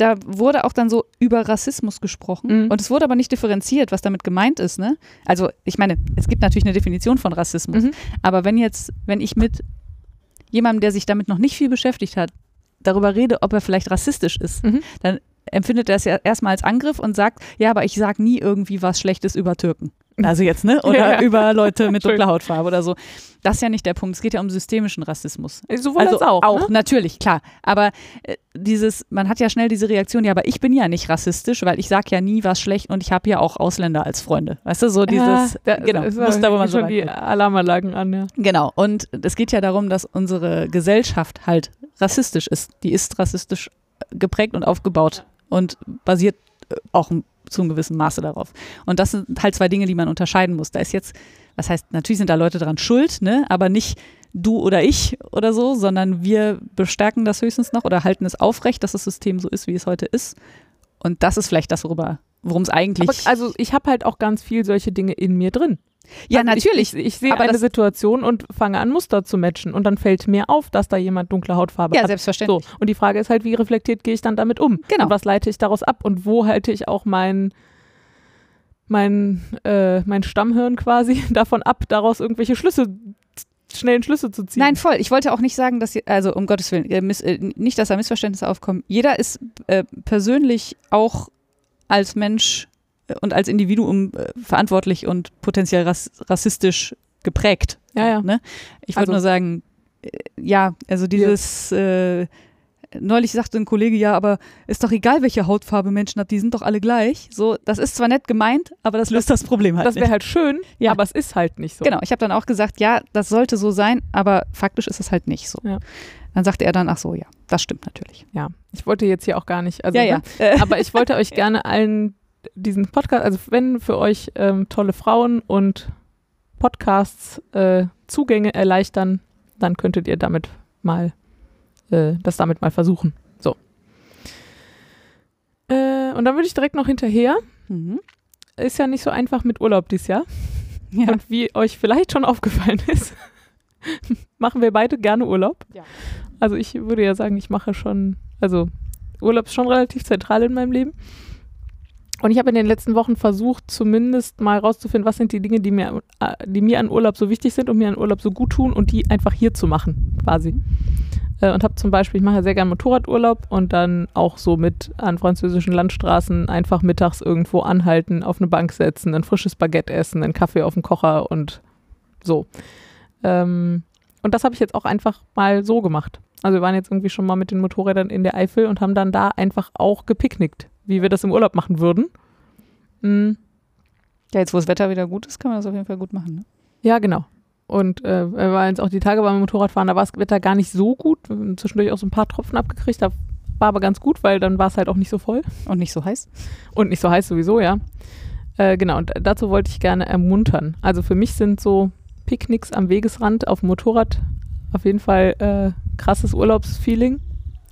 da wurde auch dann so über Rassismus gesprochen. Mhm. Und es wurde aber nicht differenziert, was damit gemeint ist. Ne? Also ich meine, es gibt natürlich eine Definition von Rassismus. Mhm. Aber wenn jetzt, wenn ich mit jemandem, der sich damit noch nicht viel beschäftigt hat, darüber rede, ob er vielleicht rassistisch ist, Mhm. dann empfindet er es ja erstmal als Angriff und sagt, ja, aber ich sage nie irgendwie was Schlechtes über Türken. Also jetzt, ne? Oder Ja, ja. über Leute mit dunkler Hautfarbe oder so. Das ist ja nicht der Punkt. Es geht ja um systemischen Rassismus. Sowohl also als auch. auch Ne? natürlich, klar. Aber äh, dieses, man hat ja schnell diese Reaktion, ja, aber ich bin ja nicht rassistisch, weil ich sage ja nie was schlecht und ich habe ja auch Ausländer als Freunde. Weißt du, so dieses, da, genau, es Muster, wo man so schon die reinguckt. Alarmanlagen an, ja. Genau, und es geht ja darum, dass unsere Gesellschaft halt rassistisch ist. Die ist rassistisch geprägt und aufgebaut und basiert äh, auch zu einem gewissen Maße darauf. Und das sind halt zwei Dinge, die man unterscheiden muss. Da ist jetzt, was heißt, natürlich sind da Leute dran schuld, ne? aber nicht du oder ich oder so, sondern wir bestärken das höchstens noch oder halten es aufrecht, dass das System so ist, wie es heute ist. Und das ist vielleicht das, worüber, worum es eigentlich. Aber, also ich habe halt auch ganz viel solche Dinge in mir drin. Ja, Also natürlich. Ich, ich, ich sehe eine Situation und fange an, Muster zu matchen. Und dann fällt mir auf, dass da jemand dunkle Hautfarbe ja, hat. selbstverständlich. So, und die Frage ist halt, wie reflektiert gehe ich dann damit um? Genau. Und was leite ich daraus ab? Und wo halte ich auch mein, mein, äh, mein Stammhirn quasi davon ab, daraus irgendwelche Schlüsse, schnellen Schlüsse zu ziehen? Nein, voll. Ich wollte auch nicht sagen, dass, also um Gottes Willen, äh, miss, äh, nicht, dass da Missverständnisse aufkommen. Jeder ist äh, persönlich auch als Mensch und als Individuum äh, verantwortlich und potenziell rass rassistisch geprägt. Ja, ja. Ne? Ich wollte Also- nur sagen, äh, ja, also dieses, äh, neulich sagte ein Kollege, ja, aber ist doch egal, welche Hautfarbe Menschen hat, die sind doch alle gleich. So, das ist zwar nett gemeint, aber das löst das Problem halt Das wäre halt schön, Ja. aber es ist halt nicht so. Genau, ich habe dann auch gesagt, ja, das sollte so sein, aber faktisch ist es halt nicht so. Ja. Dann sagte er dann, ach so, ja, das stimmt natürlich. Ja, ich wollte jetzt hier auch gar nicht. Also, ja, ja. Ne? Aber ich wollte euch gerne allen diesen Podcast, also wenn für euch ähm, tolle Frauen und Podcasts äh, Zugänge erleichtern, dann könntet ihr damit mal äh, das damit mal versuchen. So. Äh, und dann würde ich direkt noch hinterher. mhm. Ist ja nicht so einfach mit Urlaub dieses Jahr. ja. Und wie euch vielleicht schon aufgefallen ist, machen wir beide gerne Urlaub. Ja. Also ich würde ja sagen, ich mache schon, also Urlaub ist schon relativ zentral in meinem Leben. Und ich habe in den letzten Wochen versucht, zumindest mal rauszufinden, was sind die Dinge, die mir, äh, die mir an Urlaub so wichtig sind und mir an Urlaub so gut tun und die einfach hier zu machen, quasi. Äh, und habe zum Beispiel, ich mache ja sehr gerne Motorradurlaub und dann auch so mit an französischen Landstraßen einfach mittags irgendwo anhalten, auf eine Bank setzen, ein frisches Baguette essen, einen Kaffee auf dem Kocher und so. Ähm, und das habe ich jetzt auch einfach mal so gemacht. Also wir waren jetzt irgendwie schon mal mit den Motorrädern in der Eifel und haben dann da einfach auch gepicknickt, wie wir das im Urlaub machen würden. Mm, ja, jetzt wo das Wetter wieder gut ist, kann man das auf jeden Fall gut machen. Ne? ja, genau. Und äh, wir waren jetzt auch die Tage beim Motorradfahren, da war das Wetter gar nicht so gut. Wir haben zwischendurch auch so ein paar Tropfen abgekriegt, da war aber ganz gut, weil dann war es halt auch nicht so voll. Und nicht so heiß. Und nicht so heiß sowieso, ja. Äh, genau, und dazu wollte ich gerne ermuntern. Also für mich sind so Picknicks am Wegesrand auf dem Motorrad auf jeden Fall äh, krasses Urlaubsfeeling.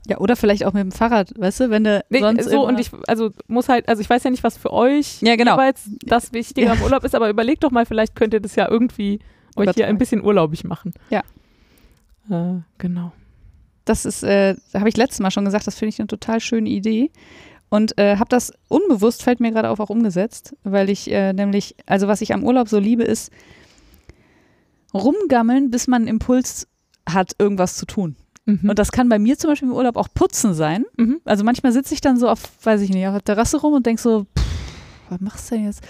Ja, oder vielleicht auch mit dem Fahrrad, weißt du, wenn du Nee, sonst so und ich, also muss halt, also ich weiß ja nicht, was für euch Ja, genau. jeweils das Wichtige Ja. am Urlaub ist, aber überlegt doch mal, vielleicht könnt ihr das ja irgendwie euch hier ein bisschen urlaubig machen. Ja. Äh, genau. das ist, äh, habe ich letztes Mal schon gesagt, das finde ich eine total schöne Idee. Und äh, habe das unbewusst, fällt mir gerade auf, auch umgesetzt, weil ich äh, nämlich, also was ich am Urlaub so liebe, ist rumgammeln, bis man einen Impuls hat, irgendwas zu tun. Mhm. Und das kann bei mir zum Beispiel im Urlaub auch Putzen sein. mhm. Also manchmal sitze ich dann so auf, weiß ich nicht, auf der Terrasse rum und denk so, pff, was machst du denn jetzt?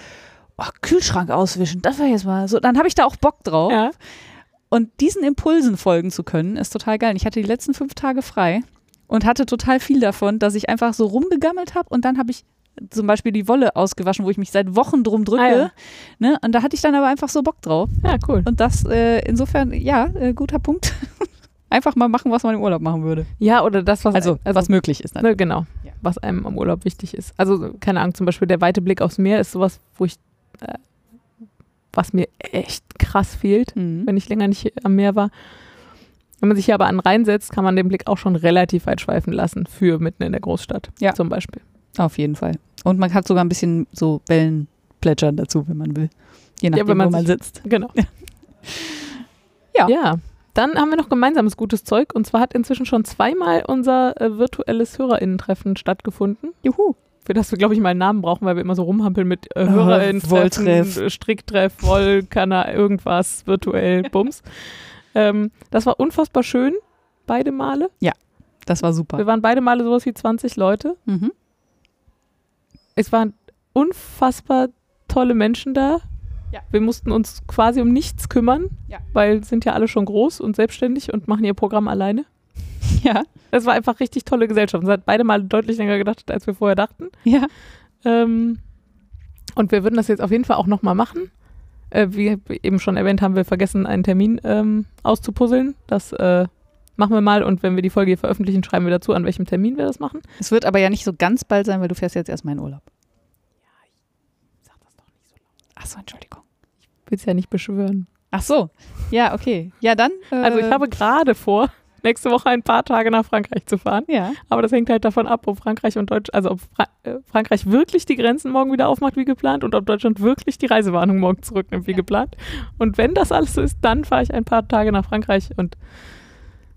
Oh, Kühlschrank auswischen, das war jetzt mal so. Dann habe ich da auch Bock drauf. Ja. Und diesen Impulsen folgen zu können, ist total geil. Ich hatte die letzten fünf Tage frei und hatte total viel davon, dass ich einfach so rumgegammelt habe und dann habe ich zum Beispiel die Wolle ausgewaschen, wo ich mich seit Wochen drum drücke. Ah, ja. ne? Und da hatte ich dann aber einfach so Bock drauf. ja, cool. Und das äh, insofern, ja, äh, guter Punkt. einfach mal machen, was man im Urlaub machen würde. Ja, oder das, was Also, was möglich ist. Ne, genau, Ja. was einem am Urlaub wichtig ist. Also, keine Ahnung, zum Beispiel der weite Blick aufs Meer ist sowas, wo ich, äh, was mir echt krass fehlt, Mhm. wenn ich länger nicht am Meer war. Wenn man sich hier aber an reinsetzt, kann man den Blick auch schon relativ weit schweifen lassen für mitten in der Großstadt Ja. zum Beispiel. Auf jeden Fall. Und man hat sogar ein bisschen so Wellenplätschern dazu, wenn man will. Je nachdem, wenn man wo man sitzt. Genau. Ja. Ja. Dann haben wir noch gemeinsames gutes Zeug und zwar hat inzwischen schon zweimal unser äh, virtuelles HörerInnen-Treffen stattgefunden. Juhu. Für das wir, glaube ich, mal einen Namen brauchen, weil wir immer so rumhampeln mit äh, Ah, HörerInnen-Treffen, äh, Stricktreff, Woll, Kanner, irgendwas, virtuell, Bums. ähm, das war unfassbar schön, beide Male. Das war super. Wir waren beide Male sowas wie 20 Leute. Mhm. Es waren unfassbar tolle Menschen da. Ja. Wir mussten uns quasi um nichts kümmern, Ja. weil sind ja alle schon groß und selbstständig und machen ihr Programm alleine. Ja. Es war einfach richtig tolle Gesellschaft. Es hat beide Mal deutlich länger gedacht, als wir vorher dachten. Ja. Ähm, und wir würden das jetzt auf jeden Fall auch nochmal machen. Äh, wie eben schon erwähnt, haben wir vergessen, einen Termin ähm, auszupuzzeln. Das äh, machen wir mal und wenn wir die Folge hier veröffentlichen, schreiben wir dazu, an welchem Termin wir das machen. Es wird aber ja nicht so ganz bald sein, weil du fährst jetzt erstmal in Urlaub. Achso, Entschuldigung. Willst ja nicht beschwören. Ach so. Ja, okay. Ja, dann. Äh, Also ich habe gerade vor, nächste Woche ein paar Tage nach Frankreich zu fahren. Ja. Aber das hängt halt davon ab, ob Frankreich und Deutsch, also ob Fra äh, Frankreich wirklich die Grenzen morgen wieder aufmacht wie geplant und ob Deutschland wirklich die Reisewarnung morgen zurücknimmt wie Ja. geplant. Und wenn das alles so ist, dann fahre ich ein paar Tage nach Frankreich und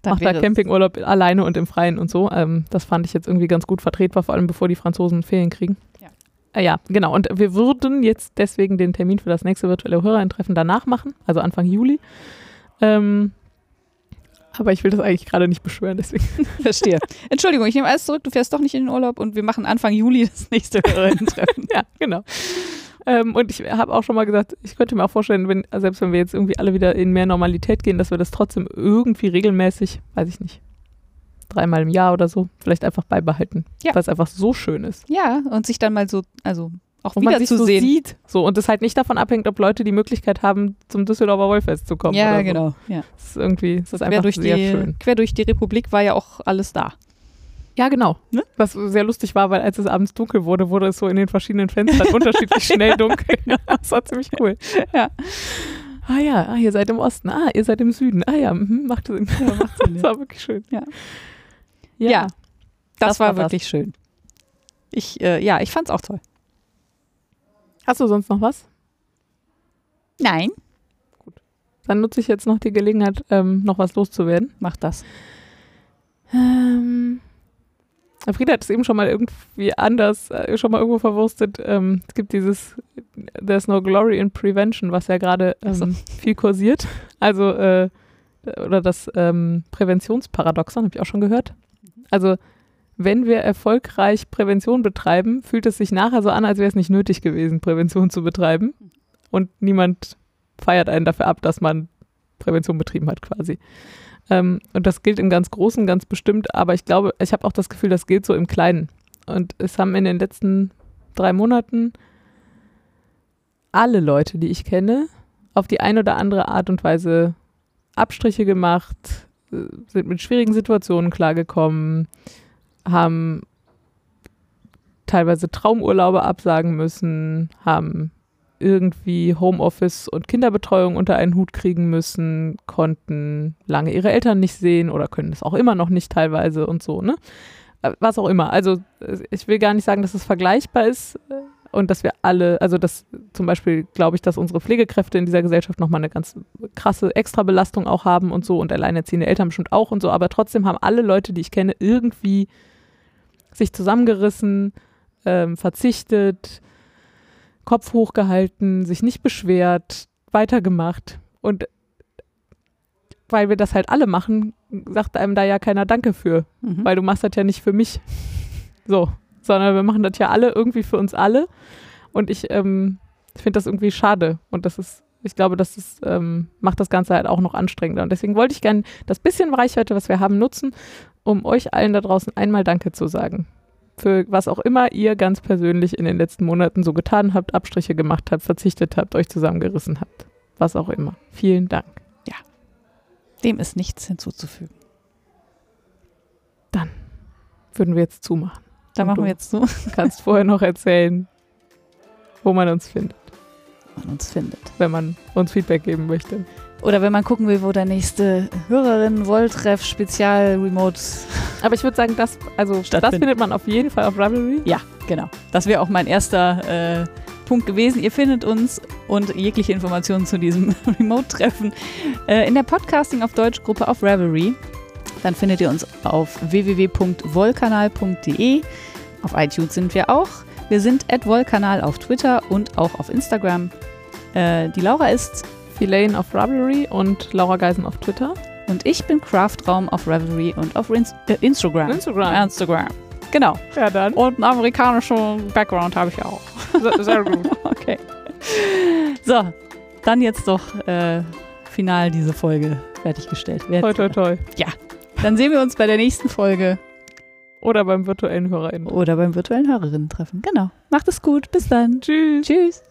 mache da es- Campingurlaub alleine und im Freien und so. Ähm, das fand ich jetzt irgendwie ganz gut vertretbar, vor allem bevor die Franzosen Ferien kriegen. Ja. Äh, ja, genau. Und wir würden jetzt deswegen den Termin für das nächste virtuelle Hörerintreffen danach machen, also Anfang Juli. Ähm, aber ich will das eigentlich gerade nicht beschwören, deswegen. Verstehe. Entschuldigung, ich nehme alles zurück. Du fährst doch nicht in den Urlaub und wir machen Anfang Juli das nächste Hörerinnen-Treffen. Ja, genau. Ähm, und ich habe auch schon mal gesagt, ich könnte mir auch vorstellen, wenn, selbst wenn wir jetzt irgendwie alle wieder in mehr Normalität gehen, dass wir das trotzdem irgendwie regelmäßig, weiß ich nicht, dreimal im Jahr oder so, vielleicht einfach beibehalten. Ja. Weil es einfach so schön ist. Ja, und sich dann mal so, also auch man wieder sich zu so sehen. sieht. So, und es halt nicht davon abhängt, ob Leute die Möglichkeit haben, zum Düsseldorfer Wollfest zu kommen. ja, so. genau. Ja. Das ist irgendwie, das ist einfach durch, sehr die, schön. quer durch die Republik war ja auch alles da. Ja, genau. Ne? Was sehr lustig war, weil als es abends dunkel wurde, wurde es so in den verschiedenen Fenstern unterschiedlich schnell dunkel. das war ziemlich cool. Ja. Ah ja, ah, ihr seid im Osten, ah, ihr seid im Süden. Ah ja, mhm, macht Sinn. Ja, macht Sinn, das war wirklich schön. Ja. Ja. Ja. Das, Das war, war das. wirklich schön. Ich, äh, ja, ich fand's auch toll. Hast du sonst noch was? Nein. Dann nutze ich jetzt noch die Gelegenheit, ähm, noch was loszuwerden. Mach das. Ähm, Frieda hat es eben schon mal irgendwie anders, äh, schon mal irgendwo verwurstet. Ähm, es gibt dieses There's no glory in prevention, was ja gerade Ach so. ähm, viel kursiert. Also, äh, oder das ähm, Präventionsparadoxon, habe ich auch schon gehört. Also, wenn wir erfolgreich Prävention betreiben, fühlt es sich nachher so an, als wäre es nicht nötig gewesen, Prävention zu betreiben. Und niemand feiert einen dafür ab, dass man Prävention betrieben hat, quasi. Ähm, und das gilt im ganz Großen ganz bestimmt, aber ich glaube, ich habe auch das Gefühl, das gilt so im Kleinen. Und es haben in den letzten drei Monaten alle Leute, die ich kenne, auf die eine oder andere Art und Weise Abstriche gemacht, sind mit schwierigen Situationen klargekommen, haben teilweise Traumurlaube absagen müssen, haben irgendwie Homeoffice und Kinderbetreuung unter einen Hut kriegen müssen, konnten lange ihre Eltern nicht sehen oder können es auch immer noch nicht teilweise und so, ne? Äh, Was auch immer. Also äh, ich will gar nicht sagen, dass es vergleichbar ist äh, und dass wir alle, also dass zum Beispiel glaube ich, dass unsere Pflegekräfte in dieser Gesellschaft nochmal eine ganz krasse Extrabelastung auch haben und so und alleinerziehende Eltern bestimmt auch und so, aber trotzdem haben alle Leute, die ich kenne, irgendwie sich zusammengerissen, ähm, verzichtet, Kopf hochgehalten, sich nicht beschwert, weitergemacht. Und weil wir das halt alle machen, sagt einem da ja keiner Danke für, Mhm. weil du machst das ja nicht für mich. So, sondern wir machen das ja alle irgendwie für uns alle. Und ich ähm, finde das irgendwie schade. Und das ist, ich glaube, das ist, ähm, macht das Ganze halt auch noch anstrengender. Und deswegen wollte ich gerne das bisschen Reichweite, was wir haben, nutzen, um euch allen da draußen einmal Danke zu sagen. Für was auch immer ihr ganz persönlich in den letzten Monaten so getan habt, Abstriche gemacht habt, verzichtet habt, euch zusammengerissen habt. Was auch immer. Vielen Dank. Dem ist nichts hinzuzufügen. Würden wir jetzt zumachen. Da machen wir jetzt so, Du kannst vorher noch erzählen, wo man uns findet, man uns findet. wenn man uns Feedback geben möchte. Oder wenn man gucken will, wo der nächste Hörerin Wolltreff Spezial Remote. Aber ich würde sagen, das, also das findet man auf jeden Fall auf Ravelry. Ja, genau. Das wäre auch mein erster äh, Punkt gewesen. Ihr findet uns und jegliche Informationen zu diesem Remote-Treffen äh, in der Podcasting auf Deutsch Gruppe auf Ravelry. Dann findet ihr uns auf www.wollkanal.de. Auf iTunes sind wir auch. Wir sind at Wollkanal auf Twitter und auch auf Instagram. Äh, die Laura ist Filane auf Ravelry und Laura Geisen auf Twitter. und ich bin Craftraum auf Ravelry und auf Ins äh, Instagram. Instagram. Instagram. Genau. Ja, dann. Und einen amerikanischen Background habe ich auch. Sehr, sehr gut. Okay. So, dann jetzt doch äh, final diese Folge fertiggestellt. Wer- Toi, toi, toi. Dann sehen wir uns bei der nächsten Folge Oder beim virtuellen HörerInnen. oder beim virtuellen Hörerinnen-Treffen. Genau. Macht es gut. Bis dann. Tschüss. Tschüss.